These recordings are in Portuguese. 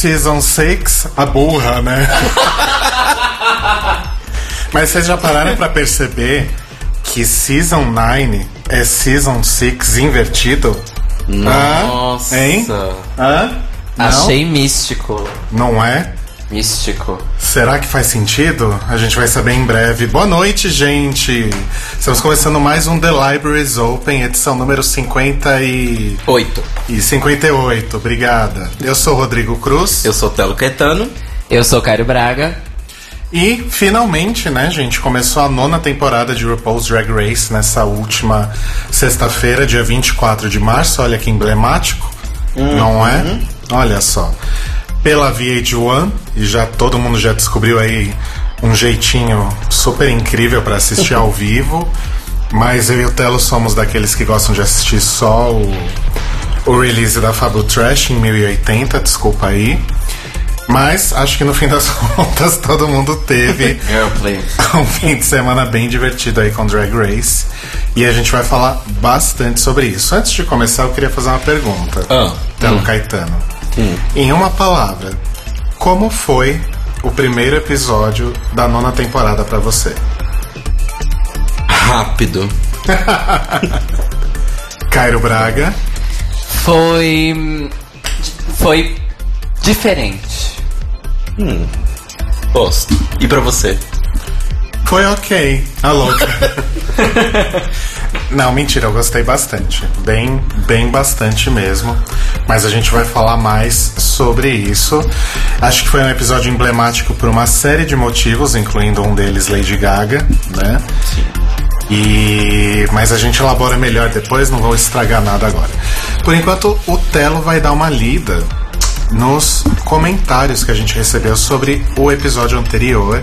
Season 6, a burra, né? Mas vocês já pararam pra perceber que Season 9 é Season 6 invertido? Nossa. Hã? Hein? Hã? Não? Achei místico. Não é? Místico. Será que faz sentido? A gente vai saber em breve. Boa noite, gente! Estamos começando mais um The Libraries Open, edição número 50 e... Oito. e 58. Obrigada. Eu sou o Rodrigo Cruz. Eu sou Telo Caetano. Eu sou Caio Braga. E finalmente, né, gente, começou a nona temporada de RuPaul's Drag Race nessa última sexta-feira, dia 24 de março. Olha que emblemático, não é? Olha só. Pela VH1, e já todo mundo já descobriu aí um jeitinho super incrível para assistir ao vivo. Mas eu e o Telo somos daqueles que gostam de assistir só o, o release da Fabo Trash em 1080, desculpa aí. Mas acho que no fim das contas todo mundo teve um fim de semana bem divertido aí com Drag Race. E a gente vai falar bastante sobre isso. Antes de começar, eu queria fazer uma pergunta. Ah. Telo Caetano. Em uma palavra, como foi o primeiro episódio da nona temporada pra você? Rápido. Cairo Braga. Foi. Foi diferente. Gosto. E pra você? Foi ok. A louca. Não, mentira, eu gostei bastante. Bem, bem bastante mesmo. Mas a gente vai falar mais sobre isso. Acho que foi um episódio emblemático por uma série de motivos, incluindo um deles Lady Gaga, né? Sim. E mas a gente elabora melhor depois, não vou estragar nada agora. Por enquanto, o Telo vai dar uma lida nos comentários que a gente recebeu sobre o episódio anterior,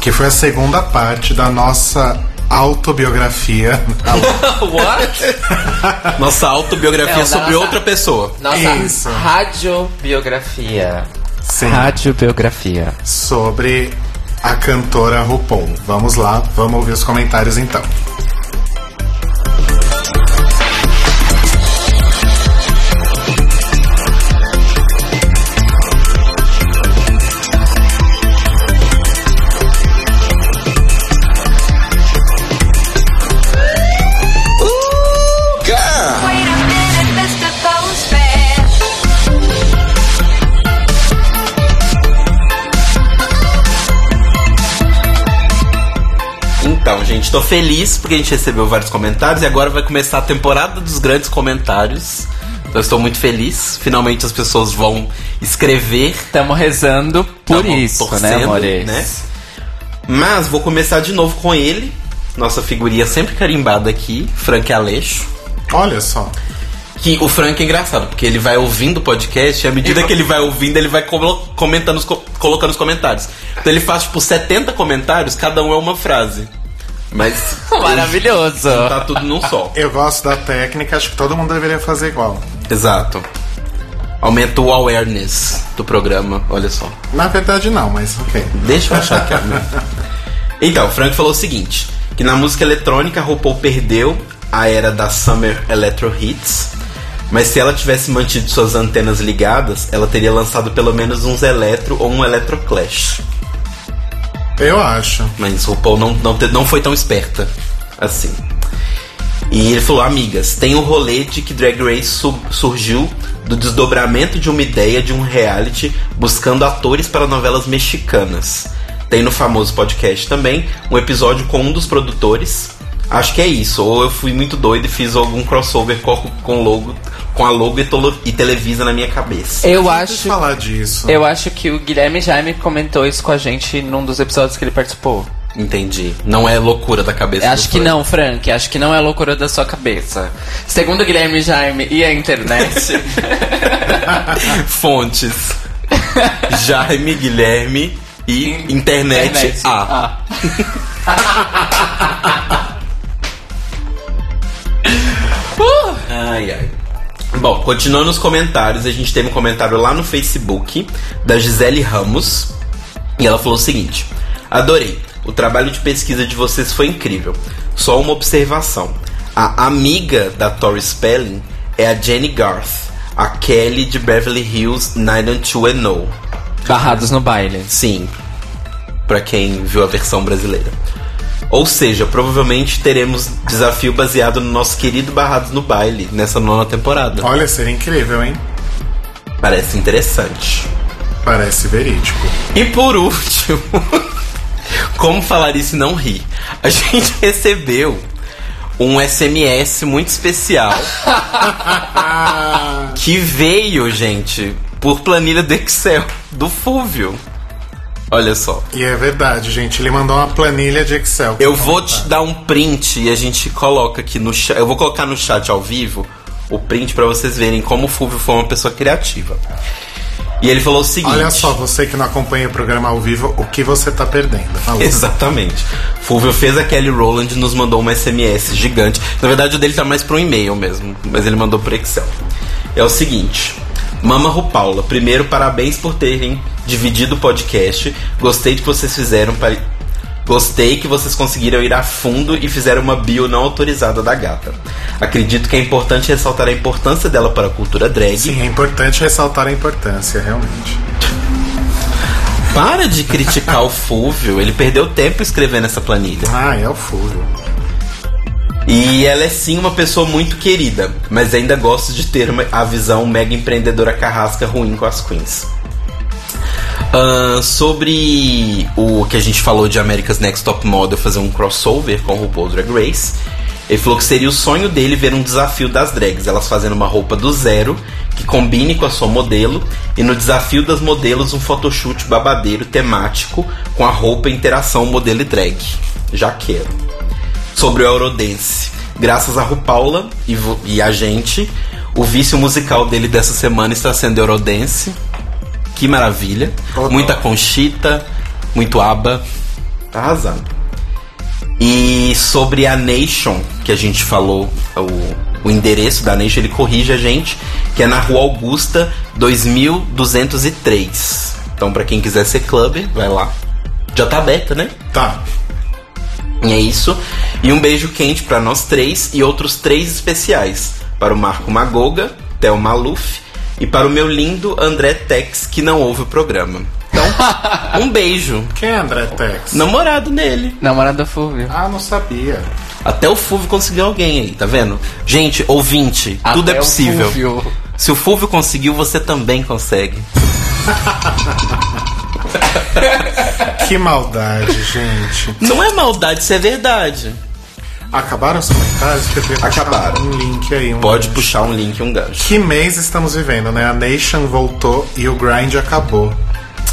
que foi a segunda parte da nossa autobiografia. What? Nossa autobiografia Não, sobre nossa- outra pessoa. Nossa Isso. radiobiografia. Sim, Radiobiografia. sobre a cantora RuPaul. Vamos lá, vamos ouvir os comentários então. Gente, tô feliz porque a gente recebeu vários comentários e agora vai começar a temporada dos grandes comentários. Então, eu estou muito feliz. Finalmente as pessoas vão escrever. Estamos rezando por Tamo isso, né, torcendo, amores? né? Mas vou começar de novo com ele. Nossa figurinha sempre carimbada aqui, Frank Aleixo. Olha só. Que o Frank é engraçado, porque ele vai ouvindo o podcast e à medida que ele vai ouvindo, ele vai colo- comentando, os co- colocando os comentários. Então ele faz tipo 70 comentários, cada um é uma frase. Mas Maravilhoso. tá tudo num só. Eu gosto da técnica, acho que todo mundo deveria fazer igual. Exato. Aumenta o awareness do programa, olha só. Na verdade não, mas ok. Deixa eu achar que é. Então, o Frank falou o seguinte: que na música eletrônica a RuPaul perdeu a era da Summer Electro Hits, mas se ela tivesse mantido suas antenas ligadas, ela teria lançado pelo menos uns Electro ou um Electro Clash. Eu acho. Mas RuPaul não, não, não foi tão esperta assim. E ele falou, amigas, tem o rolê de que Drag Race su- surgiu do desdobramento de uma ideia de um reality buscando atores para novelas mexicanas. Tem no famoso podcast também um episódio com um dos produtores. Acho que é isso. Ou eu fui muito doido e fiz algum crossover com, com logo, com a logo e, tolo- e Televisa na minha cabeça. Eu acho. falar disso. Eu acho que o Guilherme Jaime comentou isso com a gente num dos episódios que ele participou. Entendi. Não é loucura da cabeça. Acho que Frank. não, Frank. Acho que não é loucura da sua cabeça. Segundo o Guilherme Jaime e a internet, Fontes. Jaime, Guilherme e internet, internet. A. Ah. Ai, ai. Bom, continuando nos comentários, a gente teve um comentário lá no Facebook da Gisele Ramos. E ela falou o seguinte: Adorei. O trabalho de pesquisa de vocês foi incrível. Só uma observação. A amiga da Tori Spelling é a Jenny Garth, a Kelly de Beverly Hills 90210. Barrados no baile. Sim, pra quem viu a versão brasileira. Ou seja, provavelmente teremos desafio baseado no nosso querido Barrados no Baile nessa nona temporada. Olha, seria incrível, hein? Parece interessante. Parece verídico. E por último, como falar isso e não rir? A gente recebeu um SMS muito especial que veio, gente, por planilha do Excel do Fúvio. Olha só. E é verdade, gente. Ele mandou uma planilha de Excel. Eu vou te dar um print e a gente coloca aqui no chat. Eu vou colocar no chat ao vivo o print pra vocês verem como o Fúvio foi uma pessoa criativa. E ele falou o seguinte: Olha só, você que não acompanha o programa ao vivo, o que você tá perdendo? Falou. Exatamente. Fulvio fez a Kelly Rowland e nos mandou uma SMS gigante. Na verdade, o dele tá mais pro e-mail mesmo, mas ele mandou pro Excel. É o seguinte. Mama Ru Paula, primeiro, parabéns por terem dividido o podcast. Gostei de que vocês fizeram para. Gostei que vocês conseguiram ir a fundo e fizeram uma bio não autorizada da gata. Acredito que é importante ressaltar a importância dela para a cultura drag. Sim, é importante ressaltar a importância, realmente. Para de criticar o Fulvio, ele perdeu tempo escrevendo essa planilha. Ah, é o furo. E ela é sim uma pessoa muito querida, mas ainda gosto de ter uma- a visão mega empreendedora carrasca ruim com as queens. Ahn, sobre o que a gente falou de America's Next Top Model fazer um crossover com o RuPaul Drag Race, ele falou que seria o sonho dele ver um desafio das drags, elas fazendo uma roupa do zero que combine com a sua modelo e no desafio das modelos um photoshoot babadeiro temático com a roupa interação modelo e drag. Já quero sobre o Eurodance. Graças a RuPaula e, e a gente, o vício musical dele dessa semana está sendo Eurodance. Que maravilha. Muita conchita, muito aba. Tá arrasando. E sobre a Nation, que a gente falou, o, o endereço da Nation, ele corrige a gente, que é na Rua Augusta 2203. Então, pra quem quiser ser clubber, vai lá. Já tá aberta, né? Tá. E é isso. E um beijo quente para nós três e outros três especiais. Para o Marco Magoga, Theo Maluf e para o meu lindo André Tex, que não ouve o programa. Então, um beijo. Quem é André Tex? Namorado nele. Namorada do Fulvio. Ah, não sabia. Até o Fulvio conseguiu alguém aí, tá vendo? Gente, ouvinte, tudo é Até o possível. Fulvio. Se o Fulvio conseguiu, você também consegue. Que maldade, gente. Não é maldade, isso é verdade. Acabaram os comentários? Que eu queria Acabaram. Um link aí. Um Pode gancho. puxar um link e um gancho. Que mês estamos vivendo, né? A Nation voltou e o grind acabou.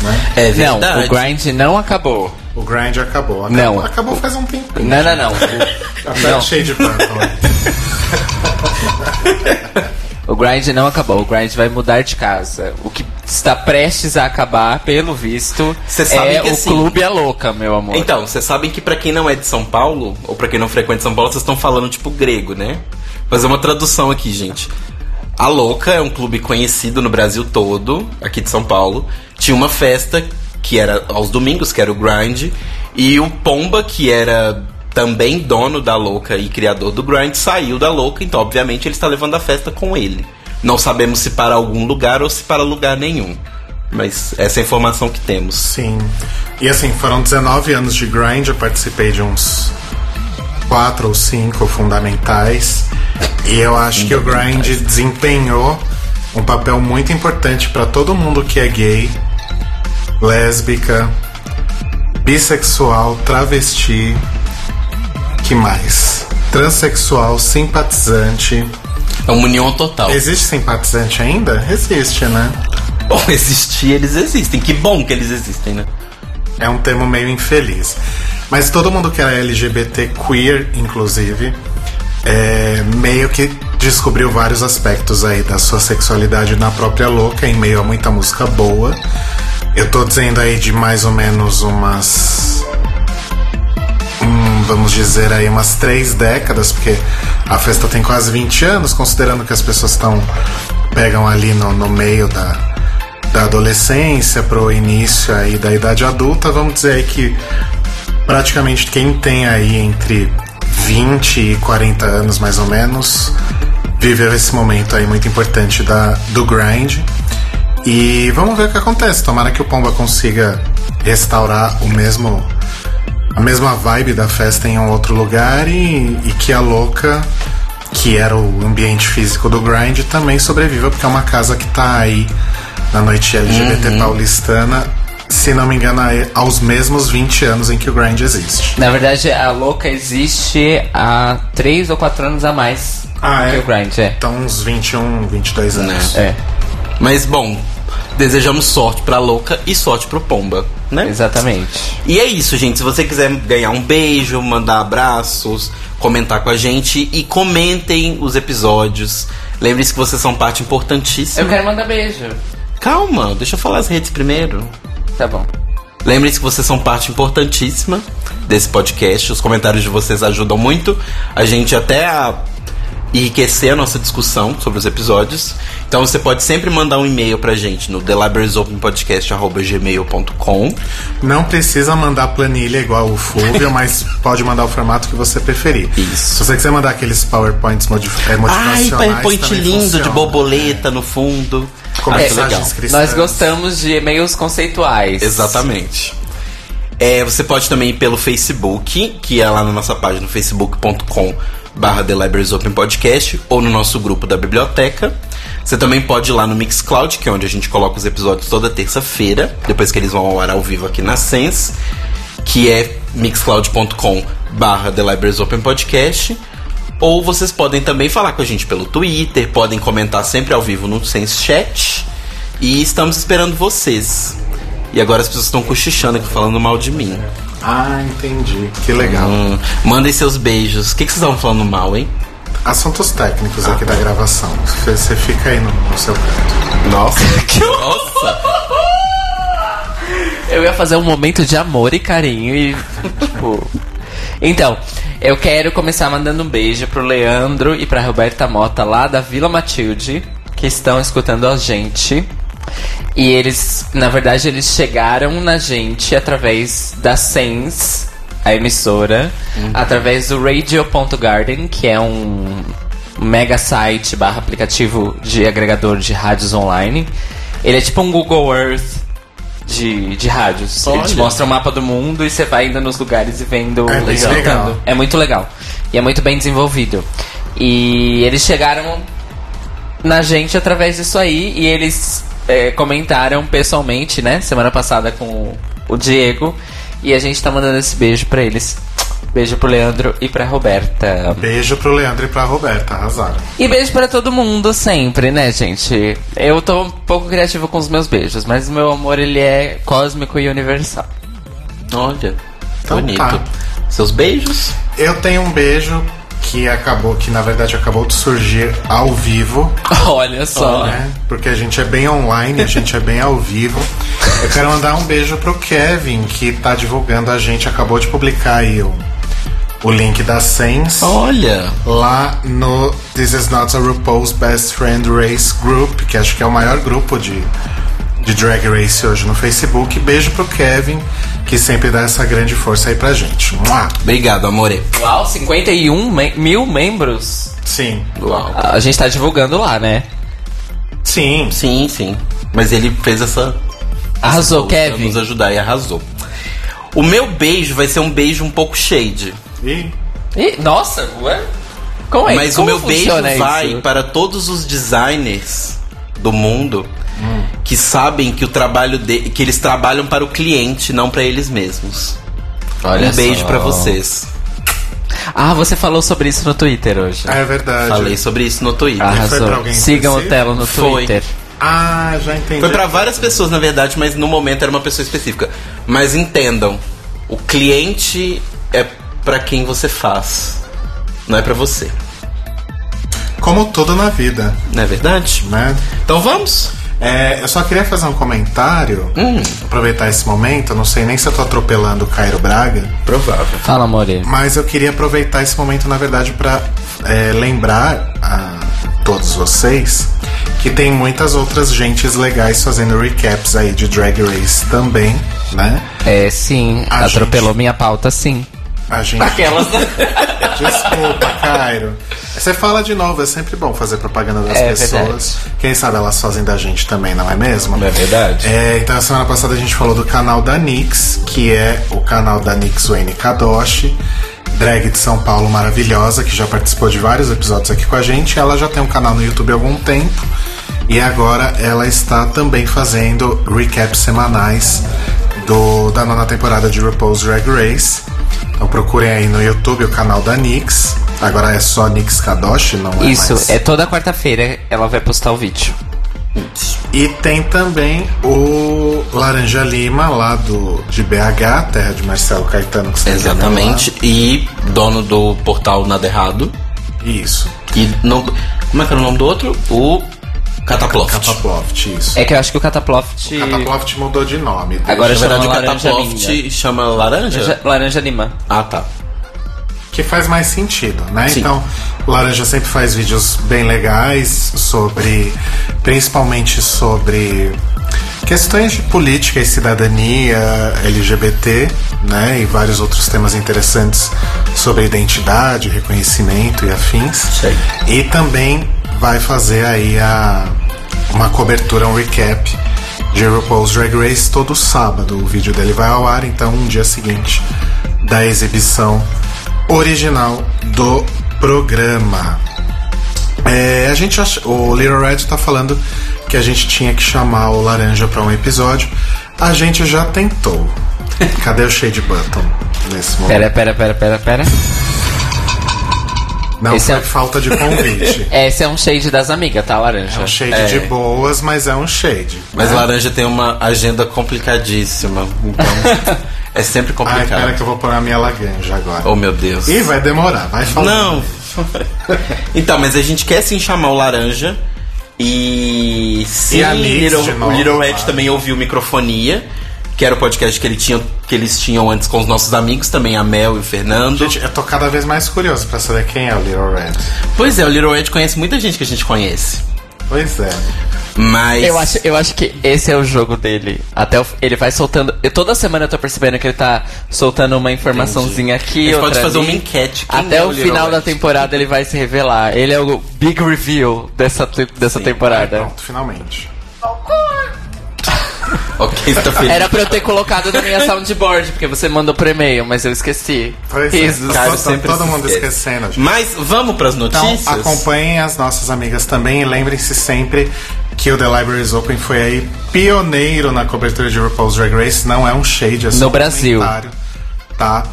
Né? É Não, verdade. o grind não acabou. O grind acabou. acabou Não. Acabou faz um tempo. Não, não, não. Até Não. cheio de purple. O grind não acabou. O grind vai mudar de casa. O que está prestes a acabar, pelo visto, é que o assim- Clube é Louca, meu amor. Então, vocês sabem que pra quem não é de São Paulo, ou pra quem não frequenta São Paulo, vocês estão falando tipo grego, né? Fazer uma tradução aqui, gente. A Louca é um clube conhecido no Brasil todo, aqui de São Paulo. Tinha uma festa que era aos domingos, que era o Grind, e o Pomba, que era também dono da Louca e criador do Grind, saiu da Louca, então obviamente ele está levando a festa com ele. Não sabemos se para algum lugar ou se para lugar nenhum. Mas essa é a informação que temos. Sim. E assim, foram 19 anos de grind, eu participei de uns quatro ou cinco fundamentais. E eu acho que o grind desempenhou um papel muito importante para todo mundo que é gay, lésbica, bissexual, travesti, que mais? Transsexual, simpatizante. É uma união total. Existe simpatizante ainda? Existe, né? Bom, existir, eles existem. Que bom que eles existem, né? É um termo meio infeliz. Mas todo mundo que era LGBT queer, inclusive, é, meio que descobriu vários aspectos aí da sua sexualidade na própria louca, em meio a muita música boa. Eu tô dizendo aí de mais ou menos umas. Vamos dizer aí umas três décadas, porque a festa tem quase 20 anos, considerando que as pessoas estão. pegam ali no, no meio da, da adolescência pro início aí da idade adulta, vamos dizer aí que praticamente quem tem aí entre 20 e 40 anos mais ou menos viveu esse momento aí muito importante da, do grind. E vamos ver o que acontece. Tomara que o Pomba consiga restaurar o mesmo a mesma vibe da festa em um outro lugar e, e que a louca que era o ambiente físico do grind também sobreviva porque é uma casa que tá aí na noite LGBT paulistana se não me engano é aos mesmos 20 anos em que o grind existe. Na verdade, a louca existe há 3 ou 4 anos a mais Ah, que é? o Grind, é. então uns 21, 22 anos. É, Mas bom, desejamos sorte pra louca e sorte pro Pomba, né? exatamente. E é isso, gente. Se você quiser ganhar um beijo, mandar abraços, comentar com a gente e comentem os episódios. Lembre-se que vocês são parte importantíssima. Eu quero mandar beijo. Calma, deixa eu falar as redes primeiro. Tá bom. Lembre-se que vocês são parte importantíssima desse podcast. Os comentários de vocês ajudam muito a gente até a enriquecer a nossa discussão sobre os episódios. Então você pode sempre mandar um e-mail pra gente no thelibrariesopenpodcast.gmail.com Não precisa mandar planilha igual o Fulvio, mas pode mandar o formato que você preferir. Isso. Se você quiser mandar aqueles PowerPoints modif é, Ai, motivacionais. PowerPoint também lindo de funciona. borboleta no fundo. Com cristãs. Nós gostamos de e-mails conceituais. Exatamente. É, você pode também ir pelo Facebook, que é lá na nossa página facebook.com barra The Libraries Open Podcast, ou no nosso grupo da biblioteca. Você também pode ir lá no Mixcloud, que é onde a gente coloca os episódios toda terça-feira, depois que eles vão ao ar ao vivo aqui na Sense, que é mixcloud.com barra The Libraries Open Podcast. Ou vocês podem também falar com a gente pelo Twitter, podem comentar sempre ao vivo no Sense Chat. E estamos esperando vocês. E agora as pessoas estão cochichando aqui falando mal de mim. Ah, entendi. Que legal. Hum, mandem seus beijos. O que, que vocês estavam falando mal, hein? Assuntos técnicos aqui da gravação. Você fica aí no, no seu canto. Nossa, que Nossa! Eu ia fazer um momento de amor e carinho e. tipo. Então, eu quero começar mandando um beijo pro Leandro e pra Roberta Mota lá da Vila Matilde, que estão escutando a gente. E eles, na verdade, eles chegaram na gente através da Sense, a emissora, através do Radio.garden, que é um mega site barra aplicativo de agregador de rádios online. Ele é tipo um Google Earth de, de rádios. Ele te Olha. mostra o mapa do mundo e você vai indo nos lugares e vendo. É escutando. legal. É muito legal. E é muito bem desenvolvido. E eles chegaram na gente através disso aí e eles é, comentaram pessoalmente, né, semana passada com o Diego. E a gente tá mandando esse beijo pra eles. Beijo pro Leandro e pra Roberta. Beijo pro Leandro e pra Roberta, arrasaram. E beijo pra todo mundo sempre, né, gente? Eu tô um pouco criativo com os meus beijos, mas o meu amor ele é cósmico e universal. Olha, Então bonito. tá. Seus beijos? Eu tenho um beijo que acabou, que na verdade acabou de surgir ao vivo. Olha só. né? Porque a gente é bem online, a gente é bem ao vivo. Eu quero mandar um beijo pro Kevin, que tá divulgando a gente, acabou de publicar aí o, o link da Sense. Olha. Lá no This Is Not a RuPaul's Best Friend Race Group, que acho que é o maior grupo de, de Drag Race hoje no Facebook. Beijo pro Kevin, que sempre dá essa grande força aí pra gente. Mua! Obrigado, amore. Uau, 51 me- mil membros. Sim, Uau. A gente tá divulgando lá, né? sim. Sim, sim. Mas ele fez essa. Arrasou, pra Kevin. nos ajudar e arrasou. O meu beijo vai ser um beijo um pouco shade. E Ih, nossa, ué? Como é? Mas Como o meu beijo vai isso? para todos os designers do mundo Hum. que sabem que o trabalho de, que eles trabalham para o cliente, não para eles mesmos. Olha um beijo para vocês. Ah, você falou sobre isso no Twitter hoje. é verdade. Falei sobre isso no Twitter. foi Arrasou. pra alguém Sigam o? Telo no Foi. Twitter. Ah, já entendi. Foi para várias pessoas, na verdade, mas no momento era uma pessoa específica. Mas entendam, o cliente é para quem você faz, não é para você. Como tudo na vida, Não é verdade? né? Então vamos. É, eu só queria fazer um comentário, Hum. aproveitar esse momento. Não sei nem se eu tô atropelando o Cairo Braga, Provável. Fala, More. mas eu queria aproveitar esse momento, na verdade, para lembrar a todos vocês que tem muitas outras gentes legais fazendo recaps aí de Drag Race também, né? É, sim. A atropelou minha pauta, sim. A gente. Aquelas. Desculpa, Cairo. Você fala de novo, é sempre bom fazer propaganda das É pessoas. verdade. Quem sabe elas fazem da gente também, não é mesmo? Não é verdade? É, então, a semana passada a gente falou do canal da Nix, que é o canal da Nix Wayne Kadoshi, drag de São Paulo maravilhosa, que já participou de vários episódios aqui com a gente. Ela já tem um canal no YouTube há algum tempo e agora ela está também fazendo recaps semanais do, da nona temporada de RuPaul's Drag Race. Então procurem aí no YouTube o canal da Nix. Agora é só Nix Kadoshi, não é Isso, mais. é toda quarta-feira ela vai postar o vídeo. E tem também o Laranja Lima, lá do, de BH, terra de Marcelo Caetano. Que você Exatamente. E dono do portal Nada Errado. Isso. E não. Como é que era o nome do outro? O Cataploft. Cataploft, isso. É que eu acho que o Cataploft. Cataploft mudou de nome. Agora Na verdade, o chama Cataploft Linda. chama Laranja? Laranja, Laranja Lima. Ah, tá. Que faz mais sentido, né? Sim. Então, Laranja sempre faz vídeos bem legais sobre. principalmente sobre questões de política e cidadania LGBT, né? E vários outros temas interessantes sobre identidade, reconhecimento e afins. Sei. E também vai fazer aí a, uma cobertura, um recap de RuPaul's Drag Race todo sábado. O vídeo dele vai ao ar, então, um dia seguinte da exibição original do programa. É, a gente o Little Red tá falando que a gente tinha que chamar o Laranja para um episódio. A gente já tentou. Cadê o Shade Button nesse momento? Pera, pera, pera, pera, pera. Não esse foi é- falta de convite. Esse é um shade das amigas, tá, Laranja? É um shade É. de boas, mas é um shade. Mas né? Laranja tem uma agenda complicadíssima. Então, é sempre Ai, complicado. pera que eu vou pôr a minha laganja agora. Oh, meu Deus. Ih, vai demorar, vai falar. Não. então, mas a gente quer sim chamar o Laranja. E sim, E a Little, o Little Red claro. também ouviu Microfonia, que era o podcast que, ele tinha, que eles tinham antes com os nossos amigos, também a Mel e o Fernando. Gente, eu tô cada vez mais curioso pra saber quem é o Little Red. Pois é, o Little Red conhece muita gente que a gente conhece. Pois é. Mas. Eu acho, eu acho que esse é o jogo dele. Até o- ele vai soltando. Eu, toda semana eu tô percebendo que ele tá soltando uma informaçãozinha aqui. A gente pode outra fazer ali. uma enquete. Quem Até é o, o final da temporada ele vai se revelar. Ele é o big reveal dessa, dessa Ai, temporada. pronto, finalmente. Ok, tá feliz. Era pra eu ter colocado na minha soundboard, porque você mandou por e-mail, mas eu esqueci. Pois é. Risos. Cara, Todo- sempre todo mundo esquece. esquecendo. gente. Mas vamos pras Então, notícias? acompanhem as nossas amigas também e lembrem-se sempre que o The Libraries Open foi aí pioneiro na cobertura de RuPaul's Drag Race. Não é um shade, é só No um Brasil. Tá?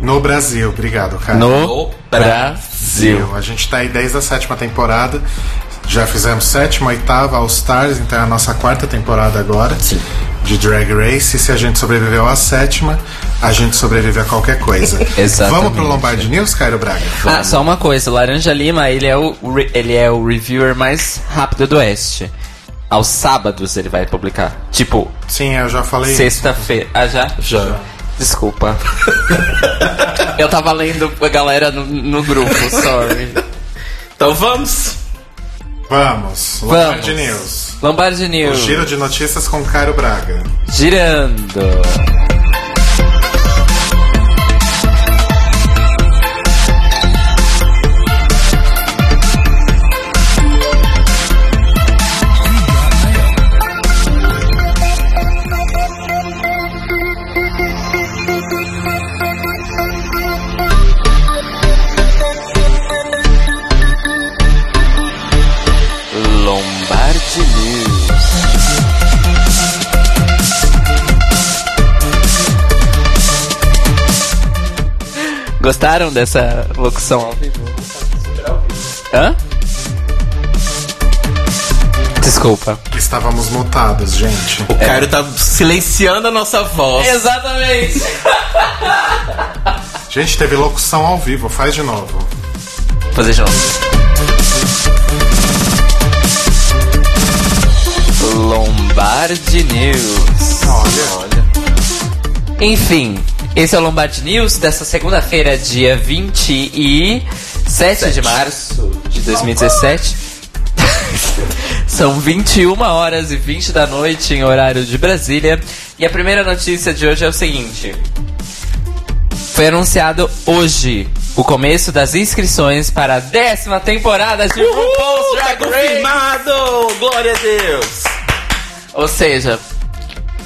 No Brasil. Obrigado, cara. No No Brasil. A gente tá aí desde a sétima temporada. Já fizemos sétima, oitava, All Stars, então é a nossa quarta temporada agora Sim. de Drag Race. E se a gente sobreviveu à sétima, a gente sobrevive a qualquer coisa. Exatamente. Vamos pro Lombardi News, Cairo Braga? Ah, só uma coisa, o Laranja Lima, ele é o, ele é o reviewer mais rápido do Oeste. Aos sábados ele vai publicar. Tipo, Sim, eu já falei. sexta-feira. Ah, já? Já. Desculpa. Eu tava lendo a galera no, no grupo, sorry. Então vamos. Vamos, Vamos. Lombardi News. Lombardi O News. giro de notícias com Cairo Braga. Girando. Gostaram dessa locução ao vivo? Hã? Desculpa. Estávamos mutados, gente. O Cairo tá silenciando a nossa voz. Exatamente. Gente, teve locução ao vivo, faz de novo. Vou fazer de novo. Lombardi News. Olha. Enfim, esse é o Lombardi News dessa segunda-feira, dia 27 de março de 2017. São 21 horas e 20 da noite em horário de Brasília. E a primeira notícia de hoje é o seguinte: Foi anunciado hoje o começo das inscrições para a décima temporada de RuPaul's Tá Drag Race. confirmado! Glória a Deus! Ou seja,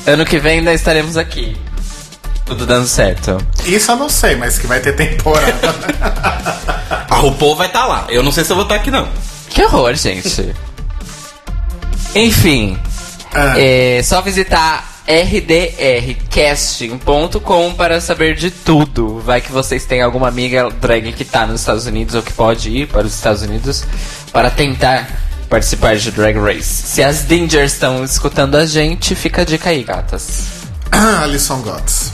ano que vem ainda estaremos aqui. Tudo dando certo. Isso eu não sei, mas que vai ter temporada. A RuPaul vai estar lá. Eu não sei se eu vou estar aqui, não. Que horror, gente. Enfim, Ah, é só visitar rdrcasting.com para saber de tudo. Vai que vocês têm alguma amiga drag que tá nos Estados Unidos ou que pode ir para os Estados Unidos para tentar participar de Drag Race. Se as Dingers estão escutando a gente, fica a dica aí, gatas. Alison Gotts.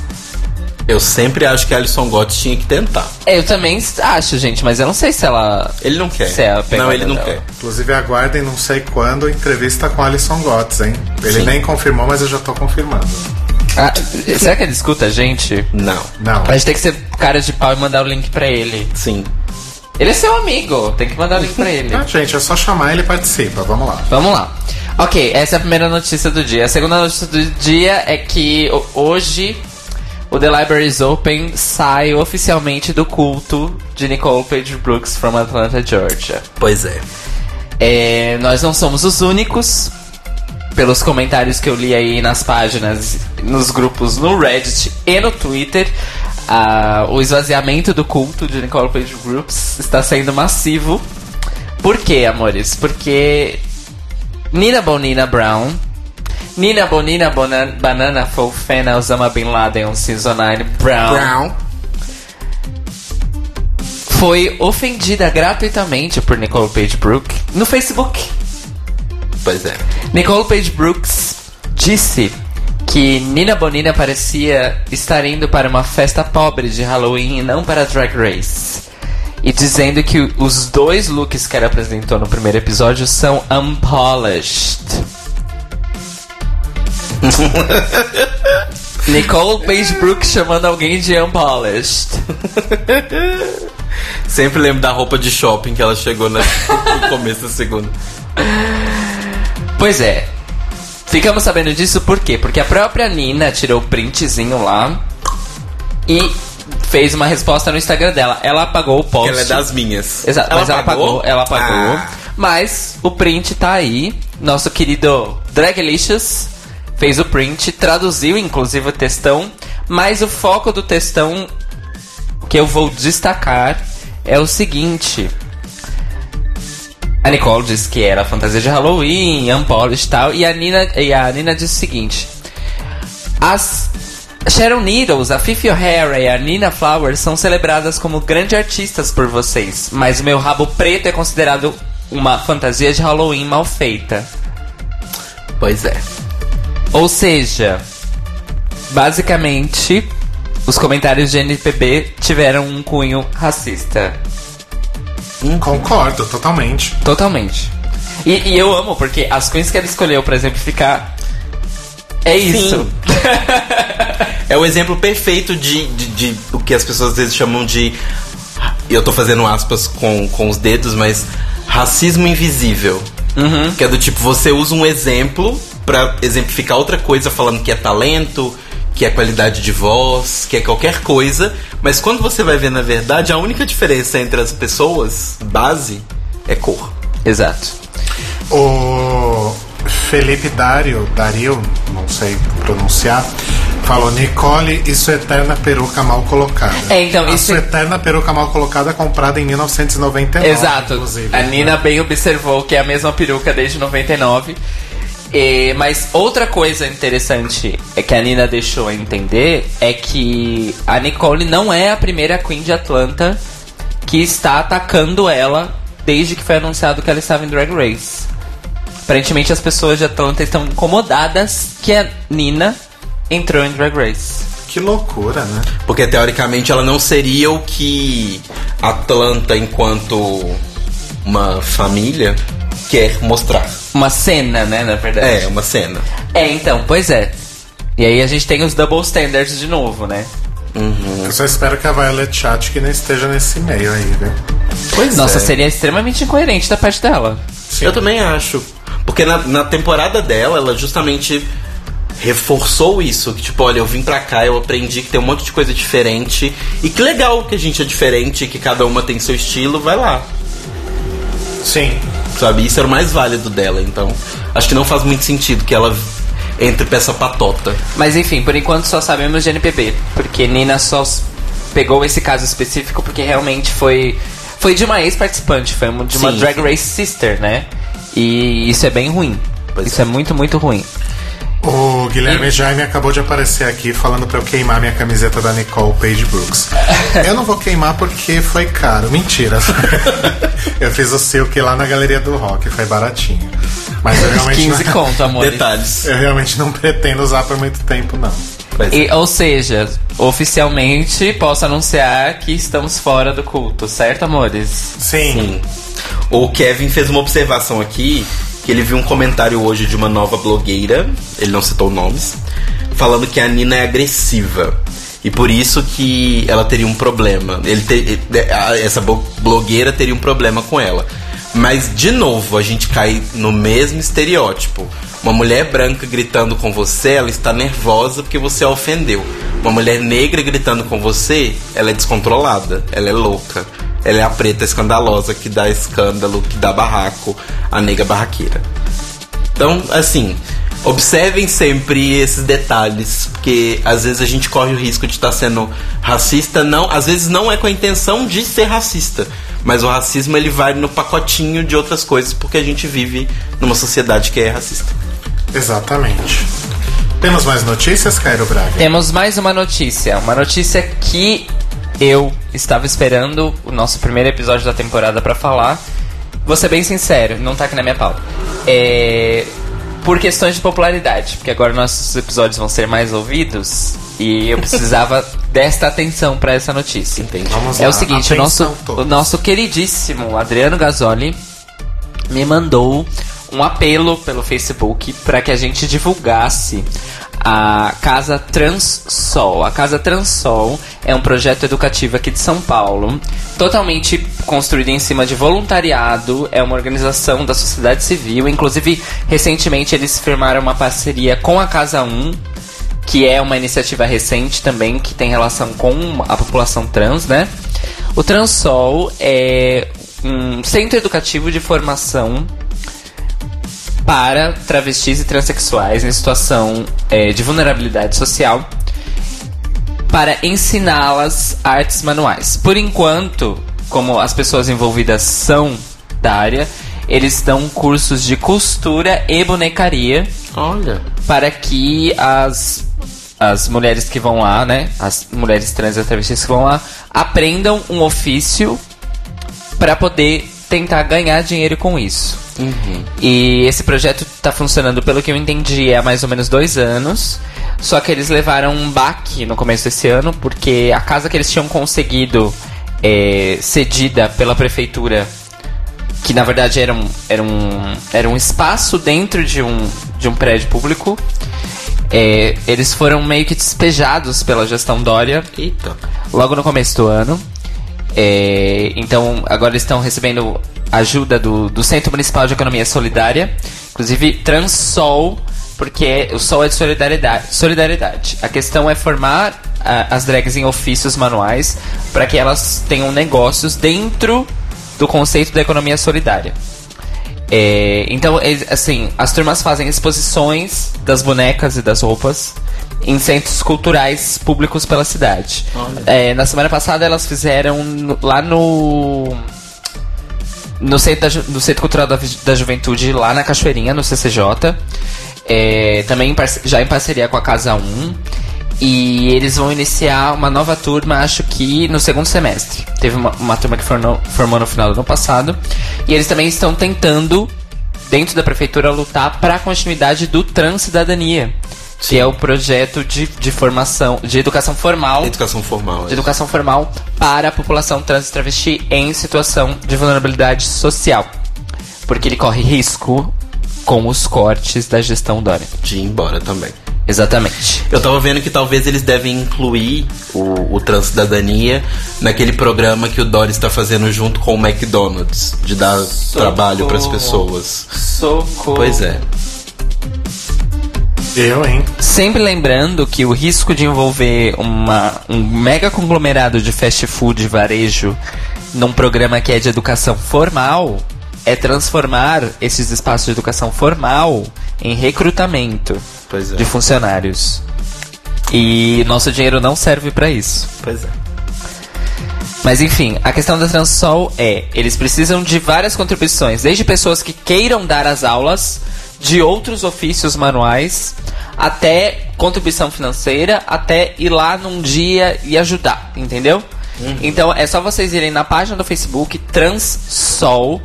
Eu sempre acho que a Alison Gotts tinha que tentar. Eu também acho, gente, mas eu não sei se ela. Ele não quer. Se é a não, ele não dela. quer. Inclusive, aguardem não sei quando entrevista com Alison Gotts, hein? Ele Sim. nem confirmou, mas eu já tô confirmando. Ah, será que ele escuta a gente? Não. Não. A gente tem que ser cara de pau e mandar o link pra ele. Sim. Ele é seu amigo, tem que mandar o link pra ele. Ah, gente, é só chamar ele e participa. Vamos lá. Vamos lá. Ok, essa é a primeira notícia do dia. A segunda notícia do dia é que ho- hoje o The Libraries Open sai oficialmente do culto de Nicole Page Brooks from Atlanta, Georgia. Pois é. É, nós não somos os únicos. Pelos comentários que eu li aí nas páginas, nos grupos no Reddit e no Twitter, o esvaziamento do culto de Nicole Page Brooks está sendo massivo. Por quê, amores? Porque Nina Bonina Brown, Nina Bonina Bona- Banana Fofana Osama Bin Laden on Season 9 Brown, Brown. foi ofendida gratuitamente por Nicole Page Brooks no Facebook. Pois é. Nicole Page Brooks disse que Nina Bonina parecia estar indo para uma festa pobre de Halloween e não para Drag Race. E dizendo que os dois looks que ela apresentou no primeiro episódio são unpolished. Nicole Page Brooks chamando alguém de unpolished. Sempre lembro da roupa de shopping que ela chegou no começo da segunda. Pois é. Ficamos sabendo disso por quê? Porque a própria Nina tirou o printzinho lá e fez uma resposta no Instagram dela. Ela apagou o post. Ela é das minhas. Exato, mas ela apagou, ela apagou. Ah. Mas o print tá aí. Nosso querido Draglicious fez o print, traduziu inclusive o textão, mas o foco do textão que eu vou destacar é o seguinte. A Nicole disse que era fantasia de Halloween, unpolished e tal, e a Nina, e a Nina disse o seguinte: As Sharon Needles, a Fifi O'Hara e a Nina Flowers são celebradas como grandes artistas por vocês, mas o meu rabo preto é considerado uma fantasia de Halloween mal feita. Pois é. Ou seja, basicamente, os comentários de NPB tiveram um cunho racista. Concordo, totalmente. Totalmente. E, e eu amo, porque as queens que ela escolheu pra exemplificar. É isso. É o exemplo perfeito de, de, de o que as pessoas às vezes chamam de. Eu tô fazendo aspas com, com os dedos, mas racismo invisível. Que é do tipo, você usa um exemplo pra exemplificar outra coisa, falando que é talento, que é qualidade de voz, que é qualquer coisa. Mas quando você vai ver na verdade, a única diferença entre as pessoas, base, é cor. Exato. O Felipe Dario, Dario, não sei pronunciar, falou: Nicole e sua eterna peruca mal colocada. É, então, a isso- sua eterna peruca mal colocada comprada em 1999. Exato. Inclusive. A Nina bem observou que é a mesma peruca desde 99. E, mas outra coisa interessante é que a Nina deixou entender é que a Nicole não é a primeira Queen de Atlanta que está atacando ela desde que foi anunciado que ela estava em Drag Race. Aparentemente as pessoas de Atlanta estão incomodadas que a Nina entrou em Drag Race. Que loucura, né? Porque teoricamente ela não seria o que Atlanta, enquanto uma família, quer mostrar. Uma cena, né, na verdade. É, uma cena. É, então, pois é. E aí a gente tem os double standards de novo, né? Eu só espero que a Violet Chachki não esteja nesse meio aí, viu? Pois Nossa, é. seria extremamente incoerente da parte dela. Sim. Eu também acho. Porque na, na temporada dela, ela justamente reforçou isso. Que tipo, olha, eu vim pra cá, eu aprendi que tem um monte de coisa diferente. E que legal que a gente é diferente, que cada uma tem seu estilo, vai lá. Sim. Sabe? Isso era o mais válido dela. Então, acho que não faz muito sentido que ela entre pra essa patota. Mas enfim, por enquanto só sabemos de NPB. Porque Nina só pegou esse caso específico porque realmente foi. Foi de uma ex-participante, foi de uma Sim, Drag sim. Race Sister, né? E isso é bem ruim. Pois isso é. é muito, muito ruim. O Guilherme Jaime acabou de aparecer aqui falando pra eu queimar minha camiseta da Nicole Page Brooks. Eu não vou queimar porque foi caro. Mentira. eu fiz o silk lá na Galeria do Rock, foi baratinho. Mas eu realmente, 15 não, conto, amor. Detalhes. eu realmente não pretendo usar por muito tempo, não. Pois é. E, ou seja, oficialmente posso anunciar que estamos fora do culto, certo, amores? Sim. Sim. O Kevin fez uma observação aqui que ele viu um comentário hoje de uma nova blogueira, ele não citou nomes, falando que a Nina é agressiva. E por isso que ela teria um problema. Ele essa blogueira teria um problema com ela. Mas, de novo, a gente cai no mesmo estereótipo. Uma mulher branca gritando com você, ela está nervosa porque você a ofendeu. Uma mulher negra gritando com você, ela é descontrolada, ela é louca. Ela é a preta escandalosa que dá escândalo, que dá barraco, a nega barraqueira. Então, assim, observem sempre esses detalhes, porque às vezes a gente corre o risco de estar sendo racista, não, às vezes não é com a intenção de ser racista, mas o racismo ele vai no pacotinho de outras coisas, porque a gente vive numa sociedade que é racista. Exatamente. Temos mais notícias, Cairo Braga? Temos mais uma notícia. Uma notícia que eu estava esperando o nosso primeiro episódio da temporada pra falar. Vou ser bem sincero, não tá aqui na minha pauta. É. Por questões de popularidade, porque agora nossos episódios vão ser mais ouvidos e eu precisava desta atenção pra essa notícia. Entende? Vamos É lá. o seguinte, o nosso, todos. o nosso queridíssimo Adriano Gasoli me mandou um apelo pelo Facebook para que a gente divulgasse a Casa Transsol. A Casa Transsol é um projeto educativo aqui de São Paulo, totalmente construído em cima de voluntariado, é uma organização da sociedade civil, inclusive recentemente eles firmaram uma parceria com a Casa 1, que é uma iniciativa recente também que tem relação com a população trans, né? O Transol é um centro educativo de formação para travestis e transexuais em situação eh, de vulnerabilidade social para ensiná-las artes manuais. Por enquanto, como as pessoas envolvidas são da área, eles dão cursos de costura e bonecaria Olha. para que as, as mulheres que vão lá, né? As mulheres trans e travestis que vão lá aprendam um ofício para poder tentar ganhar dinheiro com isso. E esse projeto tá funcionando, pelo que eu entendi, há mais ou menos dois anos. Só que eles levaram um baque no começo desse ano, porque a casa que eles tinham conseguido é, cedida pela prefeitura, que na verdade era um, era um, era um espaço dentro de um, de um prédio público, é, eles foram meio que despejados pela gestão Dória Eita. logo no começo do ano. É, então, agora eles estão recebendo ajuda do, do Centro Municipal de Economia Solidária, inclusive Transol, porque o Sol é de solidariedade. solidariedade. A questão é formar ah, as drags em ofícios manuais para que elas tenham negócios dentro do conceito da economia solidária. É, então, assim, as turmas fazem exposições das bonecas e das roupas em centros culturais públicos pela cidade. É, na semana passada elas fizeram lá no no centro, da no centro cultural da, da juventude lá na Cachoeirinha no CCJ É, também em já em parceria com a Casa 1 e eles vão iniciar uma nova turma acho que no segundo semestre. Teve uma, uma turma que formou, formou no final do ano passado. E eles também estão tentando dentro da prefeitura lutar para a continuidade do Transcidadania que é o projeto de, de formação de educação formal Educação formal. de educação formal para a população trans e travesti em situação de vulnerabilidade social. Porque ele corre risco com os cortes da gestão Dória. De ir embora também. Exatamente. Eu tava vendo que talvez eles devem incluir o, o Transcidadania naquele programa que o Doris está fazendo junto com o McDonald's, de dar trabalho para as pessoas. Socorro. Pois é. Eu, hein? Sempre lembrando que o risco de envolver uma, um mega conglomerado de fast food e varejo num programa que é de educação formal é transformar esses espaços de educação formal em recrutamento é. de funcionários. E nosso dinheiro não serve pra isso. Pois é. Mas enfim, a questão da Transol é, eles precisam de várias contribuições, desde pessoas que queiram dar as aulas, de outros ofícios manuais, até contribuição financeira, até ir lá num dia e ajudar, entendeu? Então é só vocês irem na página do Facebook Transsol.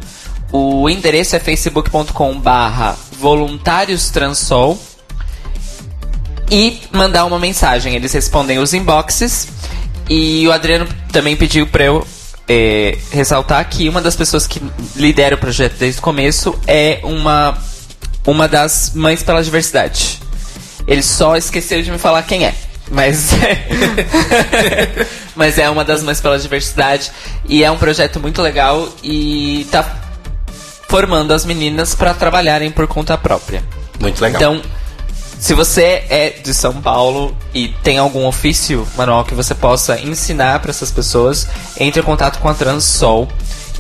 O endereço é facebook.com barra voluntários Transol e mandar uma mensagem. Eles respondem os inboxes. E o Adriano também pediu pra eu é, ressaltar que uma das pessoas que lidera o projeto desde o começo é uma, uma das mães pela diversidade. Ele só esqueceu de me falar quem é. Mas, mas é uma das mães pela diversidade. E é um projeto muito legal e tá formando as meninas para trabalharem por conta própria. Muito legal. Então, se você é de São Paulo e tem algum ofício manual que você possa ensinar para essas pessoas, entre em contato com a Transsol.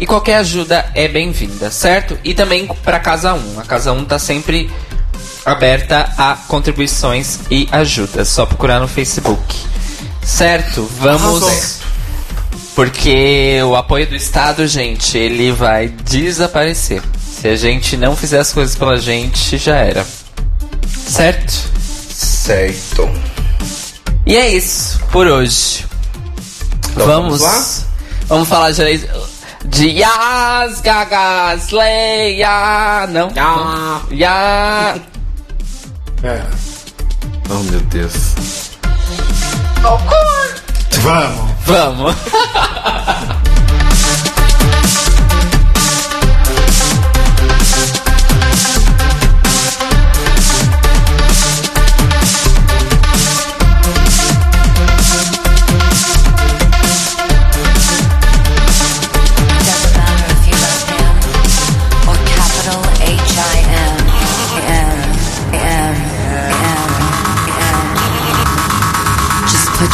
E qualquer ajuda é bem-vinda, certo? E também para Casa 1. A Casa 1 tá sempre aberta a contribuições e ajudas. Só procurar no Facebook. Certo? Vamos. Arrasou. Porque o apoio do Estado, gente, ele vai desaparecer. Se a gente não fizer as coisas pela gente, já era. Certo? certo. E é isso por hoje. Então, vamos, vamos lá? vamos falar de, de Yas, Gagas, Leia. Não. Ya. Ya. É. Oh, meu Deus. Vamos. Vamos.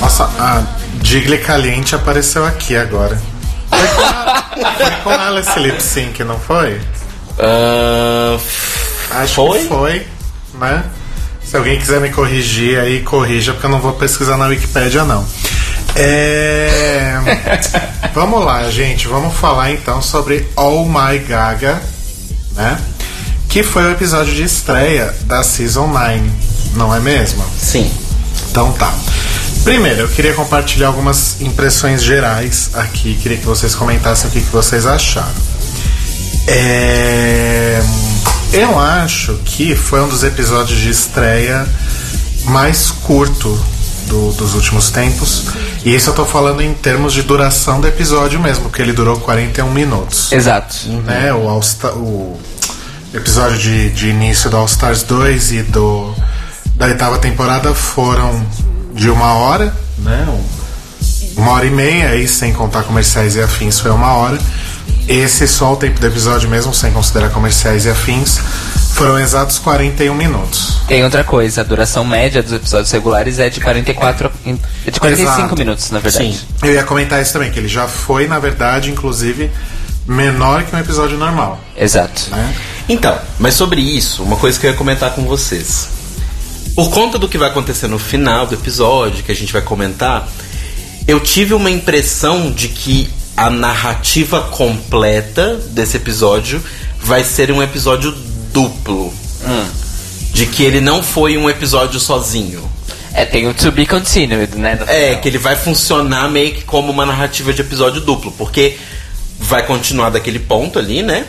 Nossa, a Digley Caliente apareceu aqui agora. Foi com ela, foi com ela esse lip sync, não foi? Ah, Acho Foi? que foi, né? Se alguém quiser me corrigir aí, corrija, porque eu não vou pesquisar na Wikipédia, não. É... vamos lá, gente. Vamos falar então sobre All My Gaga, né? Que foi o episódio de estreia da Season 9, não é mesmo? sim. Então tá. Primeiro, eu queria compartilhar algumas impressões gerais aqui. Queria que vocês comentassem o que, que vocês acharam. É, Eu acho que foi um dos episódios de estreia mais curto do- dos últimos tempos. E isso eu tô falando em termos de duração do episódio mesmo, porque ele durou 41 minutos Exato. né? O, All o episódio de, de início do All Stars 2 e do da oitava temporada foram de uma hora, né? Um- Uma hora e meia, aí sem contar comerciais e afins foi uma hora. Esse só o tempo do episódio mesmo, sem considerar comerciais e afins, foram exatos 41 minutos. Tem outra coisa, a duração média dos episódios regulares é de 44. É de 45 Exato. minutos, na verdade. Sim. Eu ia comentar isso também, que ele já foi, na verdade, inclusive, menor que um episódio normal. Exato. Né? Então, mas sobre isso, uma coisa que eu ia comentar com vocês. Por conta do que vai acontecer no final do episódio, que a gente vai comentar, eu tive uma impressão de que a narrativa completa desse episódio vai ser um episódio duplo. De que ele não foi um episódio sozinho. É, tem o To Be Continued, né? É, que ele vai funcionar meio que como uma narrativa de episódio duplo, porque vai continuar daquele ponto ali, né?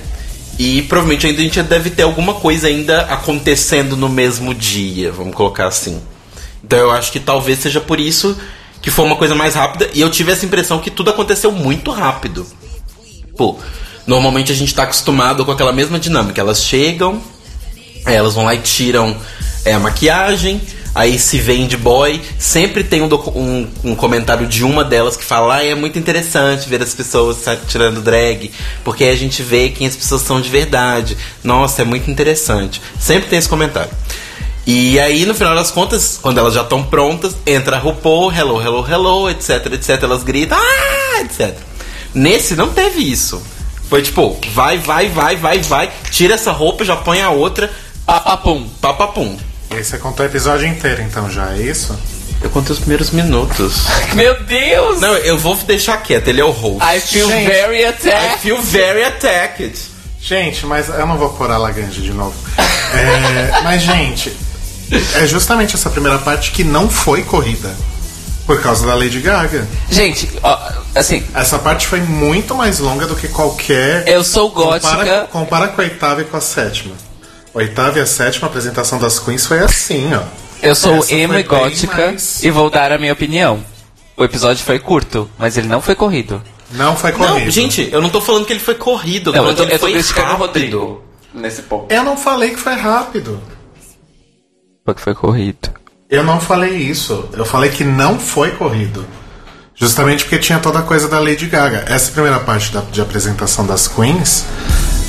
E provavelmente ainda a gente deve ter alguma coisa ainda acontecendo no mesmo dia, vamos colocar assim. Então eu acho que talvez seja por isso que foi uma coisa mais rápida. E eu tive essa impressão que tudo aconteceu muito rápido. Pô, normalmente a gente tá acostumado com aquela mesma dinâmica. Elas chegam, elas vão lá e tiram é, a maquiagem, aí se vende boy. Sempre tem um, um- um comentário de uma delas que fala: ah, é muito interessante ver as pessoas tirando drag, porque aí a gente vê quem as pessoas são de verdade. Nossa, é muito interessante. Sempre tem esse comentário. E aí, no final das contas, quando elas já estão prontas, entra a RuPaul, hello, hello, hello, etc, etc. Elas gritam, ah, etc. Nesse não teve isso. Foi tipo, vai, vai, vai, vai, vai, tira essa roupa, já põe a outra, Papapum. papapum. E aí você contou o episódio inteiro, então já é isso? Eu contei os primeiros minutos. Meu Deus! Não, eu vou deixar quieto, ele é o host. I feel Gente. very I attacked. feel very attacked. Gente, mas eu não vou pôr a Lagrange de novo. É, mas, gente, é justamente essa primeira parte que não foi corrida. Por causa da Lady Gaga. Gente, ó, assim, Essa parte foi muito mais longa do que qualquer. eu sou gótica. Compara, compara com a oitava e com a sétima. Oitava e a sétima apresentação das Queens foi assim, ó. Eu sou Essa emo foi e gótica mais- e vou dar a minha opinião. O episódio foi curto, mas ele não foi corrido. Não foi corrido. Não, gente, eu não tô falando que ele foi corrido, Não, eu tô, que ele eu tô foi criticando o rápido. Rodrigo nesse ponto. Eu não falei que foi rápido. Porque foi corrido. Eu não falei isso. Eu falei que não foi corrido. Justamente porque tinha toda a coisa da Lady Gaga. Essa primeira parte da, de apresentação das Queens,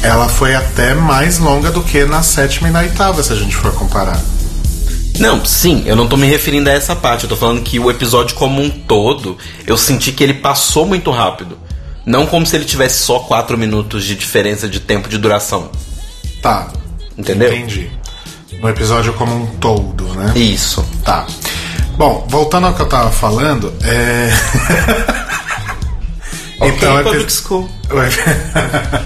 ela foi até mais longa do que na sétima e na oitava, se a gente for comparar. Não, sim, eu não tô me referindo a essa parte. Eu tô falando que o episódio como um todo, eu senti que ele passou muito rápido. Não como se ele tivesse só 4 minutos de diferença de tempo de duração. Tá. Entendeu? Entendi. No episódio como um todo, né? Isso. Tá. Bom, voltando ao que eu tava falando, é. Então, o ok, epi- Public School. O ep-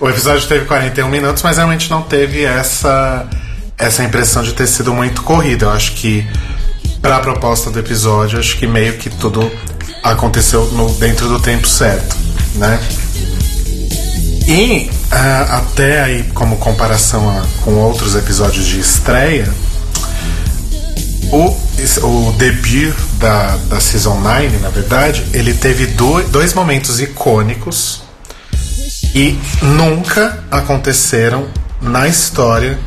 o episódio teve 41 minutos, mas realmente não teve essa essa impressão de ter sido muito corrido. Eu acho que para a proposta do episódio, acho que meio que tudo aconteceu no, dentro do tempo certo, né? E ah, até aí, como comparação a- com outros episódios de estreia, o, o debut da, da Season 9, na verdade, ele teve do- dois momentos icônicos e nunca aconteceram na história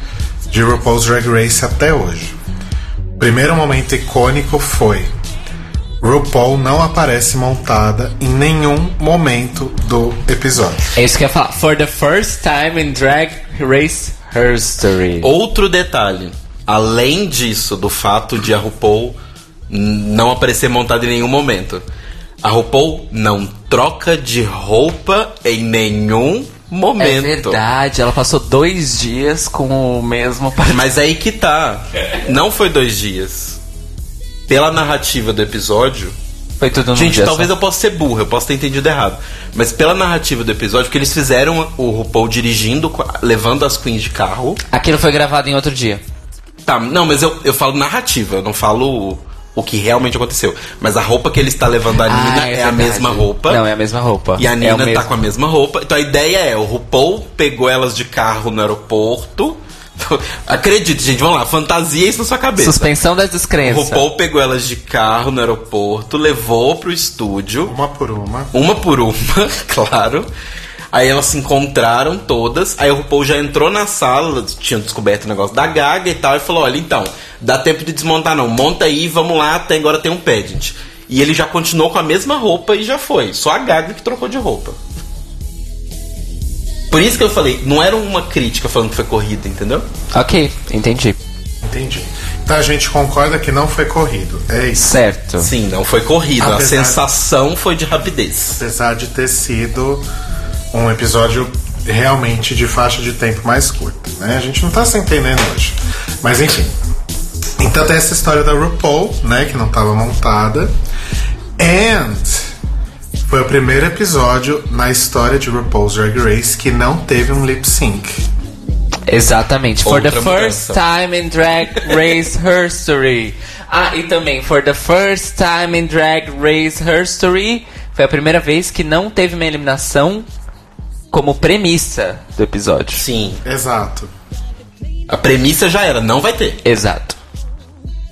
de RuPaul's Drag Race até hoje. O primeiro momento icônico foi RuPaul não aparece montada em nenhum momento do episódio. É isso que eu ia falar. For the first time in Drag Race History. Outro detalhe. Além disso, do fato de a RuPaul não aparecer montada em nenhum momento. A RuPaul não troca de roupa em nenhum É momento. verdade, ela passou dois dias com o mesmo Mas aí que tá. Não foi dois dias. Pela narrativa do episódio. Foi tudo num Gente, talvez só. eu possa ser burro, eu possa ter entendido errado. Mas pela narrativa do episódio, que eles fizeram o RuPaul dirigindo, levando as queens de carro. Aquilo foi gravado em outro dia. Tá, não, mas eu, eu falo narrativa, eu não falo o, o que realmente aconteceu. Mas a roupa que ele está levando a Nina Ah, é, a verdade. mesma roupa. Não, é a mesma roupa. E a É Nina o tá mesmo. com a mesma roupa. Então a ideia é, o RuPaul pegou elas de carro no aeroporto. Acredite, gente, vamos lá, fantasia isso na sua cabeça. Suspensão das O descrenças. RuPaul pegou elas de carro no aeroporto, levou pro estúdio, Uma por uma. uma por uma, claro. Aí elas se encontraram todas. Aí o RuPaul já entrou na sala, tinham descoberto o negócio da Gaga e tal, e falou: Olha, então, dá tempo de desmontar não, monta aí, vamos lá, até agora tem um pageant. E ele já continuou com a mesma roupa e já foi. Só a Gaga que trocou de roupa. Por isso que eu falei, não era uma crítica falando que foi corrida, entendeu? Ok, entendi. Entendi. Então a gente concorda que não foi corrido. É isso. Certo. Sim, não foi corrida. Apesar- A sensação foi de rapidez. Apesar de ter sido um episódio realmente de faixa de tempo mais curta, né? A gente não tá se entendendo hoje. Mas enfim. Então tem essa história da RuPaul, né? Que não tava montada. And foi o primeiro episódio na história de RuPaul's Drag Race que não teve um lip sync. Exatamente. For Outra the first mudança. time in Drag Race History. Ah, e também, for the first time in Drag Race History, foi a primeira vez que não teve uma eliminação como premissa do episódio. Sim. Exato. A premissa já era, não vai ter. Exato.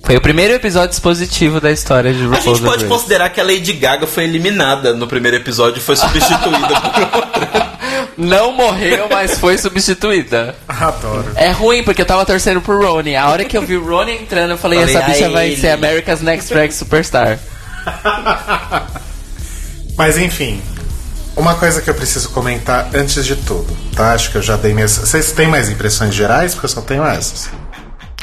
Foi o primeiro episódio expositivo da história de A RuPaul's gente Drag pode considerar que a Lady Gaga foi eliminada no primeiro episódio e foi substituída por outra. Não morreu, mas foi substituída. Adoro. É ruim, porque eu tava torcendo pro Ronnie. A hora que eu vi o Ronnie entrando, eu falei, Falei, essa bicha "Ah, vai ele." ser America's Next Drag Superstar. Mas enfim, uma coisa que eu preciso comentar antes de tudo, tá? Acho que eu já dei minhas. Vocês têm mais impressões gerais? Porque eu só tenho essas.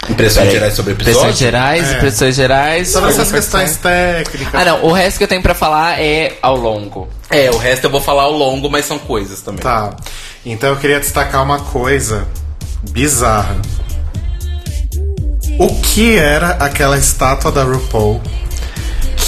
Impressões gerais sobre episódio? Impressões gerais, É. impressões gerais. Sobre essas questões técnicas. Ah, não. O resto que eu tenho pra falar é ao longo. É, o resto eu vou falar ao longo, mas são coisas também. Tá. Então eu queria destacar uma coisa bizarra. O que era aquela estátua da RuPaul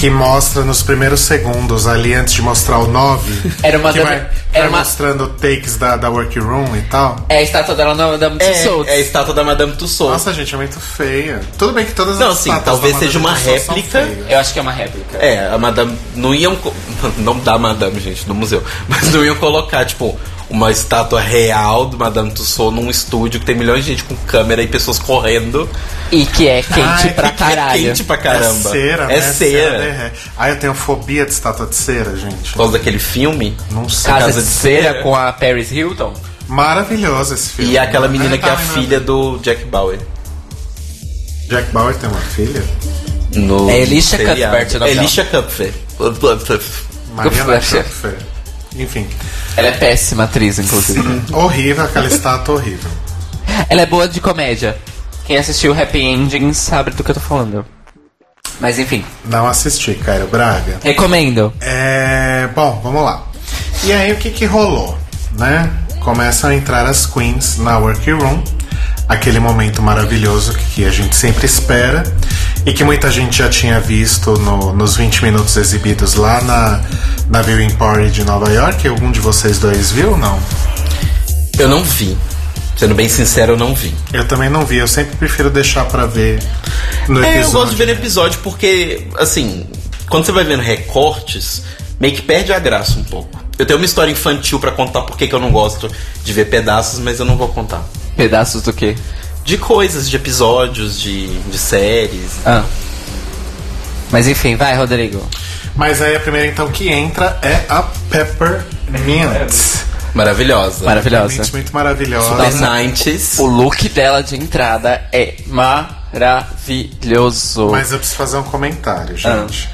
que mostra nos primeiros segundos, ali antes de mostrar o 9? Era uma que da- vai, era vai uma- mostrando takes da, da workroom e tal. É a estátua dela na da É, Tussauds. é a estátua da Madame Tussauds. Nossa, gente, é muito feia. Tudo bem que todas Não, as sim, estátuas talvez da seja uma Madame réplica. Eu acho que é uma réplica. É, a Madame. Não iam. co- Não da Madame, gente, do museu. Mas não iam colocar, tipo, uma estátua real do Madame Tussauds num estúdio que tem milhões de gente com câmera e pessoas correndo. E que é quente Ai, pra é caralho. quente pra caramba. É cera, né? É cera. Ai, eu tenho fobia de estátua de cera, gente. Por causa daquele filme. Não sei. Casa, Casa de de cera Cera. com a Paris Hilton. Maravilhoso esse filme. E aquela menina que é a tá, filha do Jack Bauer. Jack Bauer tem uma filha? No É Elisha. Cuthbert Elisha Cuthbert. Mariana Cuthbert. Enfim, Ela é péssima atriz, inclusive. horrível, aquela estátua horrível. Ela é boa de comédia. Quem assistiu Happy Endings sabe do que eu tô falando. Mas enfim, Não assisti, Cairo Braga. recomendo. É. Bom, vamos lá. E aí, o que que rolou, né? Começam a entrar as queens na workroom. Aquele momento maravilhoso que a gente sempre espera. E que muita gente já tinha visto no- nos 20 minutos exibidos lá na, na Viewing Party de Nova York. Algum de vocês dois viu? Não. Eu não vi. Sendo bem sincero, eu não vi. Eu também não vi. Eu sempre prefiro deixar pra ver no É, episódio. eu gosto de ver no episódio porque, assim, quando você vai vendo recortes, meio que perde a graça um pouco. Eu tenho uma história infantil pra contar porque que eu não gosto de ver pedaços, mas eu não vou contar. Pedaços do quê? De coisas, de episódios, de, de séries. Ah. Mas enfim, vai, Rodrigo. Mas aí a primeira então que entra é a Peppermint. Maravilhosa. Maravilhosa. Realmente muito maravilhosa. Super 90s. O look dela de entrada é maravilhoso. Mas eu preciso fazer um comentário, Ah. gente.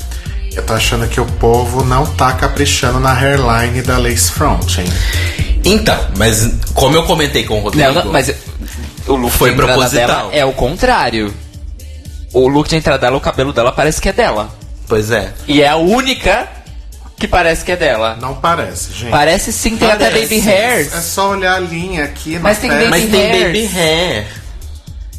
Eu tô achando que o povo não tá caprichando na hairline da Lace Front, hein? Então, mas como eu comentei com o Rodrigo. Não, não, mas o look Foi de proposital. dela é o contrário. O look de entrada dela, o cabelo dela parece que é dela. Pois é. E é a única que parece que é dela. Não parece, gente. Parece sim, tem até baby hairs. É só olhar a linha aqui Mas tem baby Mas tem hairs. baby hair.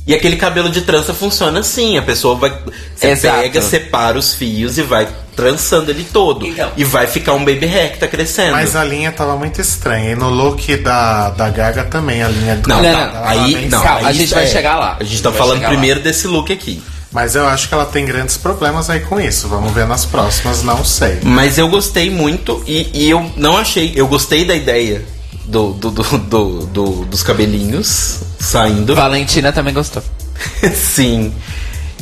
E aquele cabelo de trança funciona assim. A pessoa vai. Você Exato. pega, separa os fios e vai trançando ele todo. Então. E vai ficar um baby hair que tá crescendo. Mas a linha tava muito estranha. E no look da, da Gaga também, a linha do Não, Não, não, aí, não, Calma, aí a gente vai chegar lá. A gente tá Vai falando primeiro desse look aqui. Mas eu acho que ela tem grandes problemas aí com isso. Vamos ver nas próximas, não sei. Mas eu gostei muito e, e eu não achei. Eu gostei da ideia do, do, do, do- do- dos cabelinhos saindo. Valentina também gostou. Sim.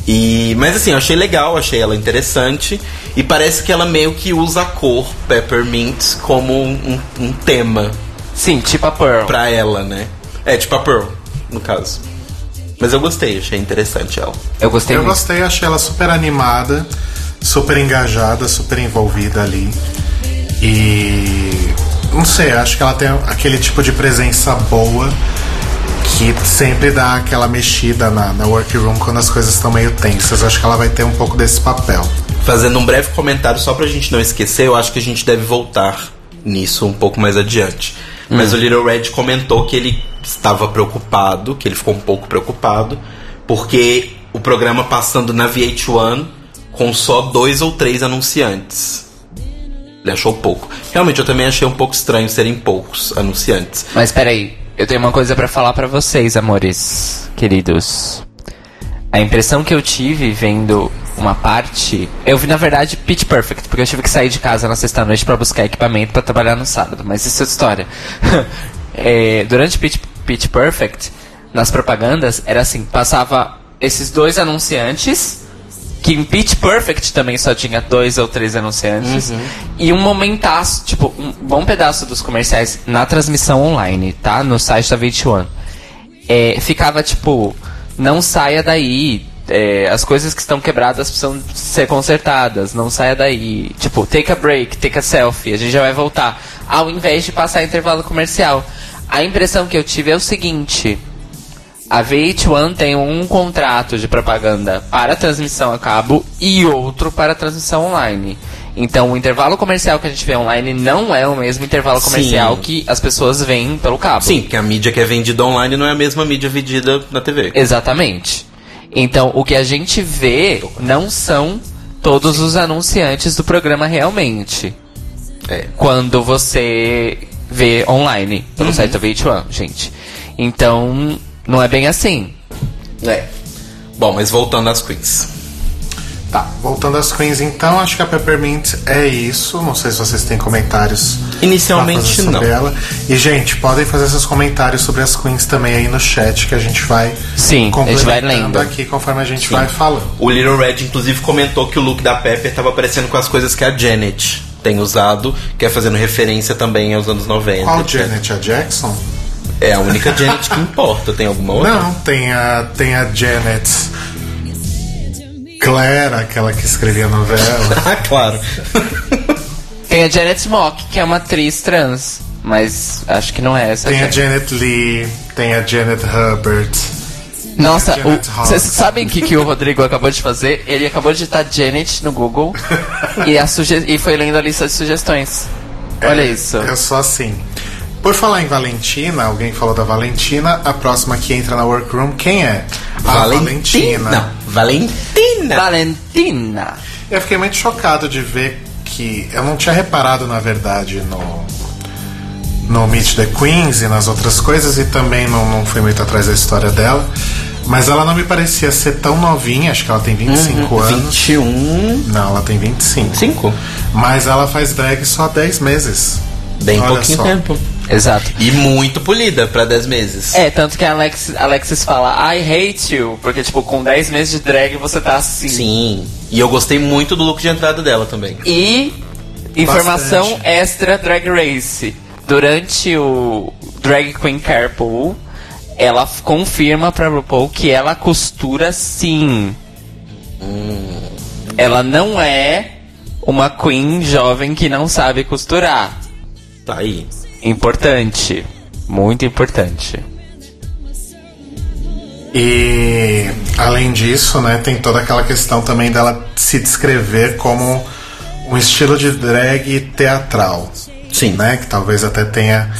E, mas assim, eu achei legal, achei ela interessante. E parece que ela meio que usa a cor Peppermint como um, um- um tema Sim, tipo a Pearl. pra ela, né? É, tipo a Pearl, no caso. Mas eu gostei, achei interessante ela. Eu gostei Eu muito. gostei, achei ela super animada, super engajada, super envolvida ali. E não sei, acho que ela tem aquele tipo de presença boa que sempre dá aquela mexida na, na workroom quando as coisas estão meio tensas. Acho que ela vai ter um pouco desse papel. Fazendo um breve comentário só pra gente não esquecer, eu acho que a gente deve voltar nisso um pouco mais adiante. Mas o Little Red comentou que ele estava preocupado, que ele ficou um pouco preocupado, porque o programa passando na VH1 com só dois ou três anunciantes. Ele achou pouco. Realmente, eu também achei um pouco estranho serem poucos anunciantes. Mas peraí, eu tenho uma coisa pra falar pra vocês, amores queridos. A impressão que eu tive vendo uma parte. Eu vi, na verdade, Pitch Perfect, porque eu tive que sair de casa na sexta-noite pra buscar equipamento pra trabalhar no sábado, mas isso é história. É, durante Pitch, Pitch Perfect, nas propagandas, era assim: passava esses dois anunciantes. Que em Pitch Perfect também só tinha dois ou três anunciantes. E um momentaço, tipo, um bom pedaço dos comerciais na transmissão online, tá? No site da 21 é, ficava tipo, não saia daí. é, as coisas que estão quebradas precisam ser consertadas, não saia daí. Tipo, take a break, take a selfie, a gente já vai voltar. Ao invés de passar intervalo comercial. A impressão que eu tive é o seguinte: a VH1 tem um contrato de propaganda para transmissão a cabo e outro para transmissão online. Então, o intervalo comercial que a gente vê online não é o mesmo intervalo comercial Sim. que as pessoas veem pelo cabo. Sim, que a mídia que é vendida online não é a mesma mídia vendida na TV. Exatamente. Então, o que a gente vê não são todos os anunciantes do programa realmente. É. Quando você vê online, pelo site da VH1, gente. Então, não é bem assim. É. Bom, mas voltando às queens. Tá, voltando às queens então, acho que a Peppermint é isso. Não sei se vocês têm comentários. Inicialmente, não. Ela. E, gente, podem fazer seus comentários sobre as queens também aí no chat que a gente vai Sim, a gente vai lendo. aqui conforme a gente Sim. vai falando. O Little Red, inclusive, comentou que o look da Pepper tava parecendo com as coisas que a Janet tem usado, que é fazendo referência também aos anos 90. Qual etc. Janet? A Jackson? É a única Janet que importa. Tem alguma outra? Não, tem a, tem a Janet Claire, aquela que escrevia novela. ah, claro. Tem a Janet Mock, que é uma atriz trans. Mas acho que não é essa. Tem a Janet. Janet Lee, tem a Janet Hubbard. Nossa, vocês sabem o que, que o Rodrigo acabou de fazer? Ele acabou de digitar Janet no Google e, a suge- e foi lendo a lista de sugestões. Olha É, isso. Eu sou assim. Por falar em Valentina, alguém falou da Valentina, a próxima que entra na workroom, quem é? A Valentina. Não, Valentina. Valentina. Eu fiquei muito chocado de ver que eu não tinha reparado, na verdade, no no Meet the Queens e nas outras coisas e também não, não fui muito atrás da história dela. Mas ela não me parecia ser tão novinha, acho que ela tem 25 anos. 21. Não, ela tem 25. 5. Mas ela faz drag só há 10 meses. Bem Olha pouquinho só. tempo. Exato. E muito polida pra 10 meses. É, tanto que a Alex, Alexis fala I hate you, porque tipo, com 10 meses de drag você tá assim. Sim. E eu gostei muito do look de entrada dela também. E informação Bastante. extra Drag Race. Durante o Drag Queen Carpool, ela confirma pra RuPaul que ela costura sim. Ela não é uma queen jovem que não sabe costurar. Tá aí. Importante. Muito importante. E além disso, né, tem toda aquela questão também dela se descrever como um estilo de drag teatral. Sim. Né, que talvez até tenha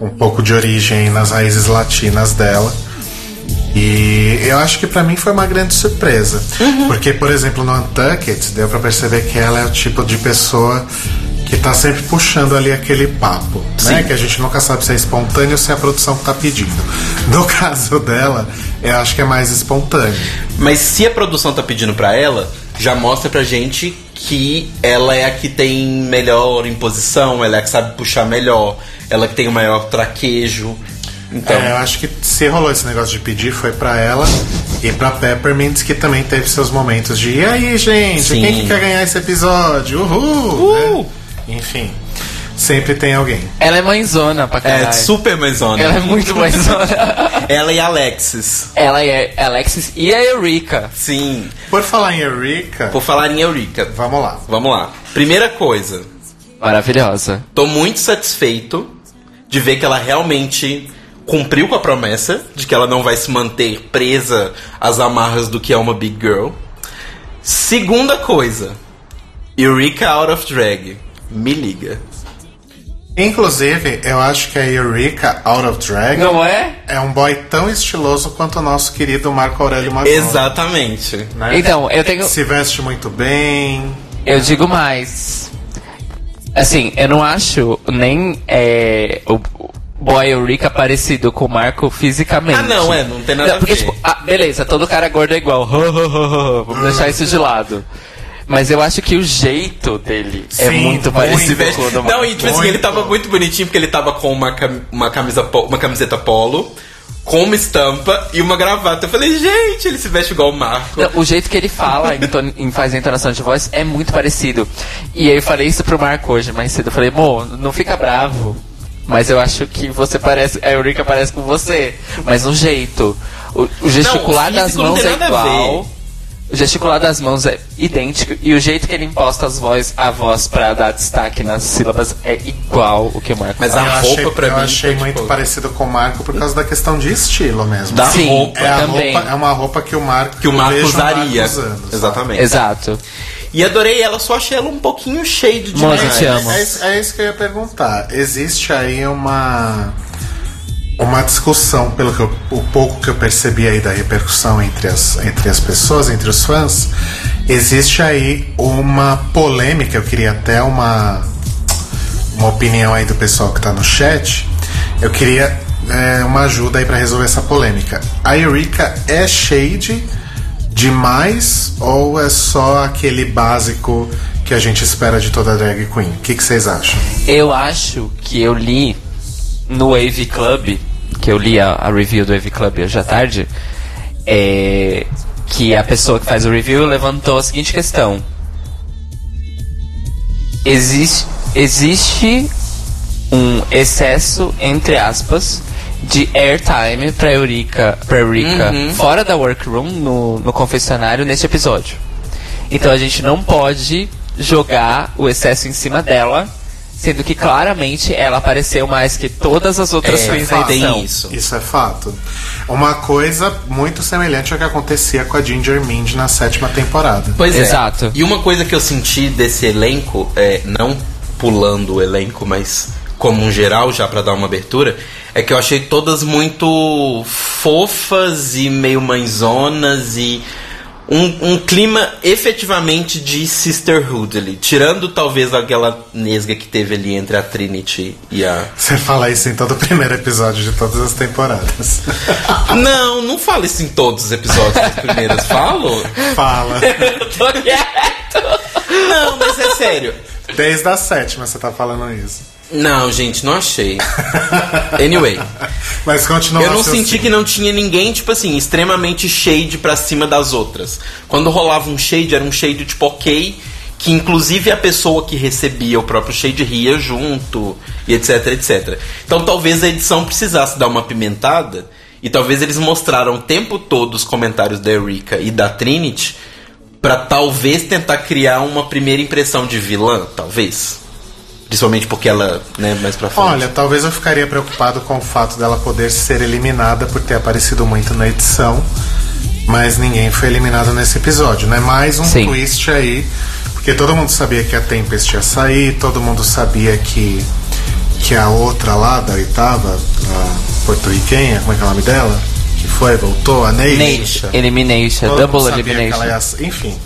um pouco de origem nas raízes latinas dela. E eu acho que pra mim foi uma grande surpresa. Porque, por exemplo, no Untucked, deu pra perceber que ela é o tipo de pessoa que tá sempre puxando ali aquele papo, né? Que a gente nunca sabe se é espontâneo ou se é a produção que tá pedindo. No caso dela, eu acho que é mais espontâneo. Mas se a produção tá pedindo pra ela, já mostra pra gente que ela é a que tem melhor imposição, ela é a que sabe puxar melhor, ela que tem o maior traquejo. Então, É, eu acho que se rolou esse negócio de pedir foi pra ela e pra Peppermint que também teve seus momentos de e aí, gente, Sim. quem que quer ganhar esse episódio? Uhul! Uhul! né? Enfim, sempre tem alguém. Ela é mãezona pra caralho. é super mãezona. Ela é muito mãezona. Ela e Alexis. ela é Alexis e a Eureka. Sim. Por falar em Eureka, Por falar em Eureka, vamos lá. vamos lá. Primeira coisa, Maravilhosa. tô muito satisfeito de ver que ela realmente cumpriu com a promessa de que ela não vai se manter presa às amarras do que é uma big girl. Segunda coisa, Eureka out of drag. Me liga. Inclusive, eu acho que a Eureka Out of Drag Não é? é um boy tão estiloso quanto o nosso querido Marco Aurélio Mazzoni. Exatamente. né? Então, eu tenho. Se veste muito bem. Eu digo mais. Assim, eu não acho nem é, o, boy Eurica parecido com o Marco fisicamente. Ah, não, é, não tem nada Não, a porque, ver. tipo, ah, beleza, todo cara gordo é igual. Vamos deixar isso de lado. Mas eu acho que o jeito dele é Sim, muito muito. parecido com o do Não, Marco. e tipo assim, ele tava muito bonitinho porque ele tava com uma, cam- uma, camisa po- uma camiseta polo, com uma estampa e uma gravata. Eu falei, gente, ele se veste igual o Marco. Não, o jeito que ele fala, em ton- em faz a entonação de voz, é muito parecido. E eu falei isso pro Marco hoje mais cedo. Eu falei, mo, não fica bravo. Mas eu acho que você parece. A Eurica parece com você. Mas no jeito. O, o gesticular Não, o das não mãos é nada a ver. igual. O gesticular das mãos é idêntico. E o jeito que ele imposta as voz, a voz pra dar destaque nas sílabas é igual o que o Marco Mas a eu roupa achei, pra eu mim achei foi, muito tipo- parecido com o Marco por causa da questão de estilo mesmo. Da Sim, roupa. É, a também. roupa, é uma roupa que o Marco Que o Marco vejo Marco usaria. usando? Exatamente. Exato. E adorei ela, só achei ela um pouquinho shade de te amo. É, isso- é isso que eu ia perguntar. Existe aí uma uma discussão, pelo que eu- o pouco que eu percebi aí da repercussão entre as, entre as pessoas, entre os fãs, existe aí uma polêmica. Eu queria até uma uma opinião aí do pessoal que tá no chat. Eu queria é, uma ajuda aí pra resolver essa polêmica. A Eureka é shade demais ou é só aquele básico que a gente espera de toda drag queen? O que vocês acham? Eu acho que eu li no Wave Club, que eu li a, a review do Wave Club hoje à tarde, é, que a pessoa que faz o review levantou a seguinte questão. Existe, existe um excesso, entre aspas, de airtime pra Eurica, pra Eurica fora da workroom, no, no confessionário, neste episódio. Então a gente não pode jogar o excesso em cima dela, sendo que claramente ela apareceu mais que todas as outras É, queens da tem isso. Isso é fato. Uma coisa muito semelhante ao que acontecia com a Ginger Mind na sétima temporada. Pois é. Exato. E uma coisa que eu senti desse elenco, é, não pulando o elenco, mas como um geral, já pra dar uma abertura, é que eu achei todas muito fofas e meio mãezonas e um, um clima efetivamente de sisterhood ali. Tirando talvez aquela nesga que teve ali entre a Trinity e a. Você fala isso em todo o primeiro episódio de todas as temporadas. Não, não falo isso em todos os episódios das primeiras. Falo? Fala. Tô quieto. Não, mas é sério. Desde a sétima você tá falando isso. Não, gente, não achei. Anyway, Mas continua eu não senti que não tinha ninguém, tipo assim, extremamente shade pra cima das outras. Quando rolava um shade, era um shade tipo ok, que inclusive a pessoa que recebia o próprio shade ria junto, e etc, etc. Então talvez a edição precisasse dar uma pimentada, e talvez eles mostraram o tempo todo os comentários da Erika e da Trinity, pra talvez tentar criar uma primeira impressão de vilã, talvez. Principalmente porque ela, né, mais pra frente. Olha, talvez eu ficaria preocupado com o fato dela poder ser eliminada por ter aparecido muito na edição, mas ninguém foi eliminado nesse episódio, né? Mais um Sim. twist aí, porque todo mundo sabia que a Tempest ia sair, todo mundo sabia que que a outra lá da oitava, a porto-riquenha, como é que é o nome dela? Que foi, voltou, a Neisha. Elimination, Todo double mundo sabia que elimination. ela ia- enfim.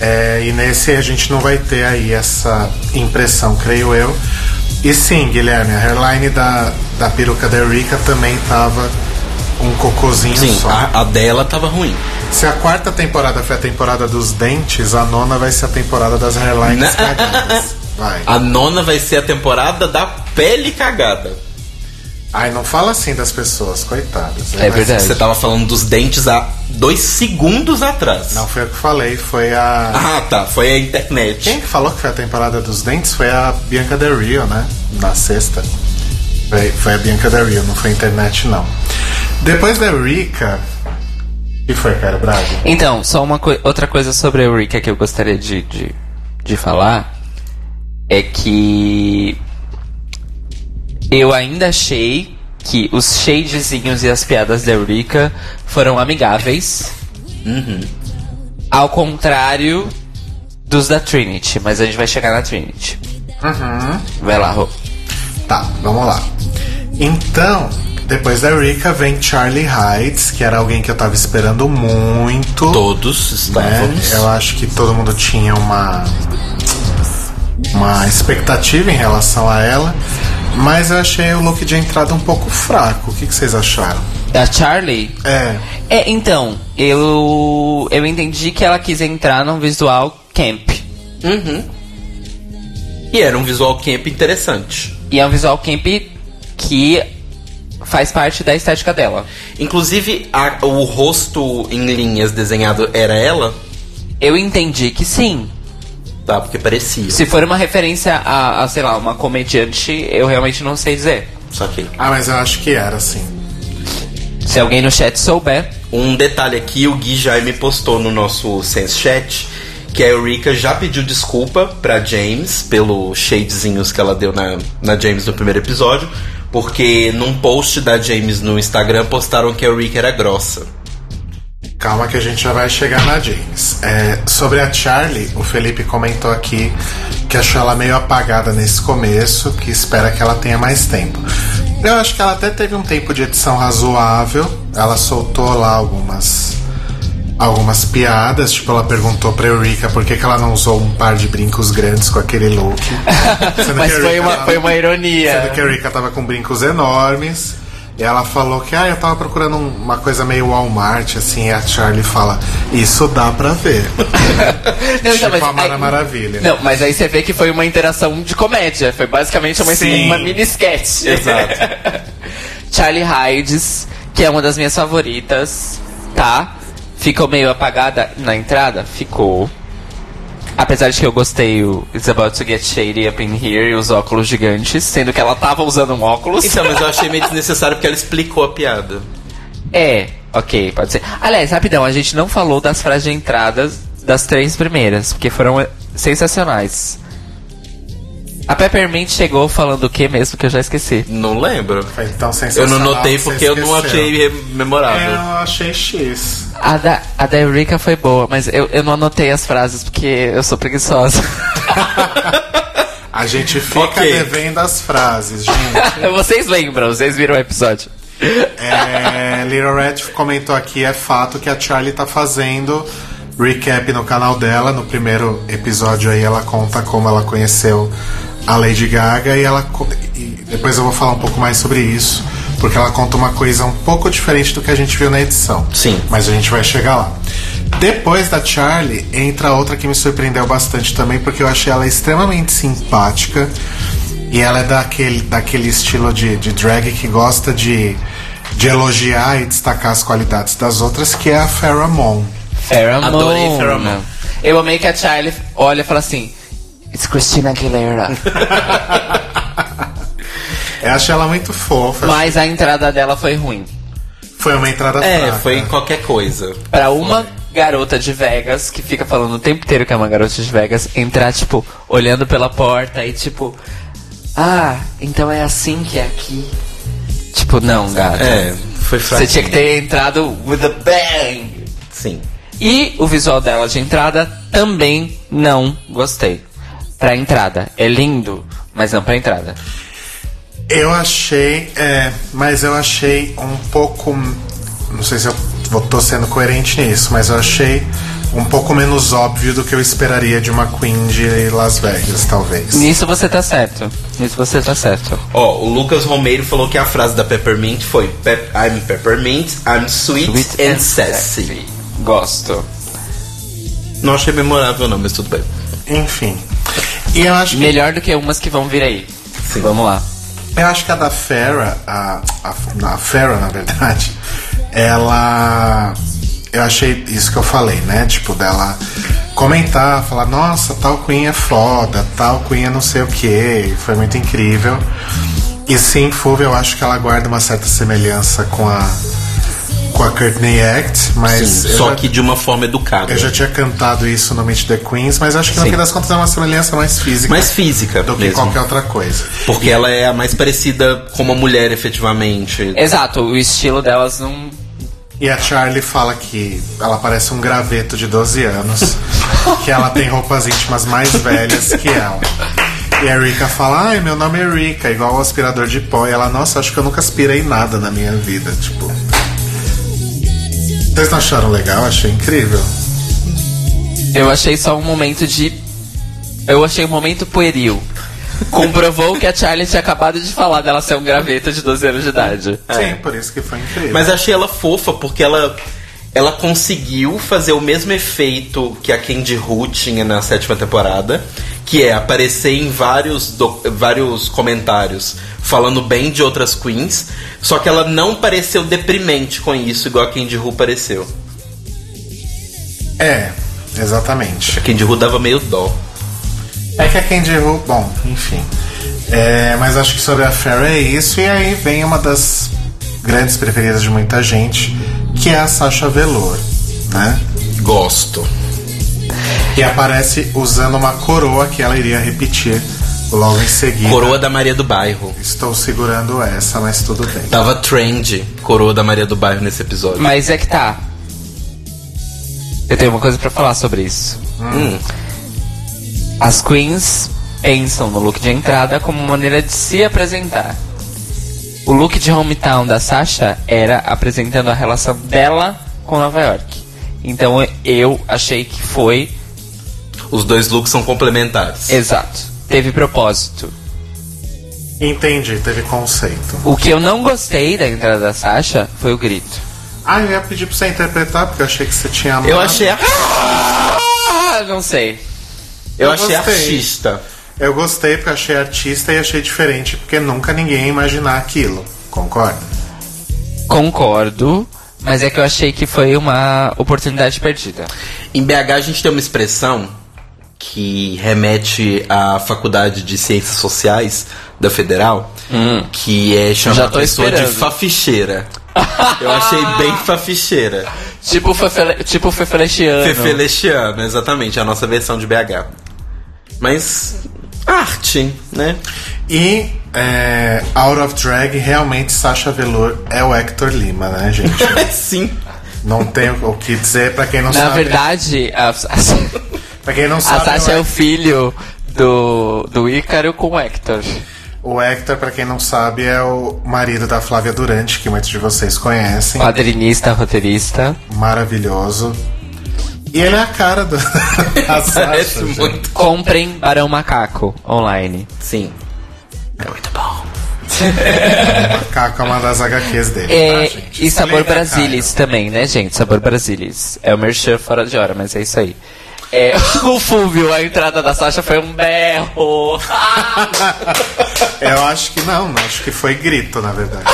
É, e nesse a gente não vai ter aí essa impressão, creio eu. E sim, Guilherme, a hairline da, da peruca da Erika também tava um cocôzinho Sim, só. a, a dela tava ruim. Se a quarta temporada foi a temporada dos dentes, a nona vai ser a temporada das hairlines cagadas. Vai. A nona vai ser a temporada da pele cagada. Ai, não fala assim das pessoas, coitadas. É Mas verdade. Você tava falando dos dentes há dois segundos atrás. Não foi eu que falei, foi a. Ah, tá. Foi a internet. Quem que falou que foi a temporada dos dentes foi a Bianca Del Rio, né? Na sexta. Foi, foi a Bianca Del Rio, não foi a internet, não. Depois da Eureka. O que foi, cara, Braga? Então, só uma coi- outra coisa sobre a Eureka que eu gostaria de, de, de falar é que eu ainda achei que os shadezinhos e as piadas da Eureka foram amigáveis. Ao contrário dos da Trinity, mas a gente vai chegar na Trinity. Vai lá, Rô. Tá, vamos lá. Então, depois da Eureka vem Charlie Heights, que era alguém que eu tava esperando muito. Todos né? estávamos. Eu acho que todo mundo tinha uma uma expectativa em relação a ela. Mas eu achei o look de entrada um pouco fraco. O que, que vocês acharam? Da Charlie? É. É, então, eu. Eu entendi que ela quis entrar num visual camp. E era um visual camp interessante. E é um visual camp que faz parte da estética dela. Inclusive, a- o rosto em linhas desenhado era ela, Eu entendi que sim. Tá? Porque parecia. Se for uma referência a, a, sei lá, uma comediante, eu realmente não sei dizer. Só que. Ah, mas eu acho que era, sim. Se alguém no chat souber. Um detalhe aqui, o Gui Jaime postou no nosso Sense Chat que a Eureka já pediu desculpa pra James pelo shadezinhos que ela deu na, na James no primeiro episódio, porque num post da James no Instagram postaram que a Eureka era grossa. Calma que a gente já vai chegar na James. É, sobre a Charlie, o Felipe comentou aqui que achou ela meio apagada nesse começo, que espera que ela tenha mais tempo. Eu acho que ela até teve um tempo de edição razoável. Ela soltou lá algumas algumas piadas, tipo ela perguntou pra Eureka por que, que ela não usou um par de brincos grandes com aquele look. Mas foi uma, foi uma ironia. Sendo que a Erika tava com brincos enormes. E ela falou que, ah, eu tava procurando um- uma coisa meio Walmart, assim. E a Charlie fala, isso dá pra ver. Não, tipo mas a Mara aí- Maravilha. Não, mas aí você vê que foi uma interação de comédia. Foi basicamente uma, Sim. uma mini sketch. Exato. Charlie Hides, que é uma das minhas favoritas, tá? Ficou meio apagada na entrada? Ficou. Apesar de que eu gostei o It's About to Get Shady Up in Here e os óculos gigantes, sendo que ela tava usando um óculos. Então, mas eu achei meio desnecessário porque ela explicou a piada. É, ok, pode ser. Aliás, rapidão, a gente não falou das frases de entrada das três primeiras, porque foram sensacionais. A Peppermint chegou falando o que mesmo que eu já esqueci. Não lembro. Foi tão Eu sensacional. não notei porque eu não achei memorável. É, eu achei X. A da, a da Eureka foi boa, mas eu, eu não anotei as frases porque eu sou preguiçosa. A gente fica Ok. devendo as frases, gente. vocês lembram, vocês viram o episódio. É, Little Red comentou aqui, é fato que a Charlie tá fazendo recap no canal dela. No primeiro episódio aí ela conta como ela conheceu a Lady Gaga e ela e depois eu vou falar um pouco mais sobre isso, porque ela conta uma coisa um pouco diferente do que a gente viu na edição. Sim. Mas a gente vai chegar lá. Depois da Charlie, entra outra que me surpreendeu bastante também, porque eu achei ela extremamente simpática. E ela é daquele, daquele estilo de, de drag que gosta de, de elogiar e destacar as qualidades das outras, que é a Moon. Pheromone. Adorei Pheromone. Eu amei que a Charlie olha e fala assim: It's Christina Aguilera. Eu achei ela muito fofa. mas a entrada dela foi ruim. Foi uma entrada É, fraca. foi qualquer coisa. Pra uma garota de Vegas, que fica falando o tempo inteiro que é uma garota de Vegas, entrar, tipo, olhando pela porta e tipo. Ah, então é assim que é aqui. Tipo, não, gata. É, foi fraco. Você tinha que ter entrado with a bang. Sim. E o visual dela de entrada também não gostei. Pra entrada. É lindo, mas não pra entrada. Eu achei, é, mas eu achei um pouco. Não sei se eu tô sendo coerente nisso, mas eu achei um pouco menos óbvio do que eu esperaria de uma Queen de Las Vegas, talvez. Nisso você tá certo. Nisso você tá certo. Ó, o Lucas Romeiro falou que a frase da Peppermint foi Pep I'm Peppermint, I'm sweet, and, sassy. Gosto. Não achei memorável não, mas tudo bem. Enfim. E eu acho que Melhor do que umas que vão vir aí. Vamos lá. Eu acho que a da Farrah, a, a, a Farrah, na verdade, ela. Eu achei isso que eu falei, né? Tipo, dela comentar, falar, nossa, tal Queen é foda, tal Queen é não sei o que, foi muito incrível. E sim, Fuve, eu acho que ela guarda uma certa semelhança com a. com a Courtney Act, mas. Sim, só já- que de uma forma educada. Eu já tinha cantado isso no Meet the Queens, mas acho que no fim das contas é uma semelhança mais física Mais física do que mesmo. qualquer outra coisa. Porque ela é a mais parecida com uma mulher, efetivamente. Exato, o estilo delas não. E a Charlie fala que ela parece um graveto de 12 anos, que ela tem roupas íntimas mais velhas que ela. E a Rika fala, ai, meu nome é Rika, igual o aspirador de pó. E ela, nossa, acho que eu nunca aspirei nada na minha vida, tipo. Vocês não acharam legal? Achei incrível. Eu achei só um momento de. Eu achei um momento pueril. Comprovou o que a Charlie tinha acabado de falar dela ser um graveto de 12 anos de idade. Sim, por isso que foi incrível. Mas achei ela fofa porque ela ela conseguiu fazer o mesmo efeito que a Candy Who tinha na sétima temporada, que é aparecer em vários, do- vários comentários falando bem de outras queens, só que ela não pareceu deprimente com isso, igual a Candy Who pareceu. É, exatamente. A Candy Who dava meio dó. É que a Candy Who, bom, enfim. É, mas acho que sobre a Farrah é isso, e aí vem uma das grandes preferidas de muita gente, que é a Sasha Velour, né? Gosto. Que aparece usando uma coroa que ela iria repetir logo em seguida. Coroa da Maria do Bairro. Estou segurando essa, mas tudo bem. Tava trend, coroa da Maria do Bairro nesse episódio. Mas é que tá. Eu tenho uma coisa pra falar sobre isso. Hum. As queens pensam no look de entrada como uma maneira de se apresentar. O look de hometown da Sasha era apresentando a relação dela com Nova York. Então eu achei que foi Os dois looks são complementares. exato. Teve propósito. Entendi, teve conceito. O que eu não gostei da entrada da Sasha foi o grito. Ah, eu ia pedir pra você interpretar, porque eu achei que você tinha amado. Eu achei a... Ah, não sei. Eu Eu achei gostei. artista. Eu gostei porque achei artista e achei diferente, porque nunca ninguém ia imaginar aquilo. Concorda? Concordo, mas é que eu achei que foi uma oportunidade perdida. Em BH a gente tem uma expressão que remete à Faculdade de Ciências Sociais da Federal, que é chamar Já a tô pessoa de esperando. faficheira. Eu achei bem faficheira. Tipo Fefele, tipo Fefelechiano. Fefelechiano, exatamente, a nossa versão de BH. Mas arte, né? E é, Out of Drag, realmente Sasha Velour é o Hector Lima, né, gente? Sim. Não tem o que dizer pra quem não Na sabe. verdade, a, a, Pra quem não a sabe, Sasha é o, filho do, do Ícaro com o Hector. o Hector, pra quem não sabe, é o marido da Flávia Durante, que muitos de vocês conhecem. Quadrinista, roteirista. Maravilhoso. E ele é a cara do, da Sasha. Comprem Barão Macaco online. Sim. É muito bom. Macaco é uma das HQs dele. É, tá, gente? e Sabor Explica, Brasilis também, né, gente? Sabor Brasilis. É o merchan fora de hora, mas é isso aí. É, o Fúvio, a entrada da Sasha foi um berro. Eu acho que não, acho que foi grito, na verdade.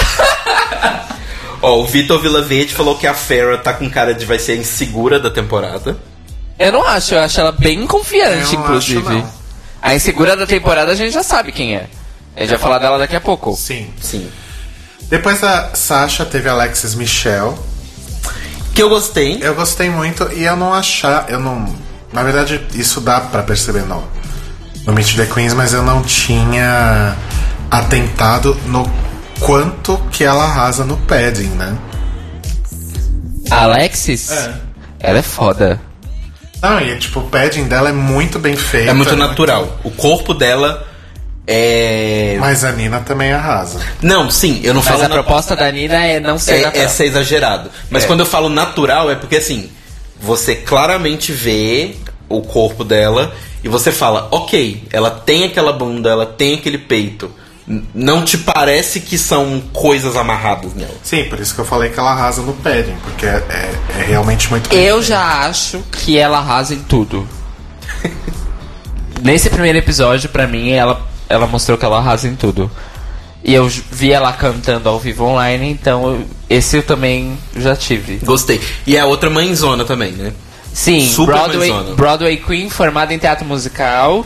Ó, o Vitor Vilaverde falou que a Farrah tá com cara de vai ser a insegura da temporada. Eu não acho, eu acho ela bem confiante, inclusive. acho, não. A insegura da temporada a gente já sabe quem é. A gente vai falar dela daqui a pouco. Sim. Sim. Depois da Sasha teve Alexis Michel. Que eu gostei. Eu gostei muito e eu não achar, eu não, na verdade isso dá pra perceber no no Meet the Queens, mas eu não tinha atentado no quanto que ela arrasa no padding, né? A Alexis, É. ela é foda. Não, e tipo, o padding dela é muito bem feito. É muito natural. O corpo dela é. Mas a Nina também arrasa. Não, sim, eu não Mas falo. a na- proposta da Nina é não ser é, natural. é ser exagerado. Mas É. quando eu falo natural, é porque assim, você claramente vê o corpo dela e você fala, ok, ela tem aquela bunda, ela tem aquele peito. Não te parece que são coisas amarradas nela. Sim, por isso que eu falei que ela arrasa no padding, porque é, é- é realmente muito Eu já acho que ela arrasa em tudo. Nesse primeiro episódio, pra mim, ela, ela mostrou que ela arrasa em tudo. E eu vi ela cantando ao vivo online, então eu- esse eu também já tive. Gostei. E é a outra mãezona também, né? Sim, Super Broadway, mãezona. Broadway Queen, formada em teatro musical.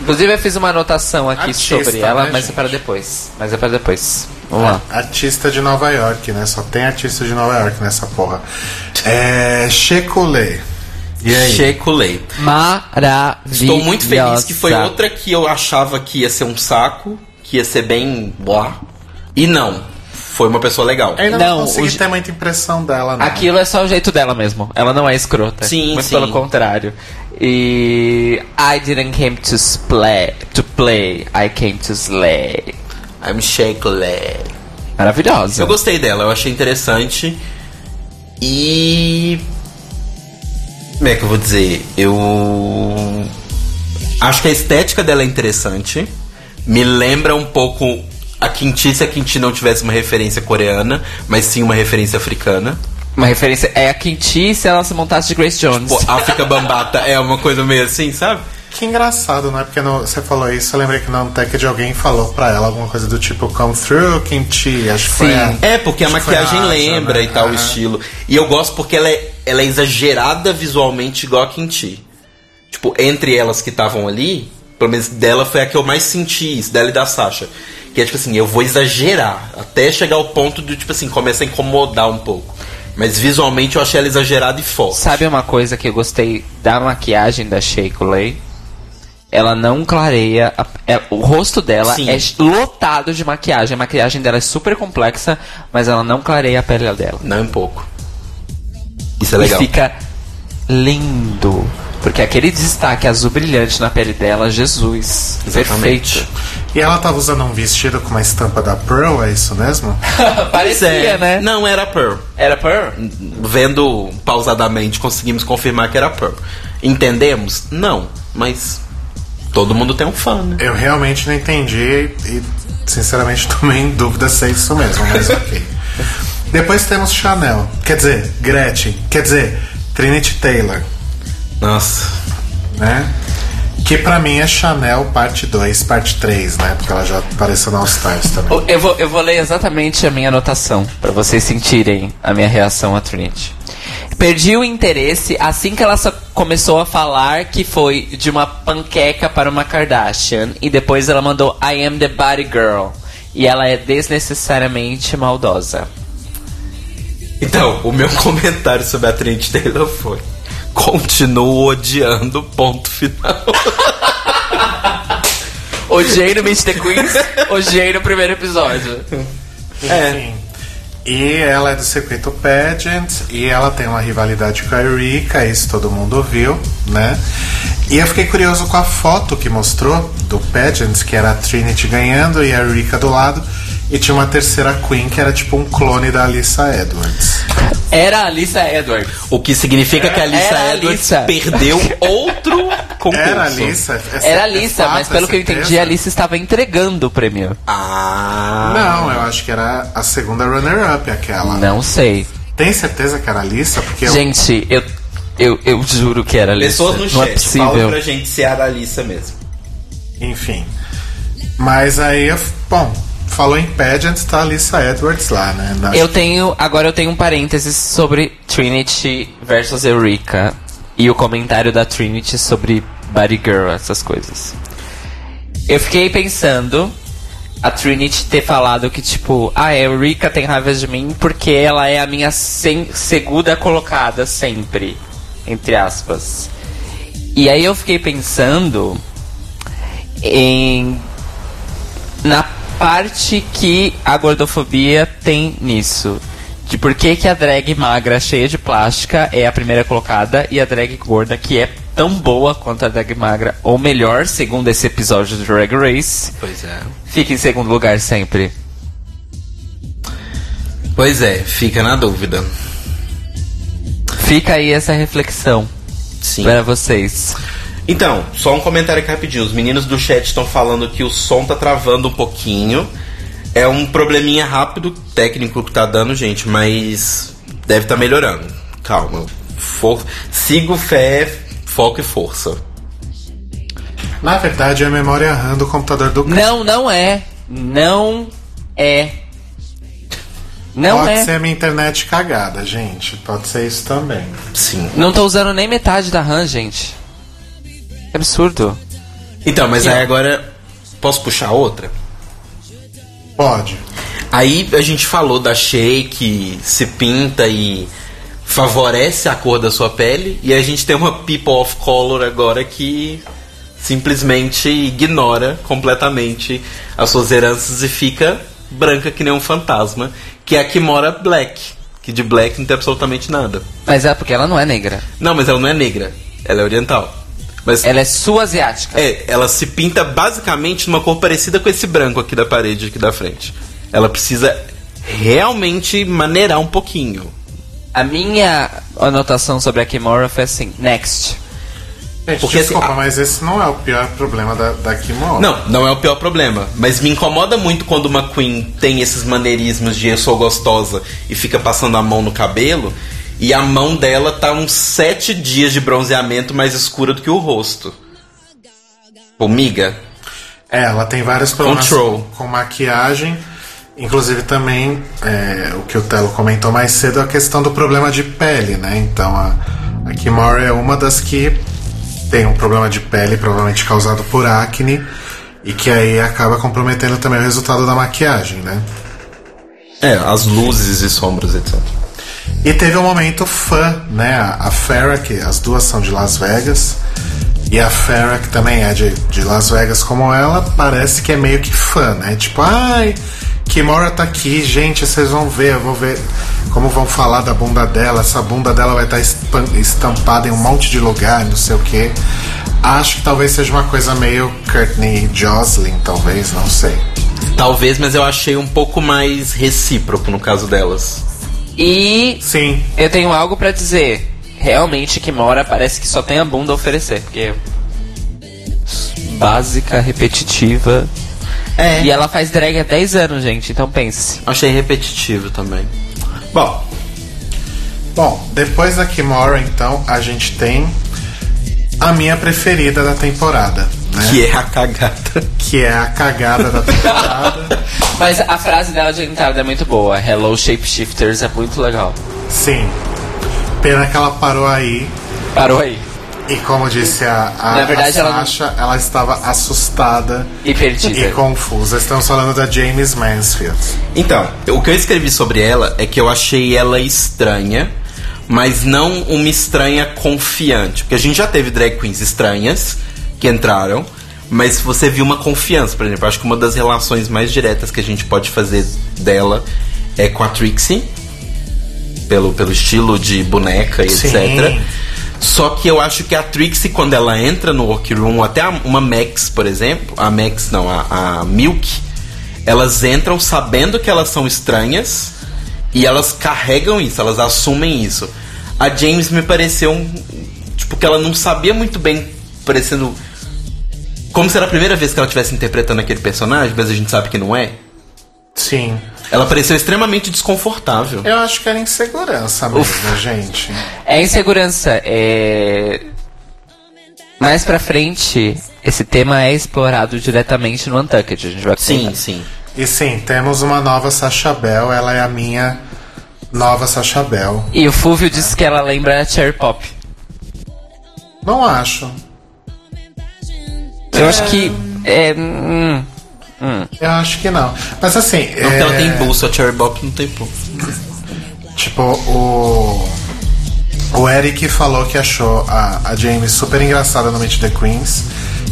Inclusive eu fiz uma anotação aqui Artista, sobre ela, né, mas é gente? para depois. Mas é para depois. Vamos lá. Artista de Nova York, né? Só tem artista de Nova York nessa porra. É. Checolê. E aí? Checolei. Maravilhosa. Estou muito feliz que foi outra que eu achava que ia ser um saco, que ia ser bem blá. E não. Foi uma pessoa legal. Ainda Não, não, consegui o ter muita impressão dela, não. Aquilo é só o jeito dela mesmo. Ela não é escrota. Sim, Muito sim. pelo contrário. E I didn't came to play, to play. I came to slay. I'm Checolei. Maravilhosa. Eu gostei dela, eu achei interessante. E. Como é que eu vou dizer? Eu. Acho que a estética dela é interessante. Me lembra um pouco a Kimchi se a Kimchi não tivesse uma referência coreana, mas sim uma referência africana. Uma referência é a Kimchi se ela se montasse de Grace Jones. Pô, África Bambata é uma coisa meio assim, sabe? Que engraçado, né? Porque no- você falou isso, eu lembrei que no Antec alguém falou pra ela alguma coisa do tipo Come through, kimchi. Acho que foi Sim. a- É, porque a foi maquiagem Asa, lembra né? e tal, o estilo. E eu gosto porque ela é, ela é exagerada visualmente igual a Kimchi. Tipo, entre elas que estavam ali, pelo menos dela foi a que eu mais senti isso, dela e da Sasha. Que é tipo assim, eu vou exagerar, até chegar ao ponto de, tipo assim, começa a incomodar um pouco. Mas visualmente eu achei ela exagerada e forte. Sabe uma coisa que eu gostei da maquiagem da Shea Coulee? Ela não clareia. a- é- o rosto dela Sim. é lotado de maquiagem. A maquiagem dela é super complexa, mas ela não clareia a pele dela. Não um pouco. Isso é legal. E fica lindo. Porque aquele destaque azul brilhante na pele dela, Jesus. Exatamente. Perfeito. E ela tava usando um vestido com uma estampa da Pearl, é isso mesmo? Parecia, é. né? Não, era Pearl. Era Pearl? Vendo pausadamente, conseguimos confirmar que era Pearl. Entendemos? Não, mas todo mundo tem um fã, né? Eu realmente não entendi e, sinceramente, tomei em dúvida se é isso mesmo, mas ok. Depois temos Chanel, quer dizer, Gretchen, quer dizer, Trinity Taylor, Nossa. né? Que pra mim é Chanel parte 2, parte 3, né? Porque ela já apareceu na All Stars também. Eu vou, eu vou ler exatamente a minha anotação, pra vocês sentirem a minha reação a Trinity. Perdi o interesse assim que ela só começou a falar que foi de uma panqueca para uma Kardashian e depois ela mandou I am the body girl. E ela é desnecessariamente maldosa. Então, o meu comentário sobre a Trinity Taylor foi: continuo odiando, ponto final. Odiei no Meet the Queens, odiei no primeiro episódio. Enfim. E ela é do circuito pageant e ela tem uma rivalidade com a Erika, isso todo mundo viu, né? E eu fiquei curioso com a foto que mostrou do pageant, que era a Trinity ganhando e a Erika do lado, e tinha uma terceira queen que era tipo um clone da Alyssa Edwards. Era a Alissa Edwards. O que significa que a Alissa Edwards Alissa. perdeu outro concurso. Era a Alyssa? É- Era a é Alissa, fato, mas pelo é que eu entendi, a Alissa estava entregando o prêmio. Ah. Não, eu acho que era a segunda runner-up aquela. Não sei. Tem certeza que era a Alyssa? Porque eu- Gente, eu, eu, eu juro que era a Alissa. Pessoas no Não é chat, possível. fala pra gente se era a Alissa mesmo. Enfim. Mas aí, eu- bom, falou em pageant, tá a Alyssa Edwards lá, né? Na- Eu tenho. Agora eu tenho um parênteses sobre Trinity versus Eureka. E o comentário da Trinity sobre Body Girl, essas coisas. Eu fiquei pensando a Trinity ter falado que, tipo, ah, a Eureka tem raiva de mim porque ela é a minha segunda colocada sempre. Entre aspas. E aí eu fiquei pensando em na parte que a gordofobia tem nisso. De por que, que a drag magra cheia de plástica é a primeira colocada e a drag gorda que é tão boa quanto a drag magra, ou melhor, segundo esse episódio do Drag Race, Pois é. fica em segundo lugar sempre. Pois é, fica na dúvida. Fica aí essa reflexão Sim. para vocês. Então, só um comentário aqui rapidinho. Os meninos do chat estão falando que o som tá travando um pouquinho. É um probleminha rápido, técnico que tá dando, gente, mas deve estar melhorando. Calma. For... Sigo fé, foco e força. Na verdade, é a memória RAM do computador do cara. Não, não é. Não é. Não Pode é. ser a minha internet cagada, gente. Pode ser isso também. Sim. Não tô usando nem metade da RAM, gente. Que absurdo. Então, mas aí agora posso puxar outra? Pode. Aí a gente falou da Shea que se pinta e favorece a cor da sua pele. E a gente tem uma People of Color agora que simplesmente ignora completamente as suas heranças e fica branca que nem um fantasma. Que é a Kimora Black. Que de black não tem absolutamente nada. Mas é porque ela não é negra. Não, mas ela não é negra. Ela é oriental. Mas Ela é sul-asiática. é, ela se pinta basicamente numa cor parecida com esse branco aqui da parede aqui da frente. Ela precisa realmente maneirar um pouquinho. A minha anotação sobre a Kimura foi assim: next. Gente, Porque, assim, desculpa, a- mas esse não é o pior problema da, da Kimora. Não, não é o pior problema. Mas me incomoda muito quando uma Queen tem esses maneirismos de eu sou gostosa e fica passando a mão no cabelo e a mão dela tá uns sete dias de bronzeamento mais escura do que o rosto. Pô, miga. É, ela tem vários problemas Control. com maquiagem. Inclusive também, é, o que o Telo comentou mais cedo, a questão do problema de pele, né? Então a, a Kimora é uma das que tem um problema de pele, provavelmente causado por acne, e que aí acaba comprometendo também o resultado da maquiagem, né? É, as luzes e sombras, etc. E teve um momento fã, né? A, Farrah, que as duas são de Las Vegas, e a Farrah, que também é de, de Las Vegas como ela, parece que é meio que fã, né? Tipo, ai, Kimora tá aqui, gente, vocês vão ver, eu vou ver como vão falar da bunda dela, essa bunda dela vai estar espan- estampada em um monte de lugar, não sei o que. Acho que talvez seja uma coisa meio Courtney Jocelyn, talvez, não sei. Talvez, mas eu achei um pouco mais recíproco no caso delas. E Sim, eu tenho algo pra dizer. Realmente, Kimora parece que só tem a bunda a oferecer. Porque. Básica, repetitiva. É. E ela faz drag há 10 anos, gente, então pense. Achei repetitivo também. Bom, bom, depois da Kimora, então, a gente tem a minha preferida da temporada, né? Que é a cagada. Que é a cagada da temporada. Mas a frase dela de entrada é muito boa. Hello Shapeshifters é muito legal. Sim. Pena que ela parou aí. Parou aí. E como disse a, a, Na verdade, a ela não- Sasha, ela estava assustada E perdida. e confusa. Estamos falando da James Mansfield. Então, o que eu escrevi sobre ela é que eu achei ela estranha, mas não uma estranha confiante. Porque a gente já teve drag queens estranhas que entraram, mas você viu uma confiança, por exemplo. Acho que uma das relações mais diretas que a gente pode fazer dela é com a Trixie, pelo, pelo estilo de boneca e Sim. etc. Só que eu acho que a Trixie, quando ela entra no workroom, até uma Max, por exemplo, a Max não, a, a Milk, elas entram sabendo que elas são estranhas e elas carregam isso, elas assumem isso. A James me pareceu um. Tipo, que ela não sabia muito bem, parecendo. Como se era a primeira vez que ela estivesse interpretando aquele personagem, mas a gente sabe que não é. Sim. Ela pareceu extremamente desconfortável. Eu acho que era insegurança mesmo, gente. É insegurança. É... Mais pra frente, esse tema é explorado diretamente no Untucked. A gente vai Sim, comentar. sim. E sim, temos uma nova Sasha Bell. Ela é a minha nova Sasha Bell. E o Fulvio disse que ela lembra a Cherry Pop. Não acho. Eu acho que. É, hum, Eu acho que não. Mas assim. Não, é... ela tem bolso, a Cherry Bop não tem bolso. Tipo, o. O Eric falou que achou a, a James super engraçada no Meet the Queens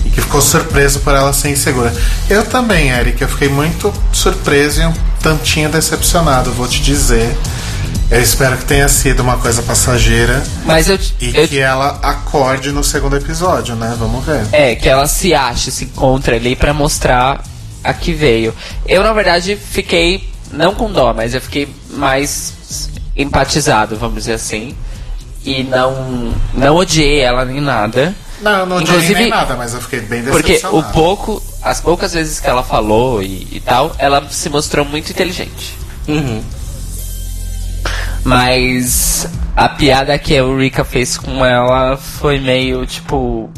e que ficou surpreso por ela ser insegura. Eu também, Eric, eu fiquei muito surpreso e um tantinho decepcionado, vou te dizer. Eu espero que tenha sido uma coisa passageira mas eu, e eu- que ela acorde no segundo episódio, né? Vamos ver. É, que ela se acha, se encontra ali pra mostrar a que veio. Eu, na verdade, fiquei, não com dó, mas eu fiquei mais empatizado, vamos dizer assim. E não, não odiei ela nem nada. Não, eu não odiei Inclusive, nem nada, mas eu fiquei bem Porque decepcionado. o pouco, as poucas vezes que ela falou e, e tal, ela se mostrou muito inteligente. Uhum. Mas a piada que a Eureka fez com ela foi meio tipo.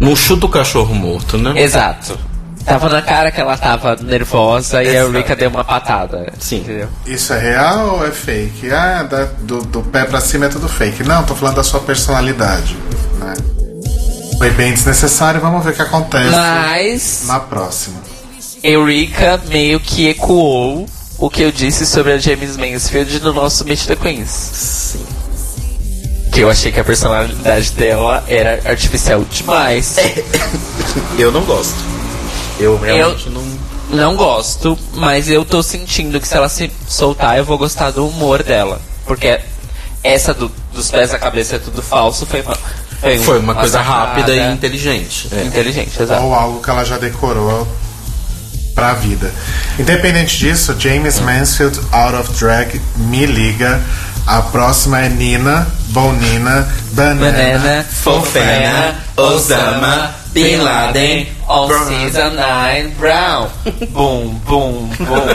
Não chuta o cachorro morto, né? Exato. Tava na cara que ela tava nervosa e a. Eureka deu uma patada. Sim. Entendeu? Isso é real ou é fake? Ah, da- do, do pé pra cima é tudo fake. Não, tô falando da sua personalidade. Né? Foi bem desnecessário, vamos ver o que acontece Mas na próxima. Eureka meio que ecoou o que eu disse sobre a James Mansfield no nosso Meet the Queens. Sim. Que eu achei que a personalidade dela era artificial demais. Eu não gosto. Eu realmente não. Não gosto, mas eu tô sentindo que se ela se soltar, eu vou gostar do humor dela. Porque essa do- dos pés à cabeça é tudo falso foi uma, Foi uma coisa sacada rápida e inteligente. É. inteligente, exato. Ou algo que ela já decorou pra vida. Independente disso, James Mansfield Out of Drag me liga. A próxima é Nina, Bonina, Banana. Banana, Fofana, Osama, Bin Laden, on Brown. season 9, Brown. boom, boom, boom.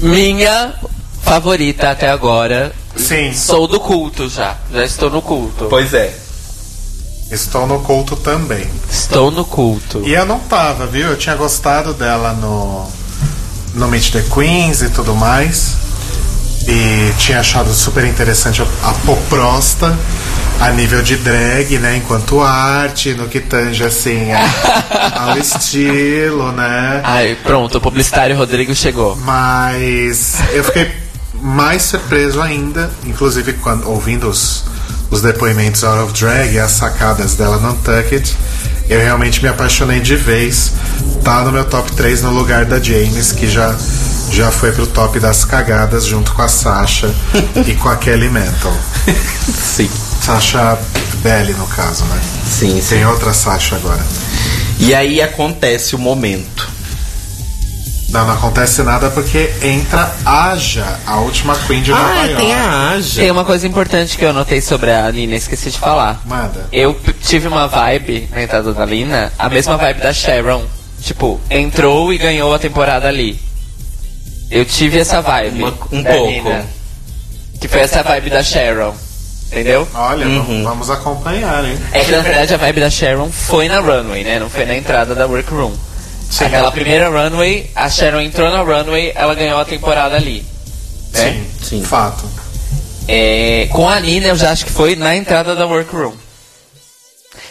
Minha favorita até agora. Sim, Sou do culto já. Já estou no culto. Pois é. Estou no culto também. Estou no culto. E eu não tava, viu? Eu tinha gostado dela no, no Meet the Queens e tudo mais. E tinha achado super interessante a, a poprosta a nível de drag, né? Enquanto arte, no que tange assim a- ao estilo, né? Ai, pronto, o publicitário Rodrigo chegou. Mas eu fiquei mais surpreso ainda, inclusive quando ouvindo os, os depoimentos out of drag e as sacadas dela no Untucked, eu realmente me apaixonei de vez. Tá no meu top 3 no lugar da James, que já, já foi pro top das cagadas junto com a Sasha e com a Kelly Mental. Sim. Sasha Belly, no caso, né? Sim, sim. Tem outra Sasha agora. E aí acontece o momento. Não, não acontece nada porque entra Aja, a última Queen de Nova Ah, York. tem a Aja. Tem uma coisa importante que eu notei sobre a Nina, esqueci de falar. Manda. Eu tive uma vibe na entrada da Lina, a mesma vibe da Sharon. Tipo, entrou e ganhou a temporada ali. Eu tive essa vibe. Uma- um pouco. Nina, que foi essa vibe da Sharon. Entendeu? Olha, Uhum. vamos acompanhar, hein? É que na verdade a vibe da Sharon foi na runway, né? Não foi na entrada da workroom. Aquela primeira runway, a Sharon entrou na runway, ela ganhou a temporada ali. né? Sim, Sim. fato. É, com a Nina eu já acho que foi na entrada da workroom.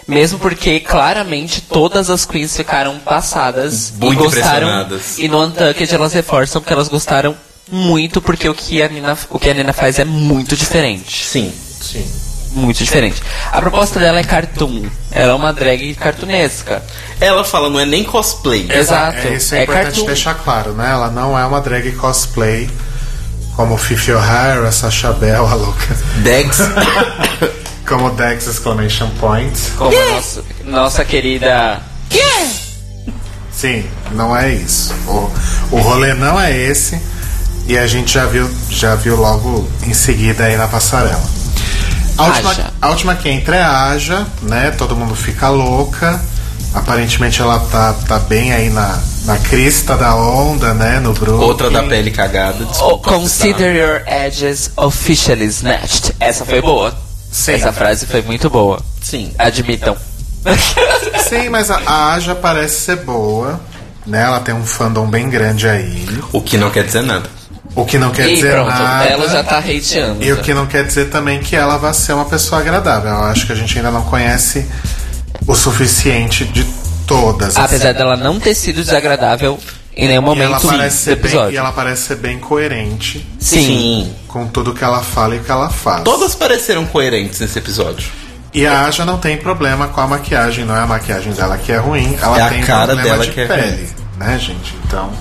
Mesmo porque claramente todas as queens ficaram passadas Muito e gostaram. impressionadas. E no Untucked elas reforçam que elas gostaram muito porque o que a Nina, o que a Nina faz é muito diferente. Sim. Sim. Muito diferente. A proposta dela é cartoon. Ela é uma drag cartunesca. Ela fala, não é nem cosplay. Exato. É, isso é, É importante cartoon. deixar claro, né? Ela não é uma drag cosplay como Fifi O'Hara, Sasha Bell, a louca. Dex. Como Dex Exclamation Point. Como a nossa, nossa querida. Sim, não é isso. O, o rolê não é esse. E a gente já viu, já viu logo em seguida aí na passarela. A última, Aja. a última que entra é a Aja, né? Todo mundo fica louca. Aparentemente ela tá, tá bem aí na, na crista da onda, né? No Brooklyn. Outra da pele cagada. Oh, Desculpa. consider your edges officially snatched. Essa foi boa. Sim. Essa frase foi muito boa. Sim. Admitam. Sim, mas a, a Aja parece ser boa, né? Ela tem um fandom bem grande aí. O que não quer dizer nada. O que não quer e dizer pronto, nada. ela já tá hateando. E o que não quer dizer também que ela vai ser uma pessoa agradável. Eu acho que a gente ainda não conhece o suficiente de todas. Apesar dela não ter sido desagradável em nenhum e ela momento parece do ser bem, episódio. e ela parece ser bem coerente Sim. com tudo que ela fala e que ela faz. Todas pareceram coerentes nesse episódio. E a Aja não tem problema com a maquiagem, não é a maquiagem dela que é ruim, ela É a tem cara problema dela de que é pele, né, gente? Então,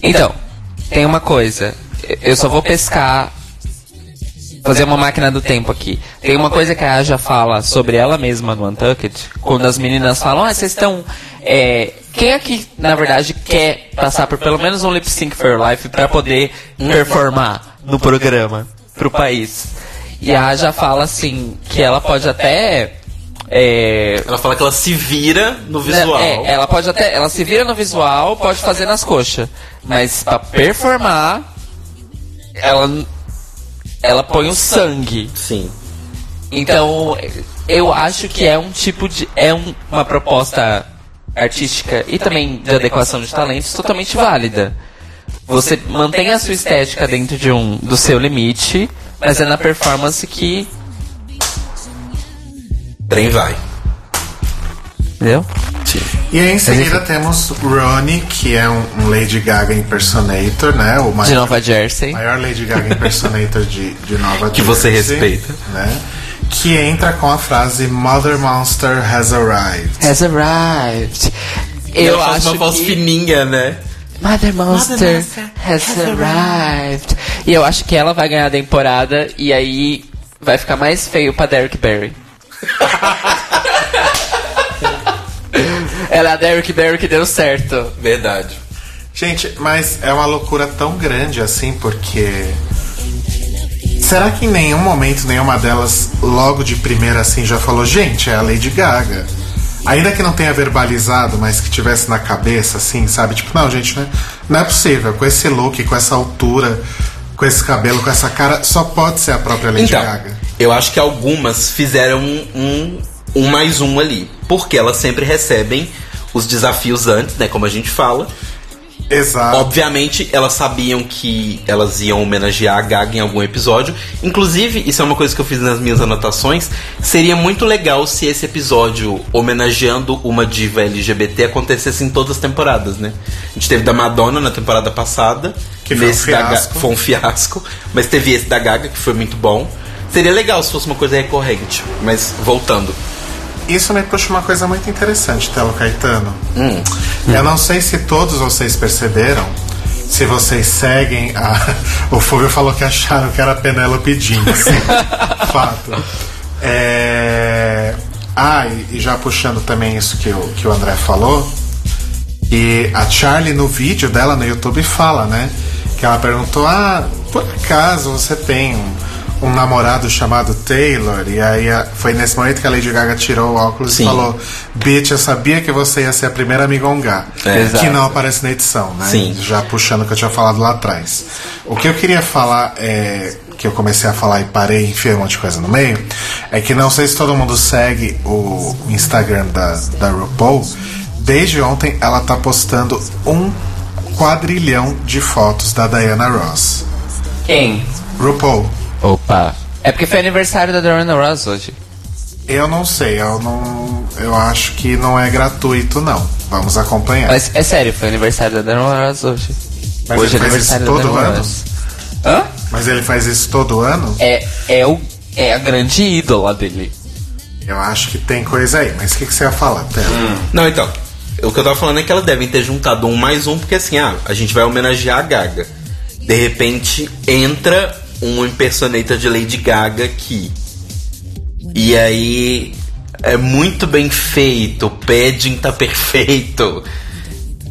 Então, tem uma coisa. Eu só vou pescar. Fazer uma máquina do tempo aqui. Tem uma coisa que a Aja fala sobre ela mesma no Untucked. Quando as meninas falam, ah, vocês estão. É, quem aqui, na verdade, quer passar por pelo menos um lip sync for your life pra poder performar no programa pro país? E a Aja fala assim, que ela pode até. É, Ela fala que ela se vira no visual. é, ela pode até. Ela se vira no visual, pode fazer nas coxas. Mas pra performar, ela. Ela põe o sangue. Sim. Então, eu acho que é um tipo de. É um- uma proposta artística e também de adequação de talentos totalmente válida. Você mantém a sua estética dentro de um, do seu limite, mas é na performance que. Trem vai. Entendeu? Sim. E aí, em seguida temos Ronnie, que é um, um Lady Gaga impersonator, né? O De maior, Nova Jersey. maior Lady Gaga impersonator de, de Nova Que você Jersey, respeita. Né? Que entra com a frase Mother Monster has arrived. Has arrived. Eu faz acho uma voz que... fininha, né? Mother Monster, has arrived. E eu acho que ela vai ganhar a temporada e aí vai ficar mais feio pra Derrick Barry. ela é a Derrick Barry que deu certo. Verdade. Gente, mas é uma loucura tão grande assim, porque. Será que em nenhum momento nenhuma delas, logo de primeira assim, já falou, gente, é a Lady Gaga? Ainda que não tenha verbalizado, mas que tivesse na cabeça, assim, sabe? Tipo, não, gente, não é, não é possível. Com esse look, com essa altura, com esse cabelo, com essa cara, só pode ser a própria Lady Então, Gaga. eu acho que algumas fizeram um, um, um mais um ali. Porque elas sempre recebem os desafios antes, né? Como a gente fala. Exato. Obviamente, elas sabiam que elas iam homenagear a Gaga em algum episódio. Inclusive, isso é uma coisa que eu fiz nas minhas anotações. Seria muito legal se esse episódio homenageando uma diva LGBT acontecesse em todas as temporadas, né? A gente teve da Madonna na temporada passada. Que foi um Nesse da fiasco. foi um fiasco. Mas teve esse da Gaga, que foi muito bom. Seria legal se fosse uma coisa recorrente. Mas voltando. Isso me puxa uma coisa muito interessante, Telo Caetano. Hum. Eu não sei se todos vocês perceberam, se vocês seguem a. O Fúvio falou que acharam que era a Penélope Jean. sim. Fato. É... Ah, e, e já puxando também isso que o, que o André falou, e a Charlie no vídeo dela no YouTube fala, né? Que ela perguntou: Ah, por acaso você tem um, um namorado chamado Taylor? E aí a- foi nesse momento que a Lady Gaga tirou o óculos Sim. e falou: Bitch, eu sabia que você ia ser a primeira amigongá. É. que Exato. não aparece na edição, né? Sim. Já puxando o que eu tinha falado lá atrás. O que eu queria falar é. Que eu comecei a falar e parei e enfiei um monte de coisa no meio. É que não sei se todo mundo segue o Instagram da, da RuPaul. Desde ontem ela tá postando um quadrilhão de fotos da Diana Ross. Quem? RuPaul. Opa. É porque foi aniversário da Diana Ross hoje. Eu não sei, eu não. Eu acho que não é gratuito, não. Vamos acompanhar. Mas é sério, foi aniversário da Diana Ross hoje. Mas hoje é ele faz isso aniversário todo da Diana ano? Ross. Hã? Mas ele faz isso todo ano? É, é, o, é a grande ídola dele. Eu acho que tem coisa aí. Mas o que, que você ia falar, Tela? Não, então. O que eu tava falando é que elas devem ter juntado um mais um, porque assim, ah, a gente vai homenagear a Gaga. De repente entra um impersonator de Lady Gaga aqui. E aí é muito bem feito, o padding tá perfeito.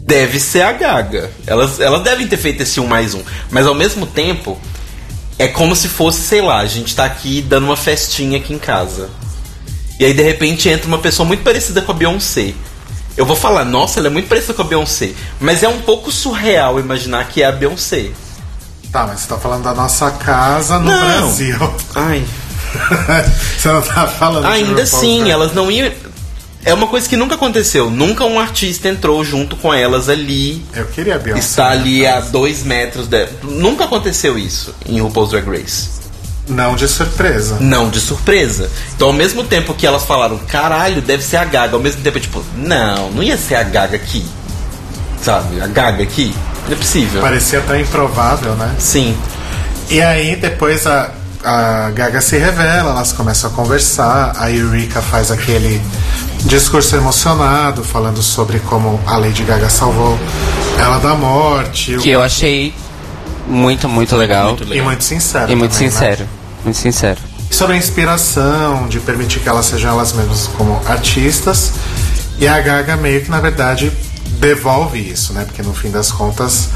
Deve ser a Gaga. Elas, elas devem ter feito esse um mais um. Mas ao mesmo tempo, é como se fosse, sei lá, a gente tá aqui dando uma festinha aqui em casa. E aí de repente entra uma pessoa muito parecida com a Beyoncé. Eu vou falar, nossa, ela é muito parecida com a Beyoncé. Mas é um pouco surreal imaginar que é a Beyoncé. Tá, mas você tá falando da nossa casa no Não. Brasil. Ai. você não tá falando Ainda assim, elas não iam. É uma coisa que nunca aconteceu. Nunca um artista entrou junto com elas ali. Eu queria a Beyoncé. Está ali a dois metros dela. Nunca aconteceu isso em RuPaul's Drag Race. Não de surpresa. Não de surpresa. Então, ao mesmo tempo que elas falaram, caralho, deve ser a Gaga, ao mesmo tempo, tipo, não, não ia ser a Gaga aqui. Sabe? A Gaga aqui. Não é possível. Parecia tão improvável, né? Sim. E aí depois a, a Gaga se revela, elas começam a conversar, a Eureka faz aquele discurso emocionado, falando sobre como a Lady Gaga salvou ela da morte. o- Que eu achei muito, muito legal. Muito E muito sincero. E muito também, né? sincero. Muito sincero. sobre a inspiração, de permitir que elas sejam elas mesmas como artistas. E a Gaga meio que na verdade devolve isso, né? Porque no fim das contas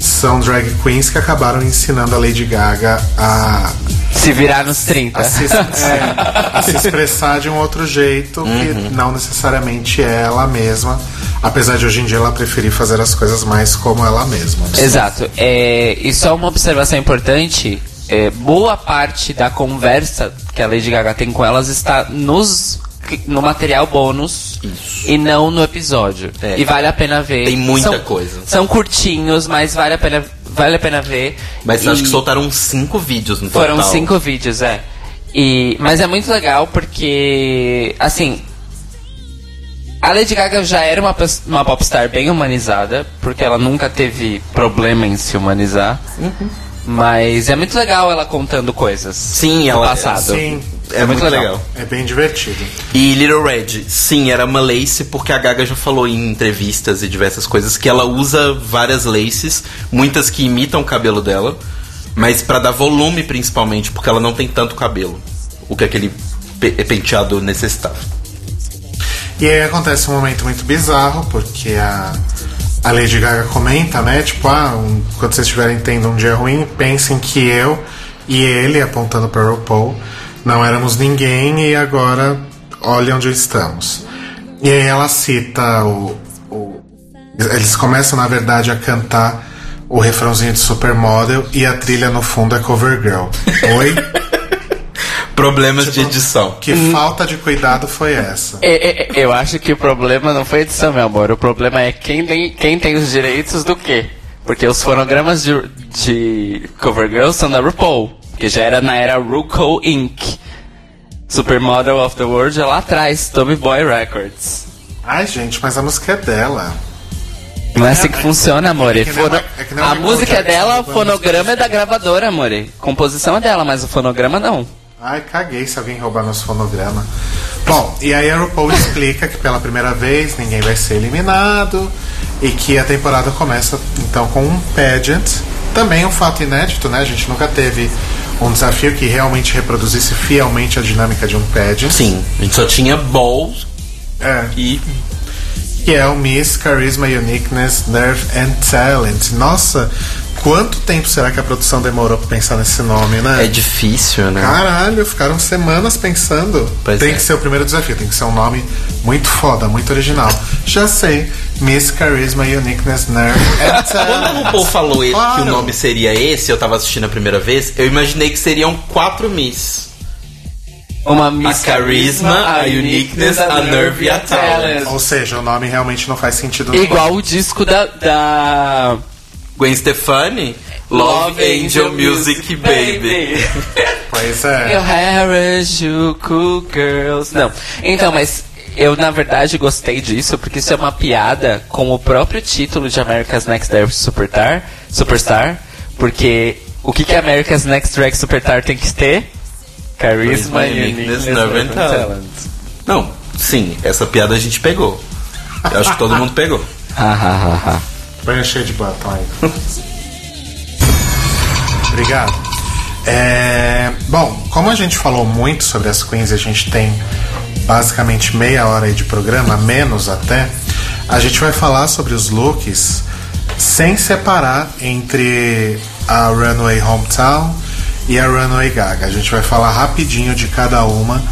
são drag queens que acabaram ensinando a Lady Gaga a, Se virar nos 30. a, se, é, a se expressar de um outro jeito que não necessariamente é ela mesma. Apesar de hoje em dia ela preferir fazer as coisas mais como ela mesma. Exato. É, e só uma observação importante: é, boa parte da conversa que a Lady Gaga tem com elas está nos, no material bônus Isso. e não no episódio. É. E vale a pena ver. Tem muita São- coisa. São curtinhos, mas vale a pena, vale a pena ver. Mas E acho que soltaram cinco vídeos no Foram total. cinco vídeos, é. E, mas é muito legal porque, assim, a Lady Gaga já era uma, uma popstar bem humanizada, porque ela nunca teve problema em se humanizar. Uhum. Mas é muito legal ela contando coisas Sim, do ela- passado. Sim, É, muito legal. é bem divertido. E Little Red, sim, era uma lace, porque a Gaga já falou em entrevistas e diversas coisas que ela usa várias laces, muitas que imitam o cabelo dela, mas pra dar volume principalmente, porque ela não tem tanto cabelo, o que aquele pe- penteado necessitava. E aí acontece um momento muito bizarro, porque a, a Lady Gaga comenta, né? Tipo, ah, um- quando vocês estiverem tendo um dia ruim, pensem que eu e ele, apontando para RuPaul, não éramos ninguém e agora olha onde estamos. E aí ela cita o, o- Eles começam, na verdade, a cantar o refrãozinho de Supermodel e a trilha no fundo é Cover Girl. Oi? Problemas de edição. Que falta de cuidado foi essa? É, é, é, eu acho que o problema não foi edição, meu amor. O problema é quem tem, quem tem os direitos do quê? Porque os fonogramas de, de Covergirl são da RuPaul, que já era na era RuPaul Inc. Supermodel of the World é lá atrás, Tommy Boy Records. Ai, gente, mas a música é dela. Não é assim que funciona, amor. É que Fono- é que A música é dela, o fonograma é da gravadora, amor. Composição é dela, mas o fonograma não. Ai, caguei se alguém roubar nosso fonograma. Bom, e aí a RuPaul explica que pela primeira vez ninguém vai ser eliminado e que a temporada começa então com um pageant. Também um fato inédito, né? A gente nunca teve um desafio que realmente reproduzisse fielmente a dinâmica de um pageant. Sim, a gente só tinha balls É, e que é o Miss Charisma, Uniqueness, Nerve and Talent. Nossa, quanto tempo será que a produção demorou pra pensar nesse nome, né? é difícil, né? Caralho, ficaram semanas pensando. Pois tem é. que ser o primeiro desafio, tem que ser um nome muito foda, muito original. Já sei, Miss Charisma, Uniqueness, Nerve and Quando o. RuPaul falou ele- que Claro. o nome seria esse, eu tava assistindo a primeira vez, eu imaginei que seriam quatro Miss. Uma Miss Charisma, a Uniqueness, a Nerve e a Talent. Ou seja, o nome realmente não faz sentido. no Igual o disco da, da Gwen Stefani, Love, Angel Music Baby. Pois Your é. hair is you cool girls. Não. Então, mas eu na verdade gostei disso porque isso é uma piada com o próprio título de America's Next Drag Superstar, Superstar, porque o que que America's Next Drag Superstar tem que ter? Charisma, uniqueness, nerve and talent. Não, sim, essa piada a gente pegou. Eu acho que todo mundo pegou. Ha, ha, ha, ha. Cheio de aí. Obrigado. É, bom, como a gente falou muito sobre as queens a gente tem basicamente meia hora de programa, menos até, a gente vai falar sobre os looks sem separar entre a Runway Hometown e a Runway Gaga. A gente vai falar rapidinho de cada uma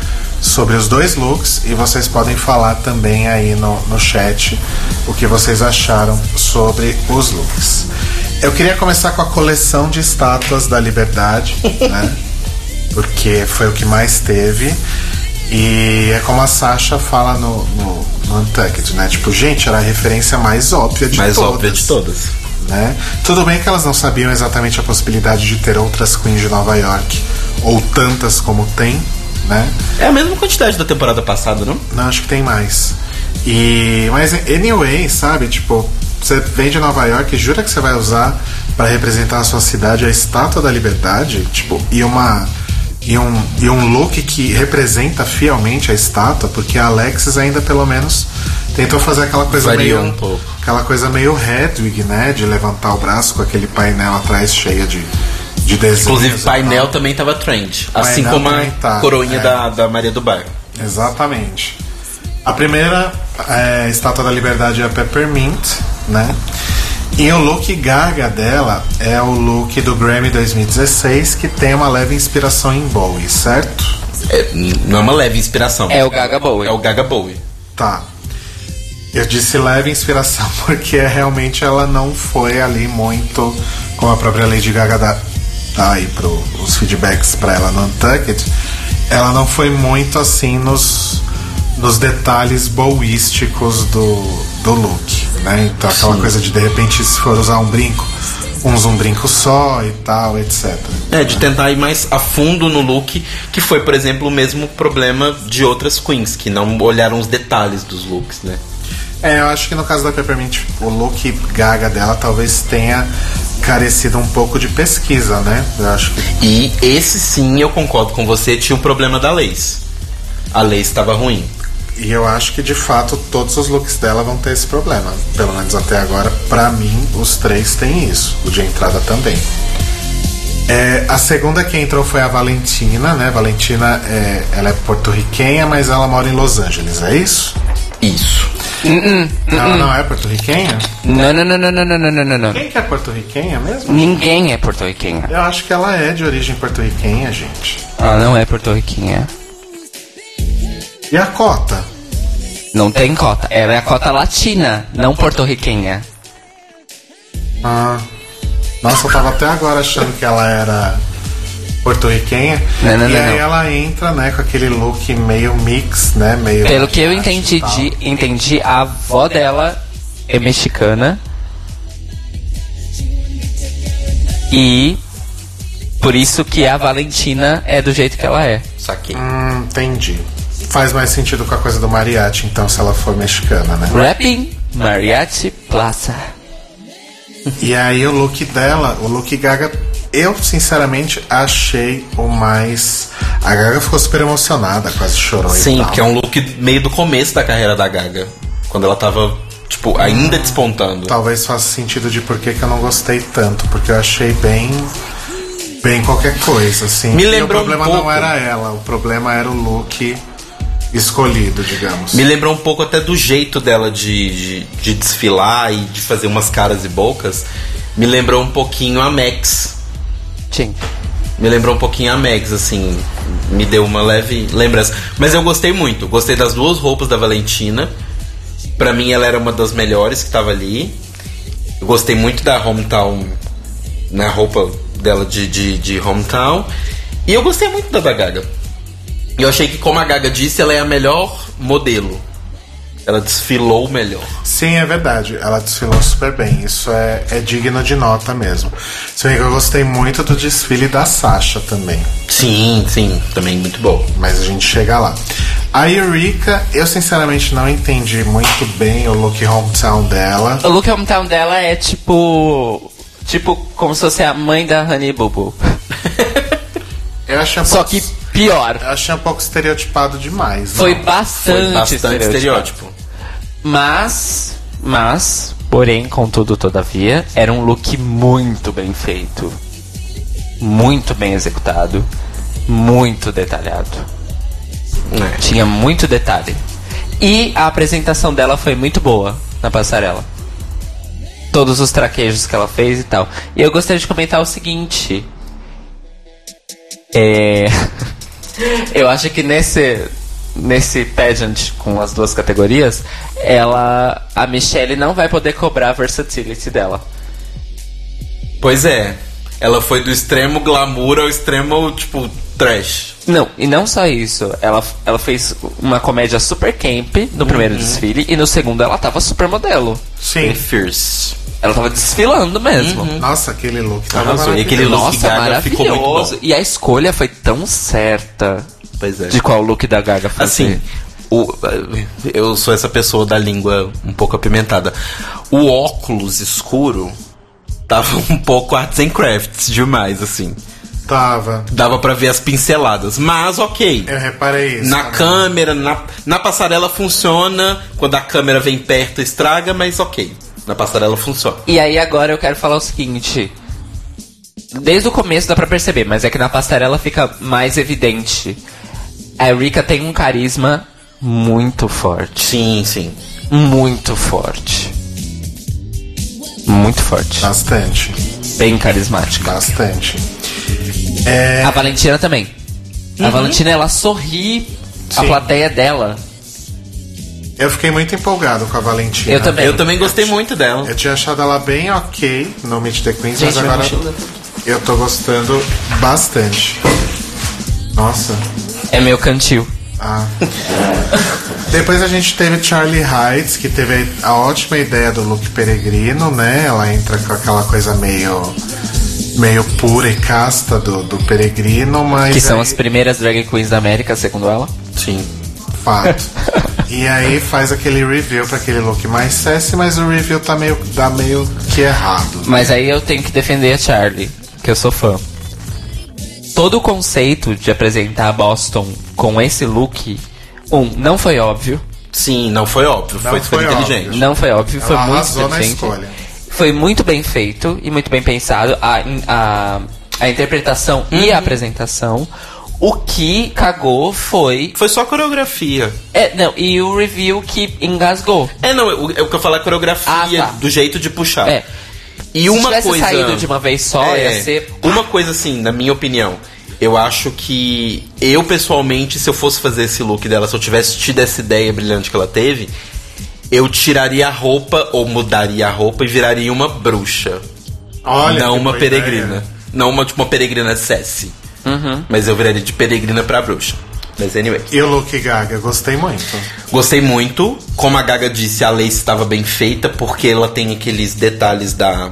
sobre os dois looks e vocês podem falar também aí no, no chat o que vocês acharam sobre os looks. Eu queria começar com a coleção de estátuas da Liberdade, né? Porque foi o que mais teve. E é como a Sasha fala no, no, no Untucked, né? Tipo, gente, era a referência mais óbvia de Mais todas óbvia de todas. né? Tudo bem que elas não sabiam exatamente a possibilidade de ter outras queens de Nova York, ou tantas como tem, né? É a mesma quantidade da temporada passada, não? Não, acho que tem mais. E mas anyway, sabe, tipo, você vem de Nova York e jura que você vai usar pra representar a sua cidade a estátua da liberdade, tipo, e uma e um, e um look que representa fielmente a estátua, porque a Alexis ainda pelo menos tentou fazer aquela coisa meio um pouco. aquela coisa meio Hedwig, né, de levantar o braço com aquele painel atrás cheio de de desenhos. Inclusive, painel também tava trend. Assim como a tá, coroinha é. da, da Maria do Bairro. Exatamente. A primeira é, estátua da liberdade é a Peppermint, né? E o look gaga dela é o look do Grammy 2016, que tem uma leve inspiração em Bowie, certo? É, não é uma leve inspiração. É o Gaga Bowie. É o Gaga Bowie. Tá. Eu disse leve inspiração porque realmente ela não foi ali muito como a própria Lady Gaga dá, dá aí pro, os feedbacks pra ela no Untucked. Ela não foi muito assim nos, nos detalhes boísticos do, do look, né? Então aquela Sim. coisa de de repente se for usar um brinco, uns um brinco só e tal, etc. É, de tentar ir mais a fundo no look, que foi, por exemplo, o mesmo problema de outras queens, que não olharam os detalhes dos looks, né? É, eu acho que no caso da Peppermint, o look gaga dela talvez tenha carecido um pouco de pesquisa, né? Eu acho que E esse sim, eu concordo com você, tinha o problema da Lace. A Lace estava ruim. E eu acho que de fato todos os looks dela vão ter esse problema. Pelo menos até agora, pra mim, os três têm isso. O de entrada também. É, a segunda que entrou foi a Valentina, né? Valentina é, ela é porto-riquenha, mas ela mora em Los Angeles, é isso? Isso. Não, não é porto-riquenha? Não, não, não, não, não, não, não, não, não, não. Quem que é porto-riquenha mesmo? Ninguém é porto-riquenha. Eu acho que ela é de origem porto-riquenha, gente. Ela não é porto-riquenha. E a cota? Não tem cota. Ela é a cota latina, não porto-riquenha. Ah. Nossa, eu tava até agora achando que ela era porto-riquenha. Não, não, e não, aí não. ela entra, né, com aquele look meio mix, né? Meio. Pelo que eu entendi, de, entendi, a avó dela é mexicana. E por isso que a Valentina é do jeito que ela é. Saquei. Hum, entendi. Faz mais sentido com a coisa do mariachi, então, se ela for mexicana, né? Rapping Mariachi Plaza. E aí o look dela, o look Gaga, eu sinceramente achei o mais. A Gaga ficou super emocionada, quase chorou e Sim, porque é um look meio do começo da carreira da Gaga. Quando ela tava, tipo, ainda despontando. Talvez faça sentido de por que que eu não gostei tanto, porque eu achei bem. bem qualquer coisa, assim. Me E lembrou o problema um não era ela, o problema era o look escolhido, digamos. Me lembrou um pouco até do jeito dela de, de, de desfilar e de fazer umas caras e bocas. Me lembrou um pouquinho a Max. Sim. Me lembrou um pouquinho a Max, assim. Me deu uma leve lembrança. Mas eu gostei muito. Gostei das duas roupas da Valentina. Pra mim, ela era uma das melhores que tava ali. Eu gostei muito da Hometown, na roupa dela de, de, de Hometown. E eu gostei muito da da Gaga. E eu achei que, como a Gaga disse, ela é a melhor modelo. Ela desfilou melhor. Sim, é verdade. Ela desfilou super bem. Isso é, é digno de nota mesmo. Se bem que eu gostei muito do desfile da Sasha também. Sim, sim, também muito bom. Mas a gente chega lá. A Eureka, eu sinceramente não entendi muito bem o look hometown dela. O look hometown dela é tipo. Tipo, como se fosse a mãe da Honey Boo Boo. Eu achei um Só pouco, que pior. eu achei um pouco estereotipado demais. Foi não. bastante, Foi bastante estereótipo. estereótipo. Mas, mas, porém, contudo, todavia, era um look muito bem feito. Muito bem executado. Muito detalhado. É. Tinha muito detalhe. E a apresentação dela foi muito boa na passarela. Todos os traquejos que ela fez e tal. E eu gostaria de comentar o seguinte. É. eu acho que nesse. Nesse pageant com as duas categorias, ela. A Michelle não vai poder cobrar a versatility dela. Pois é. Ela foi do extremo glamour ao extremo, tipo, trash. Não, e não só isso. Ela, ela fez uma comédia super camp no primeiro desfile e no segundo ela tava super modelo. Sim. Bem fierce. Ela tava desfilando mesmo. Nossa, aquele look tava Arrasou. E aquele look Nossa, Gaga ficou muito maravilhoso. bom. E a escolha foi tão certa Pois é. de qual look da Gaga fazer. Assim, o, eu sou essa pessoa da língua um pouco apimentada. O óculos escuro tava um pouco arts and crafts demais, assim. Tava. Dava pra ver as pinceladas, mas ok. Eu reparei isso. Na também. câmera, na, na passarela funciona. Quando a câmera vem perto, estraga, mas ok. Na passarela funciona. E aí agora eu quero falar o seguinte. Desde o começo dá pra perceber, mas é que na passarela fica mais evidente. A Erika tem um carisma muito forte. Sim, sim. Muito forte. Muito forte. Bastante. Bem carismática. Bastante. É, A Valentina também. A Valentina, ela sorri a Sim. plateia dela. eu fiquei muito empolgado com a Valentina. Eu também. Eu também gostei muito dela. Eu tinha achado ela bem ok no Meet the Queens, Gente, mas agora eu tô gostando bastante. Nossa. É meu cantil. Ah. Depois a gente teve Charlie Heights, que teve a ótima ideia do look peregrino, né? Ela entra com aquela coisa meio meio pura e casta do, do peregrino, mas Que são aí- as primeiras drag queens da América, segundo ela. Sim. fato. e aí faz aquele review pra aquele look mais sassy, mas o review tá meio dá meio que errado. Mas aí eu tenho que defender a Charlie, que eu sou fã. Todo o conceito de apresentar a Boston com esse look, um, não foi óbvio. Sim, não foi óbvio. Não foi foi inteligente. óbvio. Não foi óbvio, foi Ela muito arrasou na inteligente. escolha. Foi muito bem feito e muito bem pensado. A, a, a interpretação e a apresentação. O que cagou foi. Foi só coreografia. É, não, e o review que engasgou. É, não, o, é o que eu falo é coreografia, Ah, tá. do jeito de puxar. É. E Se uma tivesse coisa. saído de uma vez só, É, ia ser. Uma coisa assim, na minha opinião. Eu acho que eu, pessoalmente, se eu fosse fazer esse look dela, se eu tivesse tido essa ideia brilhante que ela teve, eu tiraria a roupa, ou mudaria a roupa e viraria uma bruxa. Olha, não que uma peregrina. ideia. Não uma, tipo, uma peregrina Cessi. Uhum. Mas eu viraria de peregrina pra bruxa. Mas anyway. E o look Gaga, gostei muito. Gostei muito. Como a Gaga disse, a lace estava bem feita, porque ela tem aqueles detalhes da,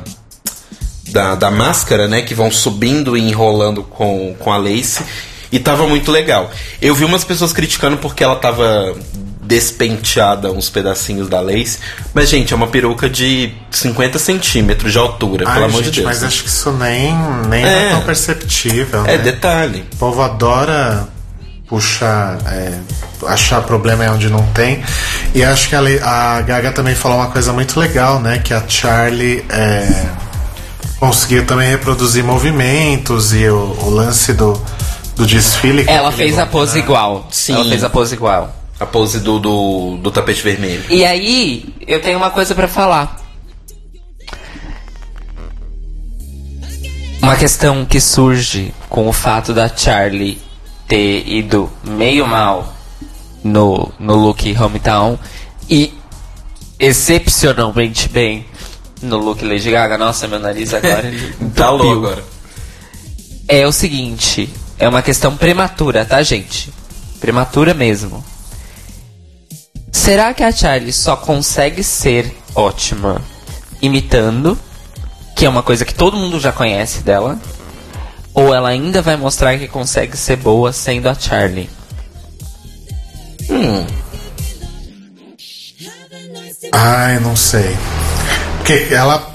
da, da máscara, né? Que vão subindo e enrolando com, com a lace. E tava muito legal. Eu vi umas pessoas criticando porque ela tava despenteada uns pedacinhos da lace. Mas, gente, é uma peruca de 50 centímetros de altura, Ai, pelo amor gente, de Deus. mas acho que isso nem, nem É. é tão perceptível, É né? detalhe. O povo adora puxar, é, achar problema é onde não tem. E acho que a, a Gaga também falou uma coisa muito legal, né? Que a Charlie é, conseguiu também reproduzir movimentos e o, o lance do, do desfile. Ela fez a pose né? igual. Sim. Ela fez a pose igual. A pose do, do, do tapete vermelho. E aí, eu tenho uma coisa pra falar. Uma questão que surge com o fato da Charlie ter ido meio mal no, no look Hometown e excepcionalmente bem no look Lady Gaga. Nossa, meu nariz agora ele Tá louco agora. É o seguinte, é uma questão prematura, tá, gente? Prematura mesmo. Será que a Charlie só consegue ser ótima imitando, que é uma coisa que todo mundo já conhece dela, ou ela ainda vai mostrar que consegue ser boa sendo a Charlie? Ai, não sei. Porque ela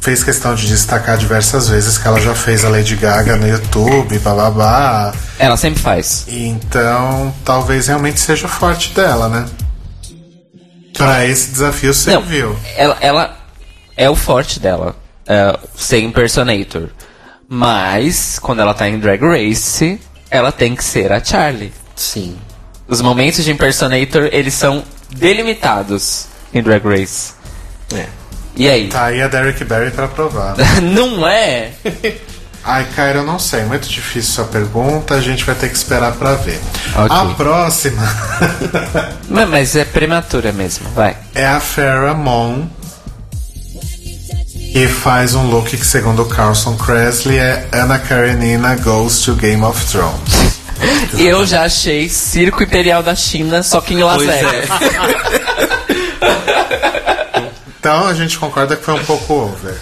fez questão de destacar diversas vezes que ela já fez a Lady Gaga no YouTube, bababá. Ela sempre faz. Então, talvez realmente seja o forte dela, né? Pra esse desafio Não, serviu. ela, ela é o forte dela, é, ser impersonator. Mas, quando ela tá em Drag Race, ela tem que ser a Charlie. Sim. Os momentos de impersonator, eles são delimitados em Drag Race. É. E aí? Tá aí a Derek Barry pra provar. Não é? Ai, Cairo, eu não sei. Muito difícil sua pergunta. A gente vai ter que esperar pra ver. Ok. A próxima Mas- Mas é prematura mesmo, vai. é a Farrah Moon. Que faz um look que, segundo o Carlson Presley, é Anna Karenina Goes to Game of Thrones. Eu já achei Circo Imperial da China, só que em Las Pois Vegas. Então a gente concorda que foi um pouco over.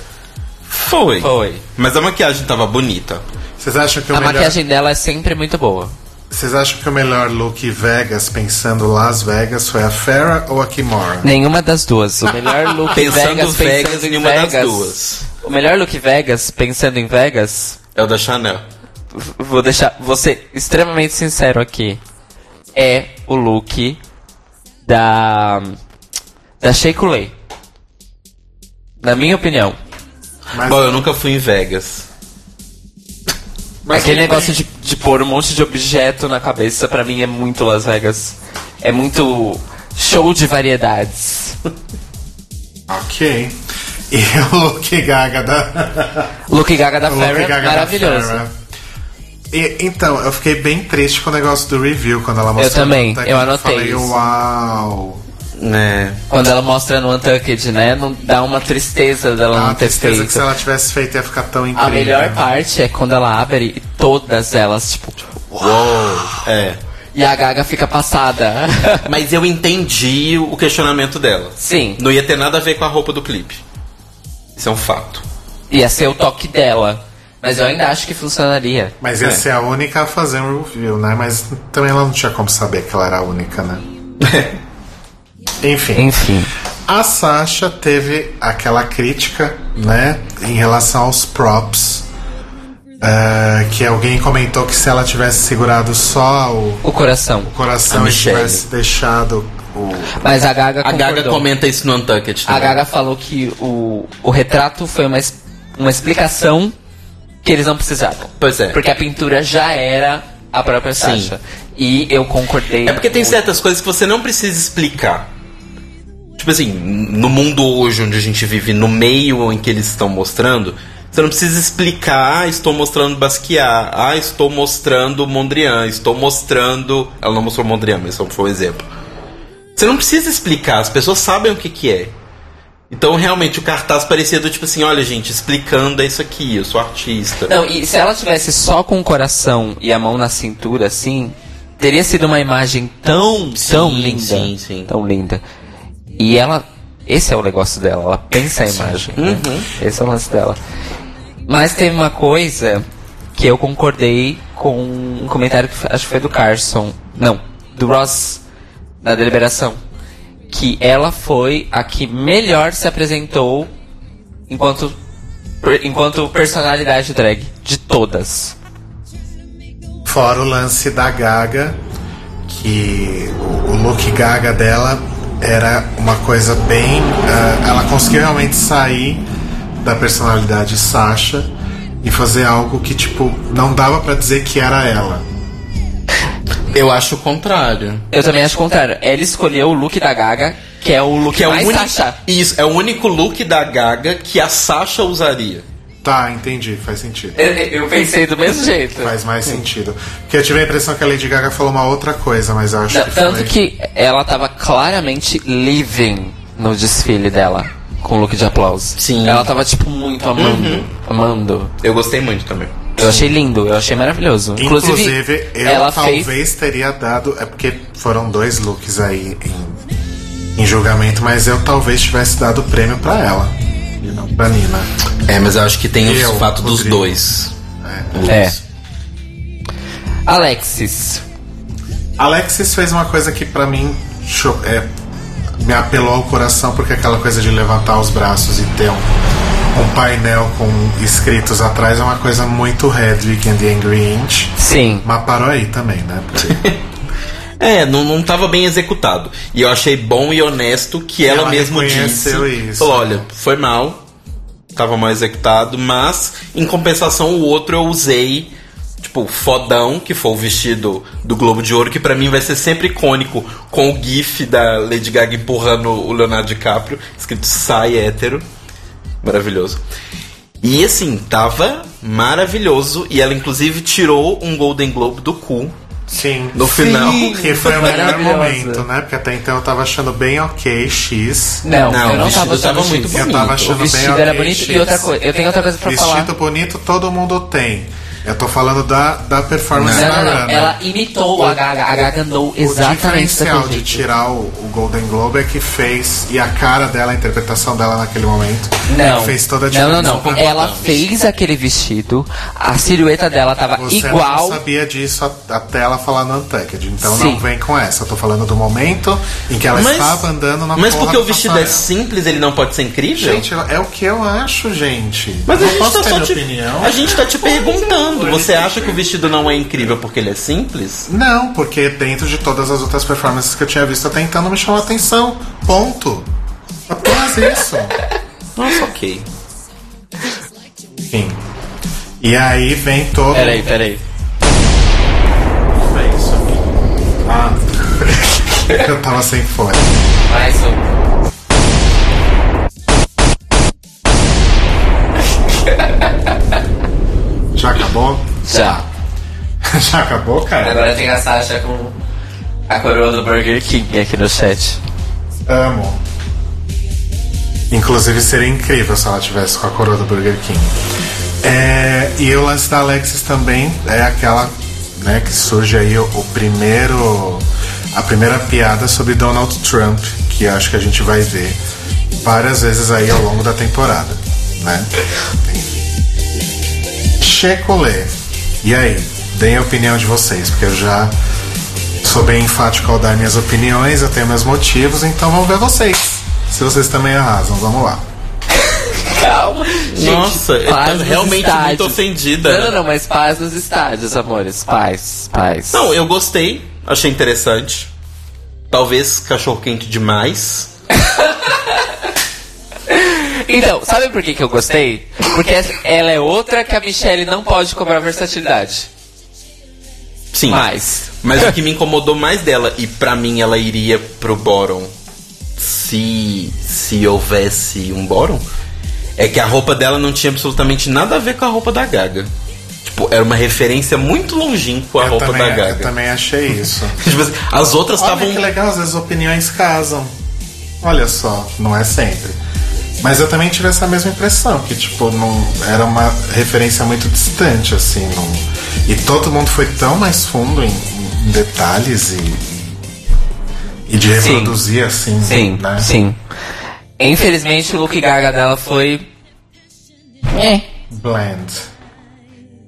Foi. Foi. Mas a maquiagem tava bonita. Vocês acham que o A melhor... maquiagem dela é sempre muito boa. Vocês acham que o melhor look Vegas, pensando Las Vegas, foi a Farrah ou a Kimora? Nenhuma das duas. O melhor look Pensando Vegas, Vegas, pensando em das Vegas. duas. O melhor look Vegas, pensando em Vegas, É o da Chanel. vou deixar vou ser extremamente sincero aqui. É o look da da Shea Coulee. Na minha opinião. Mas, Bom, eu nunca fui em Vegas. Mas Aquele negócio de, de pôr um monte de objeto na cabeça, pra mim, é muito Las Vegas. É muito show de variedades. Ok. E o look Gaga da... Look Gaga da da maravilhoso. Farrah. E, então, eu fiquei bem triste com o negócio do review, quando ela mostrou. também, no Untucked, eu anotei falei, isso. uau. É. Quando ela mostra no Untucked, né? Não dá uma tristeza dela Dá não uma ter tristeza feito. que se ela tivesse feito ia ficar tão incrível. A melhor parte é quando ela abre e todas elas, tipo. Uou. É. E a Gaga fica passada. Mas eu entendi o questionamento dela. Sim, Não ia ter nada a ver com a roupa do clipe. Isso é um fato. ia ser o toque dela. Mas eu ainda acho que funcionaria. Mas ia É. ser a única a fazer um review, né? Mas também ela não tinha como saber que ela era a única, né? Enfim. Enfim. A Sasha teve aquela crítica, né, em relação aos props. eh, que alguém comentou que se ela tivesse segurado só o O coração. coração A e tivesse deixado o. Mas a Gaga A Gaga comenta isso no Untucked. A também. Gaga falou que o, o retrato foi uma, es- uma explicação que eles não precisavam. Pois é. Porque a pintura já era a própria Sim. Sasha. E eu concordei. É porque tem muito. certas coisas que você não precisa explicar. Tipo assim, no mundo hoje onde a gente vive, no meio em que eles estão mostrando, você não precisa explicar, ah, estou mostrando Basquiat, ah, estou mostrando Mondrian, estou mostrando. Ela não mostrou Mondrian, mas só foi um exemplo. Você não precisa explicar, as pessoas sabem o que, que é. Então, realmente, o cartaz parecia do tipo assim: olha, gente, explicando é isso aqui, eu sou artista. Não, e se ela tivesse só com o coração e a mão na cintura, assim, teria sido uma imagem tão, tão Sim, linda. sim, sim. Tão linda. E ela. Esse é o negócio dela, ela pensa a imagem. né? Uhum. Esse é o lance dela. Mas teve uma coisa que eu concordei com um comentário que acho que foi do Carson. Não, do Ross, na deliberação. Que ela foi a que melhor se apresentou enquanto, enquanto personalidade drag. De todas. Fora o lance da Gaga, que o, o look Gaga dela era uma coisa bem. ah, ela conseguiu realmente sair da personalidade Sasha e fazer algo que, tipo, não dava pra dizer que era ela. Eu acho o contrário. Eu também acho o contrário. Ela escolheu o look da Gaga, que é o look Que é o mais único, Sasha. Isso, é o único look da Gaga que a Sasha usaria. Tá, entendi, faz sentido. Eu, eu pensei do mesmo jeito. Faz mais sentido. Porque eu tive a impressão que a Lady Gaga falou uma outra coisa, mas eu acho Não, que tanto foi... que ela tava claramente living no desfile dela, com o look de aplauso. Sim. Ela tava, tipo, muito amando. Amando. Eu gostei muito também. Eu achei lindo, eu achei maravilhoso. Inclusive, Inclusive, eu ela talvez fez. teria dado. É porque foram dois looks aí em, em julgamento, mas eu talvez tivesse dado o prêmio pra ela. E não pra Nina. É, mas eu acho que tem Eu, o fato dos Rodrigo. dois. É. Alexis. Alexis fez uma coisa que pra mim é, me apelou ao coração, porque aquela coisa de levantar os braços e ter um, um painel com escritos atrás é uma coisa muito Hedwig and the Angry Inch. Sim. Mas parou aí também, né? Porque É, não, não tava bem executado. E eu achei bom e honesto que ela, Ela mesma disse. isso. Falou, olha, foi mal, tava mal executado, mas em compensação o outro eu usei, tipo, fodão, que foi o vestido do Globo de Ouro, que pra mim vai ser sempre icônico, com o gif da Lady Gaga empurrando o Leonardo DiCaprio, escrito sai hétero. Maravilhoso. E assim, tava maravilhoso. E ela inclusive tirou um Golden Globe do cu. Sim. No final. Que foi o melhor momento, né? Porque até então eu tava achando bem ok, X. Não, Não, eu não vestido tava tava achando muito X. Eu bonito. tava achando O vestido bem ok, era bonito. X. E outra coisa, eu tenho outra coisa pra falar. Vestido bonito todo mundo tem. Eu tô falando da, da performance Não, da não, não. Ela imitou a Gaga. A Gaga andou O exatamente diferencial daquele de tirar o, o Golden Globe é que fez, e a cara dela, a interpretação dela naquele momento, Não. fez toda a não, diferença. não, não. Ela fez aquele vestido, a silhueta dela tava Você igual. não sabia disso a- até ela falar no Untucked, então Sim. não vem com essa. Eu tô falando do momento em que ela estava andando na Mas porra porque o do vestido é simples, ele não pode ser incrível? Gente, é o que eu acho, gente. mas a não gente, posso tá ter só minha te, opinião. a gente tá te perguntando. Você acha que o vestido não é incrível porque ele é simples? Não, porque dentro de todas as outras performances que eu tinha visto até então não me chamou atenção. Ponto. Apenas isso. Nossa, ok. Enfim. E aí vem todo. Peraí, peraí. É isso aqui. Ah. eu tava sem fone. Mais um. Já acabou? Já. Já acabou, cara? Agora tem a Sasha com a coroa do Burger King aqui no chat. Amo. Inclusive seria incrível se ela tivesse com a coroa do Burger King. É, e o lance da Alexis também é aquela né, que surge aí o, o primeiro. A primeira piada sobre Donald Trump, que acho que a gente vai ver várias vezes aí ao longo da temporada. Né? Checolê. E aí? Deem a opinião de vocês, porque eu já sou bem enfático ao dar minhas opiniões, eu tenho meus motivos, então vamos ver vocês. Se vocês também arrasam, vamos lá. Calma. Nossa, ele tá paz nos realmente estádios. muito ofendida. Não, não, não, mas paz nos estádios, amores. Paz, paz. Não, eu gostei, achei interessante. Talvez cachorro quente demais. Então, sabe por que, que eu gostei? Porque ela é outra que a Michelle não pode cobrar versatilidade. Sim. mais. Mas o que me incomodou mais dela, e pra mim ela iria pro Boron se, se houvesse um Boron, é que a roupa dela não tinha absolutamente nada a ver com a roupa da Gaga. Tipo, era uma referência muito longínqua à Eu roupa também, da eu Gaga. também achei isso. Tipo assim, as outras Olha estavam. que legal, às vezes opiniões casam. Olha só, não é sempre. Mas eu também tive essa mesma impressão, que tipo, não, era uma referência muito distante, assim. Não, e todo mundo foi tão mais fundo em, em detalhes e, e de Sim. reproduzir, assim, Sim, né? sim. Infelizmente o look gaga dela foi. É. Blend.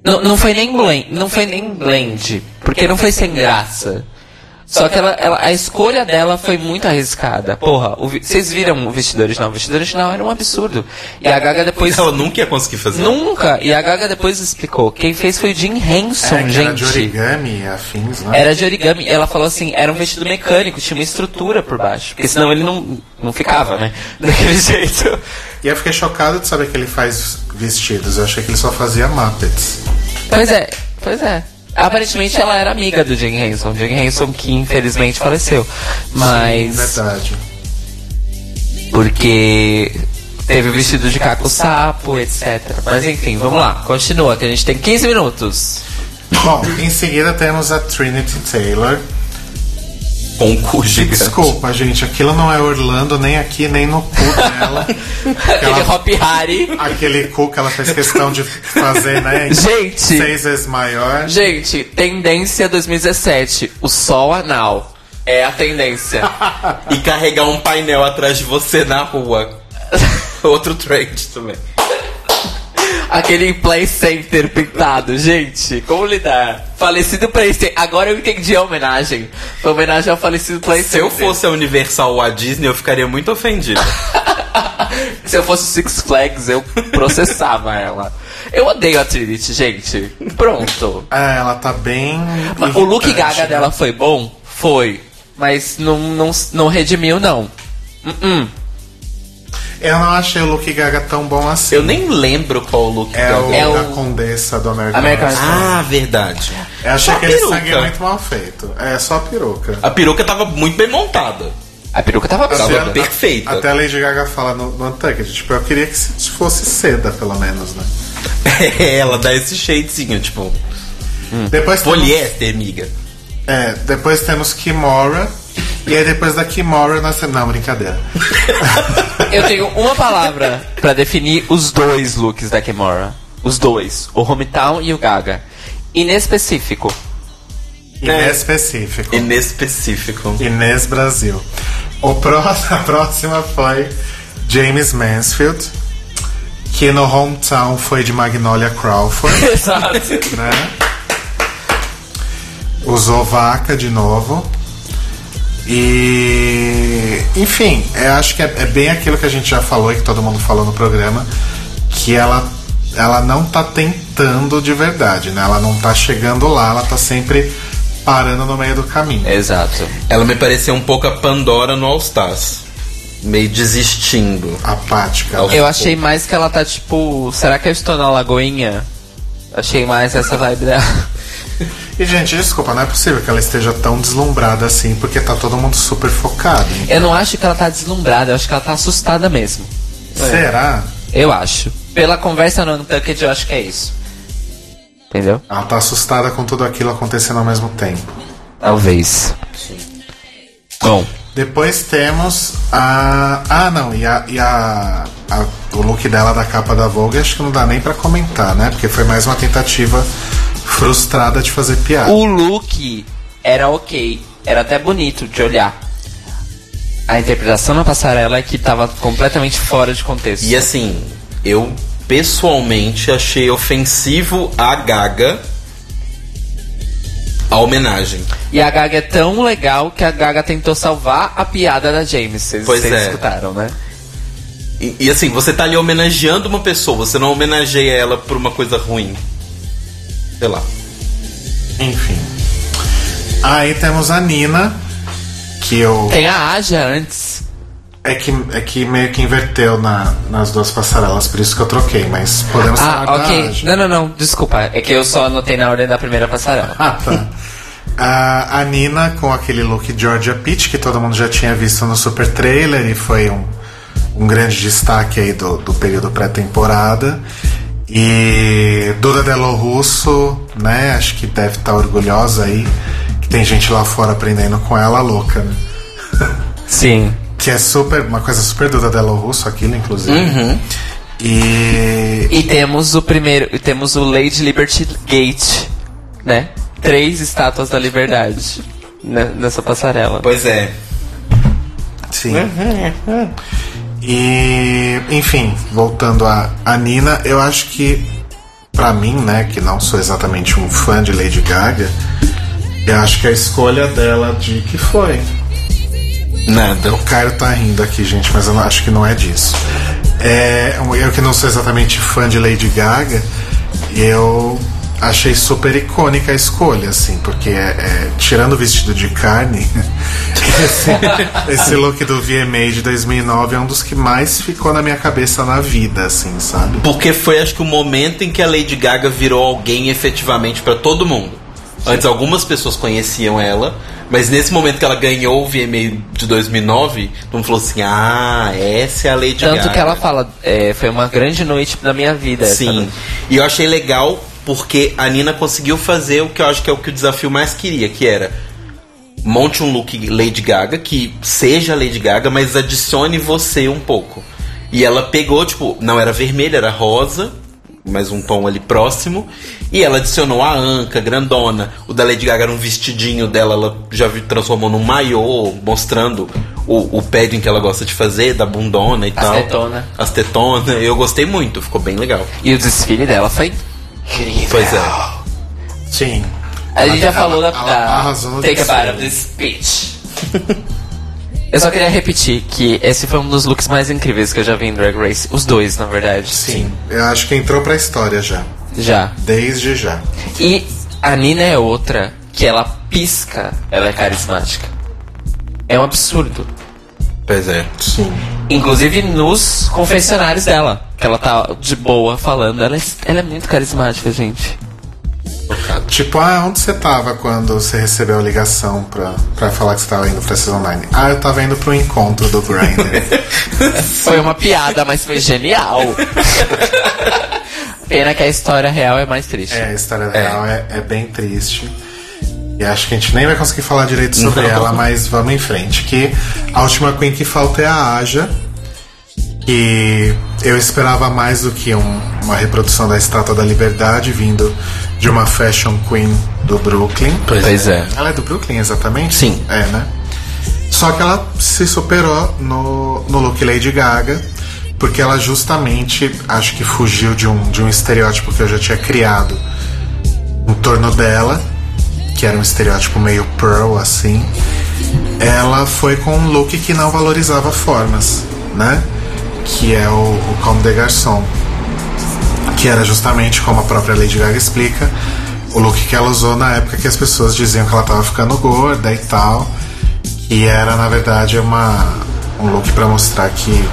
Não, não foi nem blend, não foi nem blend, porque não foi sem graça. Só que ela, ela- a escolha dela foi muito arriscada. Porra, vocês viram o vestido original? O vestido original era um absurdo. E a Gaga depois. Ela nunca ia conseguir fazer. Nunca! E a Gaga depois explicou. Quem fez foi o Jim Henson, É, gente. era de origami e afins, né? Era de origami. Ela falou assim, era um vestido mecânico, tinha uma estrutura por baixo. Porque senão ele não, não ficava, né? Daquele jeito. E eu fiquei chocado de saber que ele faz vestidos. Eu achei que ele só fazia Muppets. Pois é, pois é. Aparentemente ela era amiga do Jim Henson. Jim Henson que infelizmente faleceu. Mas. Verdade. Porque teve o vestido de caco sapo, etc. Mas enfim, vamos lá, continua, que a gente tem 15 minutos. Bom, em seguida temos a Trinity Taylor. Com um cu gigante. Desculpa, gente, aquilo não é Orlando, nem aqui, nem no cu dela. Aquele Ela- Hop Harry. Aquele cu que ela fez questão de fazer, né? Gente. Seis vezes maior. Gente, tendência 2017, o sol anal. É a tendência. E carregar um painel atrás de você na rua. Outro trend também. Aquele Play Center pintado, gente, como lidar? Falecido Play Center. Agora eu entendi a homenagem. Foi homenagem ao falecido Play Se Center. eu fosse a Universal ou a Disney, eu ficaria muito ofendido. Se eu fosse Six Flags, eu processava ela. Eu odeio a Trinity, gente. Pronto. É, ela tá bem. Mas o look gaga né? dela foi bom? Foi. Mas não, não, não redimiu, não. Uh-uh. Eu não achei o look gaga tão bom assim. Eu nem lembro qual o look É dela. o É da o- Condessa do American, American Horror. Ah, verdade. Eu achei Só a aquele peruca. sangue muito mal feito. É só a peruca. A peruca tava muito bem montada. A peruca tava Tava absurda. perfeita. Até a Lady Gaga fala no, no Untucked, tipo, eu queria que se fosse seda, pelo menos, né? Ela dá esse shadezinho, tipo, Depois temos, poliéster, amiga. é, depois temos Kimora. E aí depois da Kimora nós temos. Não, brincadeira. Eu tenho uma palavra pra definir os dois looks da Kimora. Os dois. O Hometown e o Gaga. Inespecífico. Inespecífico. Inespecífico. Inês Brasil. O pró a próxima foi James Mansfield, que no hometown foi de Magnolia Crawford, Exato. né? Usou vaca de novo. E. Enfim, eu acho que é, é bem aquilo que a gente já falou e que todo mundo falou no programa. Que ela, ela não tá tentando de verdade, né? Ela não tá chegando lá, ela tá sempre parando no meio do caminho. Exato. Ela me pareceu um pouco a Pandora no All Stars. Meio desistindo. Apática. Eu- né? Eu achei mais que ela tá tipo. Será que eu estou na Lagoinha? Achei mais essa vibe dela. E, gente, desculpa, não é possível que ela esteja tão deslumbrada assim, porque tá todo mundo super focado. hein? Eu não acho que ela tá deslumbrada, eu acho que ela tá assustada mesmo. Será? Eu acho. Pela conversa no Untucked, eu acho que é isso. Entendeu? Ela tá assustada com tudo aquilo acontecendo ao mesmo tempo. Talvez. Bom, Depois temos a. Ah, não, e, a, e a, a- o look dela da capa da Vogue, acho que não dá nem pra comentar, né? Porque foi mais uma tentativa frustrada de fazer piada. o look era ok, era até bonito de olhar. A interpretação na passarela é que tava completamente fora de contexto. E assim, eu pessoalmente achei ofensivo a Gaga a homenagem. E a Gaga é tão legal que a Gaga tentou salvar a piada da James. Vocês Pois vocês é. escutaram, né? E, e assim, você tá ali homenageando uma pessoa, você não homenageia ela por uma coisa ruim. Sei lá. Enfim. Aí temos a Nina, que eu. Tem a Aja antes. É que, é que meio que inverteu na, nas duas passarelas, por isso que eu troquei, mas podemos falar Ah, da ok. Aja. Não, não, não. Desculpa. É que eu só anotei na ordem da primeira passarela. Ah, tá. A, a Nina com aquele look Georgia Peach que todo mundo já tinha visto no super trailer e foi um, um grande destaque aí do, do período pré-temporada. E Duda Delo Russo, né? Acho que deve estar orgulhosa aí. Que tem gente lá fora aprendendo com ela, louca, né? Sim. Que é super, uma coisa super Duda Delo Russo, aquilo, inclusive. E E temos o primeiro. e Temos o Lady Liberty Gate, né? Três estátuas da liberdade né, nessa passarela. Pois é. Sim. E, enfim, voltando a, a Nina, eu acho que, pra mim, né, que não sou exatamente um fã de Lady Gaga, eu acho que a escolha dela de que foi. Nada. O Caio tá rindo aqui, gente, mas eu acho que não é disso. É, eu que não sou exatamente fã de Lady Gaga, eu achei super icônica a escolha, assim, porque é, é, tirando o vestido de carne, esse, esse look do VMA de 2009 é um dos que mais ficou na minha cabeça na vida, assim, sabe? Porque foi, acho que, o momento em que a Lady Gaga virou alguém efetivamente pra todo mundo. Antes, algumas pessoas conheciam ela, mas nesse momento que ela ganhou o VMA de 2009, todo mundo falou assim: Ah, essa é a Lady Gaga. Tanto que ela fala, é, foi uma grande noite na minha vida. essa Sim. noite. E eu achei legal porque a Nina conseguiu fazer o que eu acho que é o que o desafio mais queria, que era monte um look Lady Gaga, que seja Lady Gaga, mas adicione você um pouco. E ela pegou, tipo, não era vermelha, era rosa, mas um tom ali próximo. E ela adicionou a anca, grandona. O da Lady Gaga era um vestidinho dela, ela já transformou num maiô, mostrando o, o padding que ela gosta de fazer, da bundona e As tal. tetona. As tetonas. Eu gostei muito, ficou bem legal. E o desfile dela foi incrível. Pois é. Sim. A gente já falou da, Take a. Bite of this Speech. eu só queria repetir que esse foi um dos looks mais incríveis que eu já vi em Drag Race. Os dois, na verdade. Sim. Eu acho que entrou pra história já. Já. Desde já. E a Nina é outra que ela pisca, ela é carismática. É um absurdo. Pois é. Sim. Inclusive nos confessionários dela. Que ela tá de boa falando. Ela é, ela é muito carismática, gente. Tipo, ah, onde você tava quando você recebeu a ligação pra, pra falar que você tava indo pra Season 9? Ah, eu tava indo pro encontro do Grindr. Foi uma piada, mas foi genial. Pena que a história real é mais triste. é, a história real é, é bem triste. E acho que a gente nem vai conseguir falar direito sobre Não. ela, mas vamos em frente. Que a última Queen que falta é a Aja. Que eu esperava mais do que um- uma reprodução da Estátua da Liberdade vindo de uma Fashion Queen do Brooklyn. Pois é. Ela é do Brooklyn, exatamente? Sim. É, né? Só que ela se superou no, no look Lady Gaga, porque ela justamente, acho que fugiu de um, de um estereótipo que eu já tinha criado em torno dela, que era um estereótipo meio Pearl, assim. Ela foi com um look que não valorizava formas, né? Que é o, o Comme des Garçons que era justamente como a própria Lady Gaga explica, o look que ela usou na época que as pessoas diziam que ela tava ficando gorda e tal, e era na verdade uma um look pra mostrar que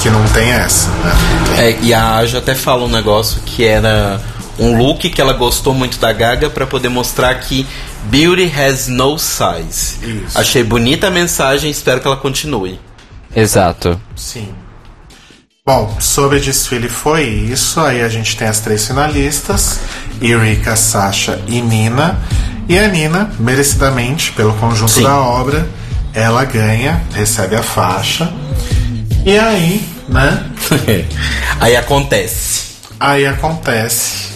que não tem essa, né? É, e a Aja até fala um negócio que era um look que ela gostou muito da Gaga pra poder mostrar que beauty has no size. Isso. Achei bonita a mensagem, espero que ela continue. Exato. Sim. Bom, sobre desfile foi isso. Aí a gente tem as três finalistas: Eureka, Sasha e Nina. E a Nina, merecidamente, pelo conjunto Sim. da obra, ela ganha, recebe a faixa. E aí, né? Aí acontece. Aí acontece.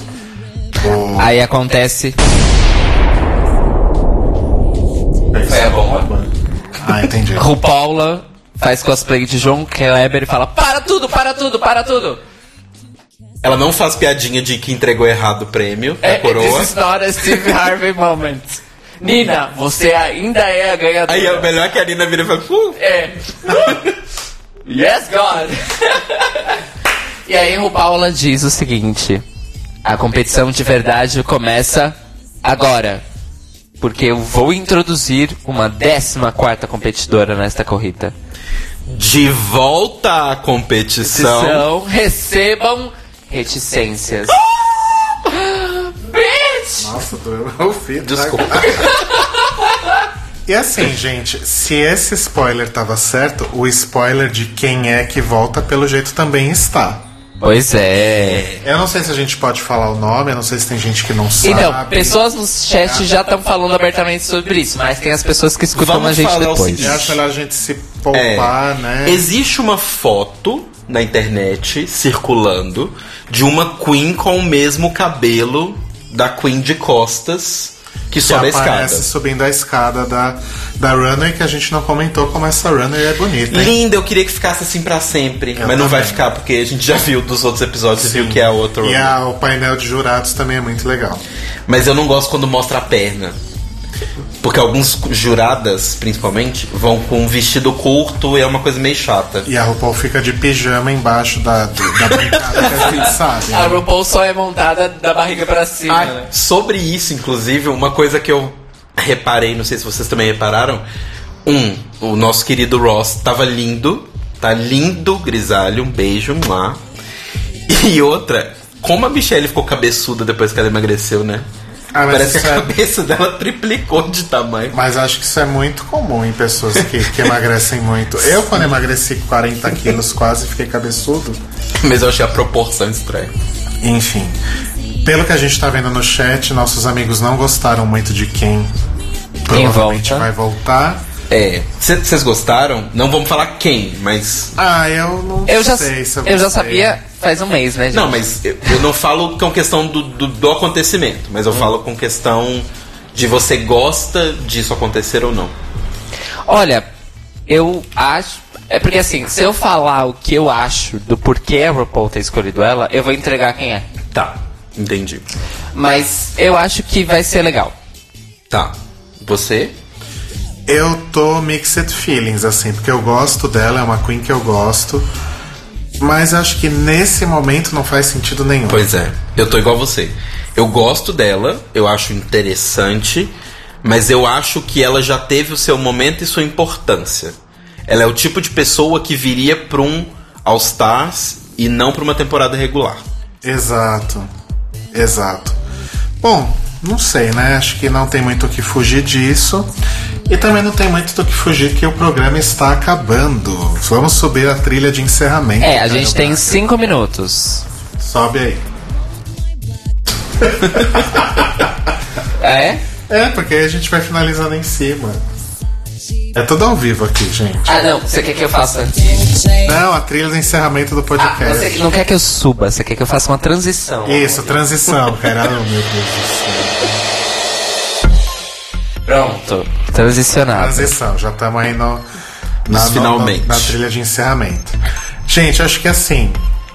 O... Aí acontece. A bomba? Ah, entendi. RuPaula faz cosplay de João Kleber e fala: Para tudo, para tudo, para tudo! Ela não faz piadinha de que entregou errado o prêmio É, da coroa. This is not a Steve Harvey moment. Nina, você ainda é a ganhadora. Aí é melhor que a Nina vira e fala, "Uh, É. yes, God! e aí, RuPaula diz o seguinte: a competição de verdade começa agora. Porque eu vou introduzir uma 14 competidora nesta corrida. de volta à competição. Então, recebam reticências. Bitch! Nossa, tô eu ouvi. Desculpa. E assim, gente, se esse spoiler tava certo, o spoiler de quem é que volta, pelo jeito, também está. Pois é. Eu não sei se a gente pode falar o nome, eu não sei se tem gente que não sabe. Então, pessoas no chat já estão falando abertamente sobre isso, mas tem as pessoas que escutam Vamos a gente depois. seguinte. Eu acho melhor a gente se poupar, né? Existe uma foto na internet circulando de uma Queen com o mesmo cabelo da Queen de costas que Que sobe a escada. aparece subindo a escada da, da runway, que a gente não comentou como essa runway é bonita, hein? Linda, eu queria que ficasse assim pra sempre. Eu mas não vai também. ficar, porque a gente já viu dos outros episódios e viu que é a outra. E a- o painel de jurados também é muito legal. Mas eu não gosto quando mostra a perna. Porque alguns juradas, principalmente, vão com um vestido curto e é uma coisa meio chata. E a RuPaul fica de pijama embaixo da, do- da brincada que a gente sabe. A né? RuPaul só é montada da barriga pra cima, Ah, né? sobre isso, inclusive, uma coisa que eu reparei, não sei se vocês também repararam. Um, o nosso querido Ross tava lindo. Tá lindo, grisalho. Um beijo lá. E outra, como a Michelle ficou cabeçuda depois que ela emagreceu, né? Ah, Parece que a é- cabeça dela triplicou de tamanho. Mas acho que isso é muito comum em pessoas que, que emagrecem muito. Eu, quando emagreci 40 quilos, quase fiquei cabeçudo. Mas eu achei a proporção estranha. Enfim. Pelo que a gente tá vendo no chat, nossos amigos não gostaram muito de quem provavelmente volta. vai voltar. É. Vocês gostaram? Não vamos falar quem, mas. Ah, eu não Eu já, sei se eu, eu já sabia faz um mês, né, gente? Não, mas eu, eu não falo com questão do, do, do acontecimento, mas eu falo com questão de você gosta disso acontecer ou não. Olha, eu acho. É porque assim, se eu falar o que eu acho do porquê a RuPaul ter escolhido ela, eu vou entregar quem é. Tá, entendi. Mas eu acho que vai ser legal. Tá. Você? Eu tô mixed feelings, assim, porque eu gosto dela, é uma queen que eu gosto. Mas acho que nesse momento não faz sentido nenhum. Pois é, eu tô igual você. Eu gosto dela, eu acho interessante, mas eu acho que ela já teve o seu momento e sua importância. Ela é o tipo de pessoa que viria pra um All Stars e não pra uma temporada regular. Exato. Exato. Bom, não sei, né? Acho que não tem muito o que fugir disso. E também não tem muito do que fugir que o programa está acabando. Vamos subir a trilha de encerramento. É, a Caio gente tem cinco minutos. Sobe aí. É? É, porque aí a gente vai finalizando em cima. É tudo ao vivo aqui, gente. Ah, não. Você quer que eu faça? Não, a trilha de encerramento do Ah, podcast. você não quer que eu suba, você quer que eu faça uma transição. Isso, transição, cara. Oh, meu Deus do céu. Pronto. Transicionado. Transição, já estamos aí no, na, Nos no- finalmente. na, na trilha de encerramento. Gente, acho que assim,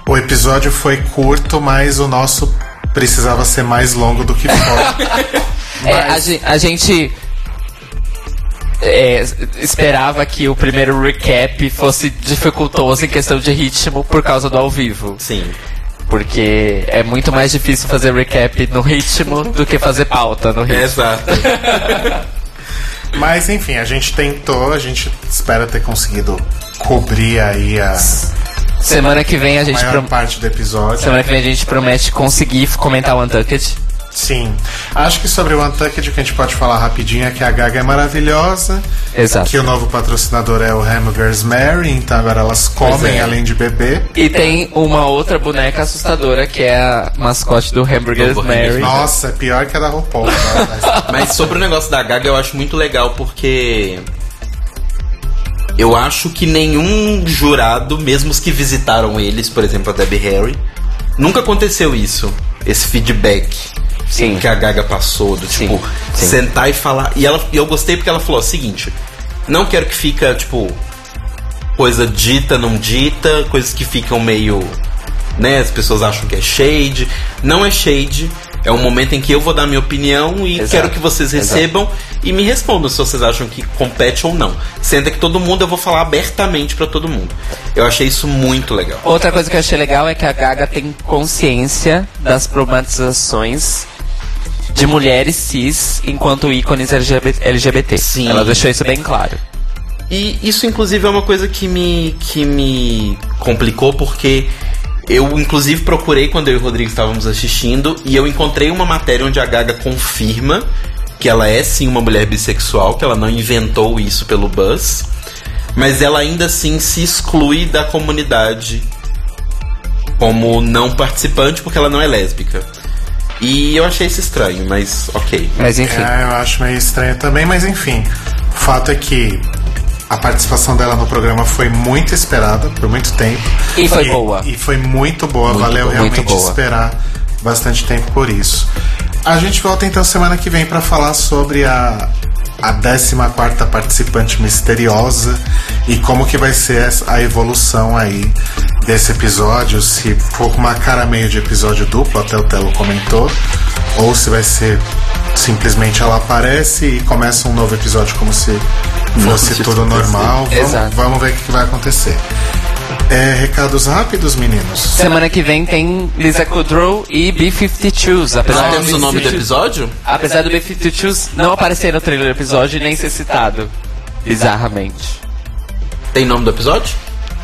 o episódio foi curto, mas o nosso precisava ser mais longo do que foi. É, a, gen- a gente é, esperava que o primeiro recap fosse dificultoso em questão de ritmo por causa do ao vivo. Sim. Porque é muito mais difícil fazer recap no ritmo do que fazer pauta no ritmo. Exato. mas enfim, a gente tentou, a gente espera ter conseguido cobrir aí a Semana que vem a gente maior prom- parte do episódio. Semana que vem a gente promete conseguir comentar o Untucked. Sim. Acho que sobre o Untucked o que a gente pode falar rapidinho é que a Gaga é maravilhosa. Exato. Que o novo patrocinador é o Hamburgers Mary, então agora elas comem é. além de beber. E tem uma outra boneca assustadora que é a mascote do Hamburgers Do Mary. Nossa, é pior que a da RuPaul. tá? Mas sobre o negócio da Gaga, eu acho muito legal porque. Eu acho que nenhum jurado, mesmo os que visitaram eles, por exemplo, a Debbie Harry, nunca aconteceu isso. Esse feedback Sim. que a Gaga passou, do tipo, sim. sentar e falar. E ela, e eu gostei porque ela falou o seguinte: não quero que fica, tipo, coisa dita, não dita, coisas que ficam meio. Né, as pessoas acham que é shade. Não é shade. É um momento em que eu vou dar minha opinião e Exato. quero que vocês Exato. recebam e me respondam se vocês acham que compete ou não. Sendo que todo mundo eu vou falar abertamente pra todo mundo. Eu achei isso muito legal. Outra coisa que eu achei legal é que a Gaga tem consciência das problematizações de mulheres cis enquanto ícones LGBT. Sim. Ela deixou isso bem claro. E isso, inclusive, é uma coisa que me, que me complicou, porque eu, inclusive, procurei quando eu e o Rodrigo estávamos assistindo e eu encontrei uma matéria onde a Gaga confirma que ela é sim uma mulher bissexual, que ela não inventou isso pelo Buzz, mas ela ainda assim se exclui da comunidade como não participante porque ela não é lésbica. E eu achei isso estranho, mas ok. Mas enfim. É, eu acho meio estranho também, mas enfim. O fato é que a participação dela no programa foi muito esperada por muito tempo. E foi boa. E foi muito boa, Muito valeu boa, realmente boa. esperar bastante tempo por isso. A gente volta então semana que vem para falar sobre a a 14 participante misteriosa e como que vai ser a evolução aí desse episódio, se for com uma cara meio de episódio duplo, até o Telo comentou, ou se vai ser simplesmente ela aparece e começa um novo episódio como se fosse se tudo normal. Vamos, vamos ver o que vai acontecer. É, recados rápidos, meninos? Semana que vem tem Lisa Kudrow e B-52s. Apesar Nós do temos o nome do B-52s episódio? Apesar do B-52s não aparecer no trailer do episódio e nem ser citado. Bizarramente. Tem nome do episódio?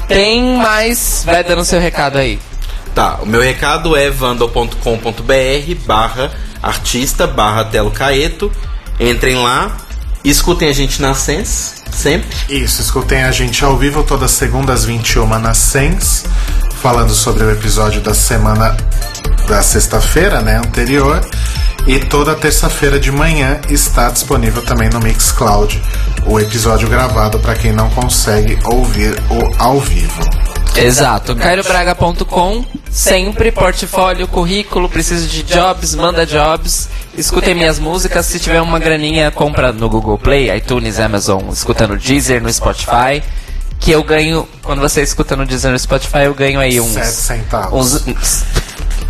Tem, mas vai dando seu recado aí. Tá, o meu recado é vandal.com.br barra artista barra Telo Caeto. Entrem lá, escutem a gente na Sense, sempre. Isso, escutem a gente ao vivo todas as segundas 21 na Sens, falando sobre o episódio da semana da sexta-feira, né, anterior. E toda terça-feira de manhã está disponível também no Mixcloud o episódio gravado para quem não consegue ouvir o ao vivo. Exato. CairoBraga.com, sempre portfólio, currículo, preciso de jobs, manda jobs. Escutem minhas músicas, se tiver uma graninha, compra no Google Play, iTunes, Amazon, escuta no Deezer, no Spotify. Que eu ganho, quando você escuta no Deezer no Spotify, eu ganho aí uns. Sete centavos. uns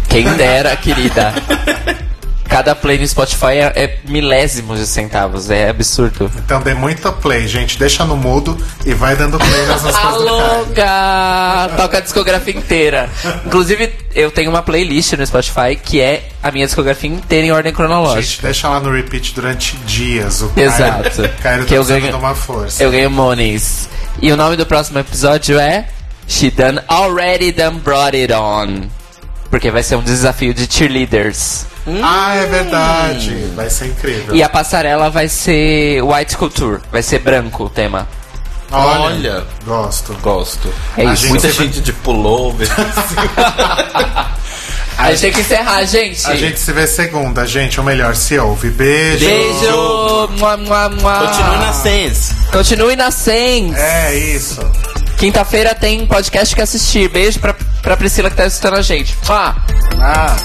quem dera, querida. Cada play no Spotify é, é milésimos de centavos, é absurdo. Então dê muito play, gente. Deixa no mudo e vai dando play nas Caio. louca! Toca a discografia inteira. Inclusive, eu tenho uma playlist no Spotify que é a minha discografia inteira em ordem Gente, cronológica. deixa lá no repeat durante dias. O Exato. Caio, Caio Que tá eu ganho- uma força. Eu ganho monies. E o nome do próximo episódio é She Done Already Done Brought It On. Porque vai ser um desafio de cheerleaders. Ah, é verdade. Vai ser incrível. E a passarela vai ser White Culture. Vai ser branco o tema. Olha. Gosto. Gosto. É A isso. gente- Muita gente de pullover. A gente tem que encerrar, gente. A gente se vê segunda, gente. Ou melhor, se ouve. Beijo. Beijo! Mua, mua, mua. Continue na Sense. Continue na Sens. É isso. Quinta-feira tem podcast que assistir. Beijo pra, pra Priscila que tá escutando a gente. Mua. Ah.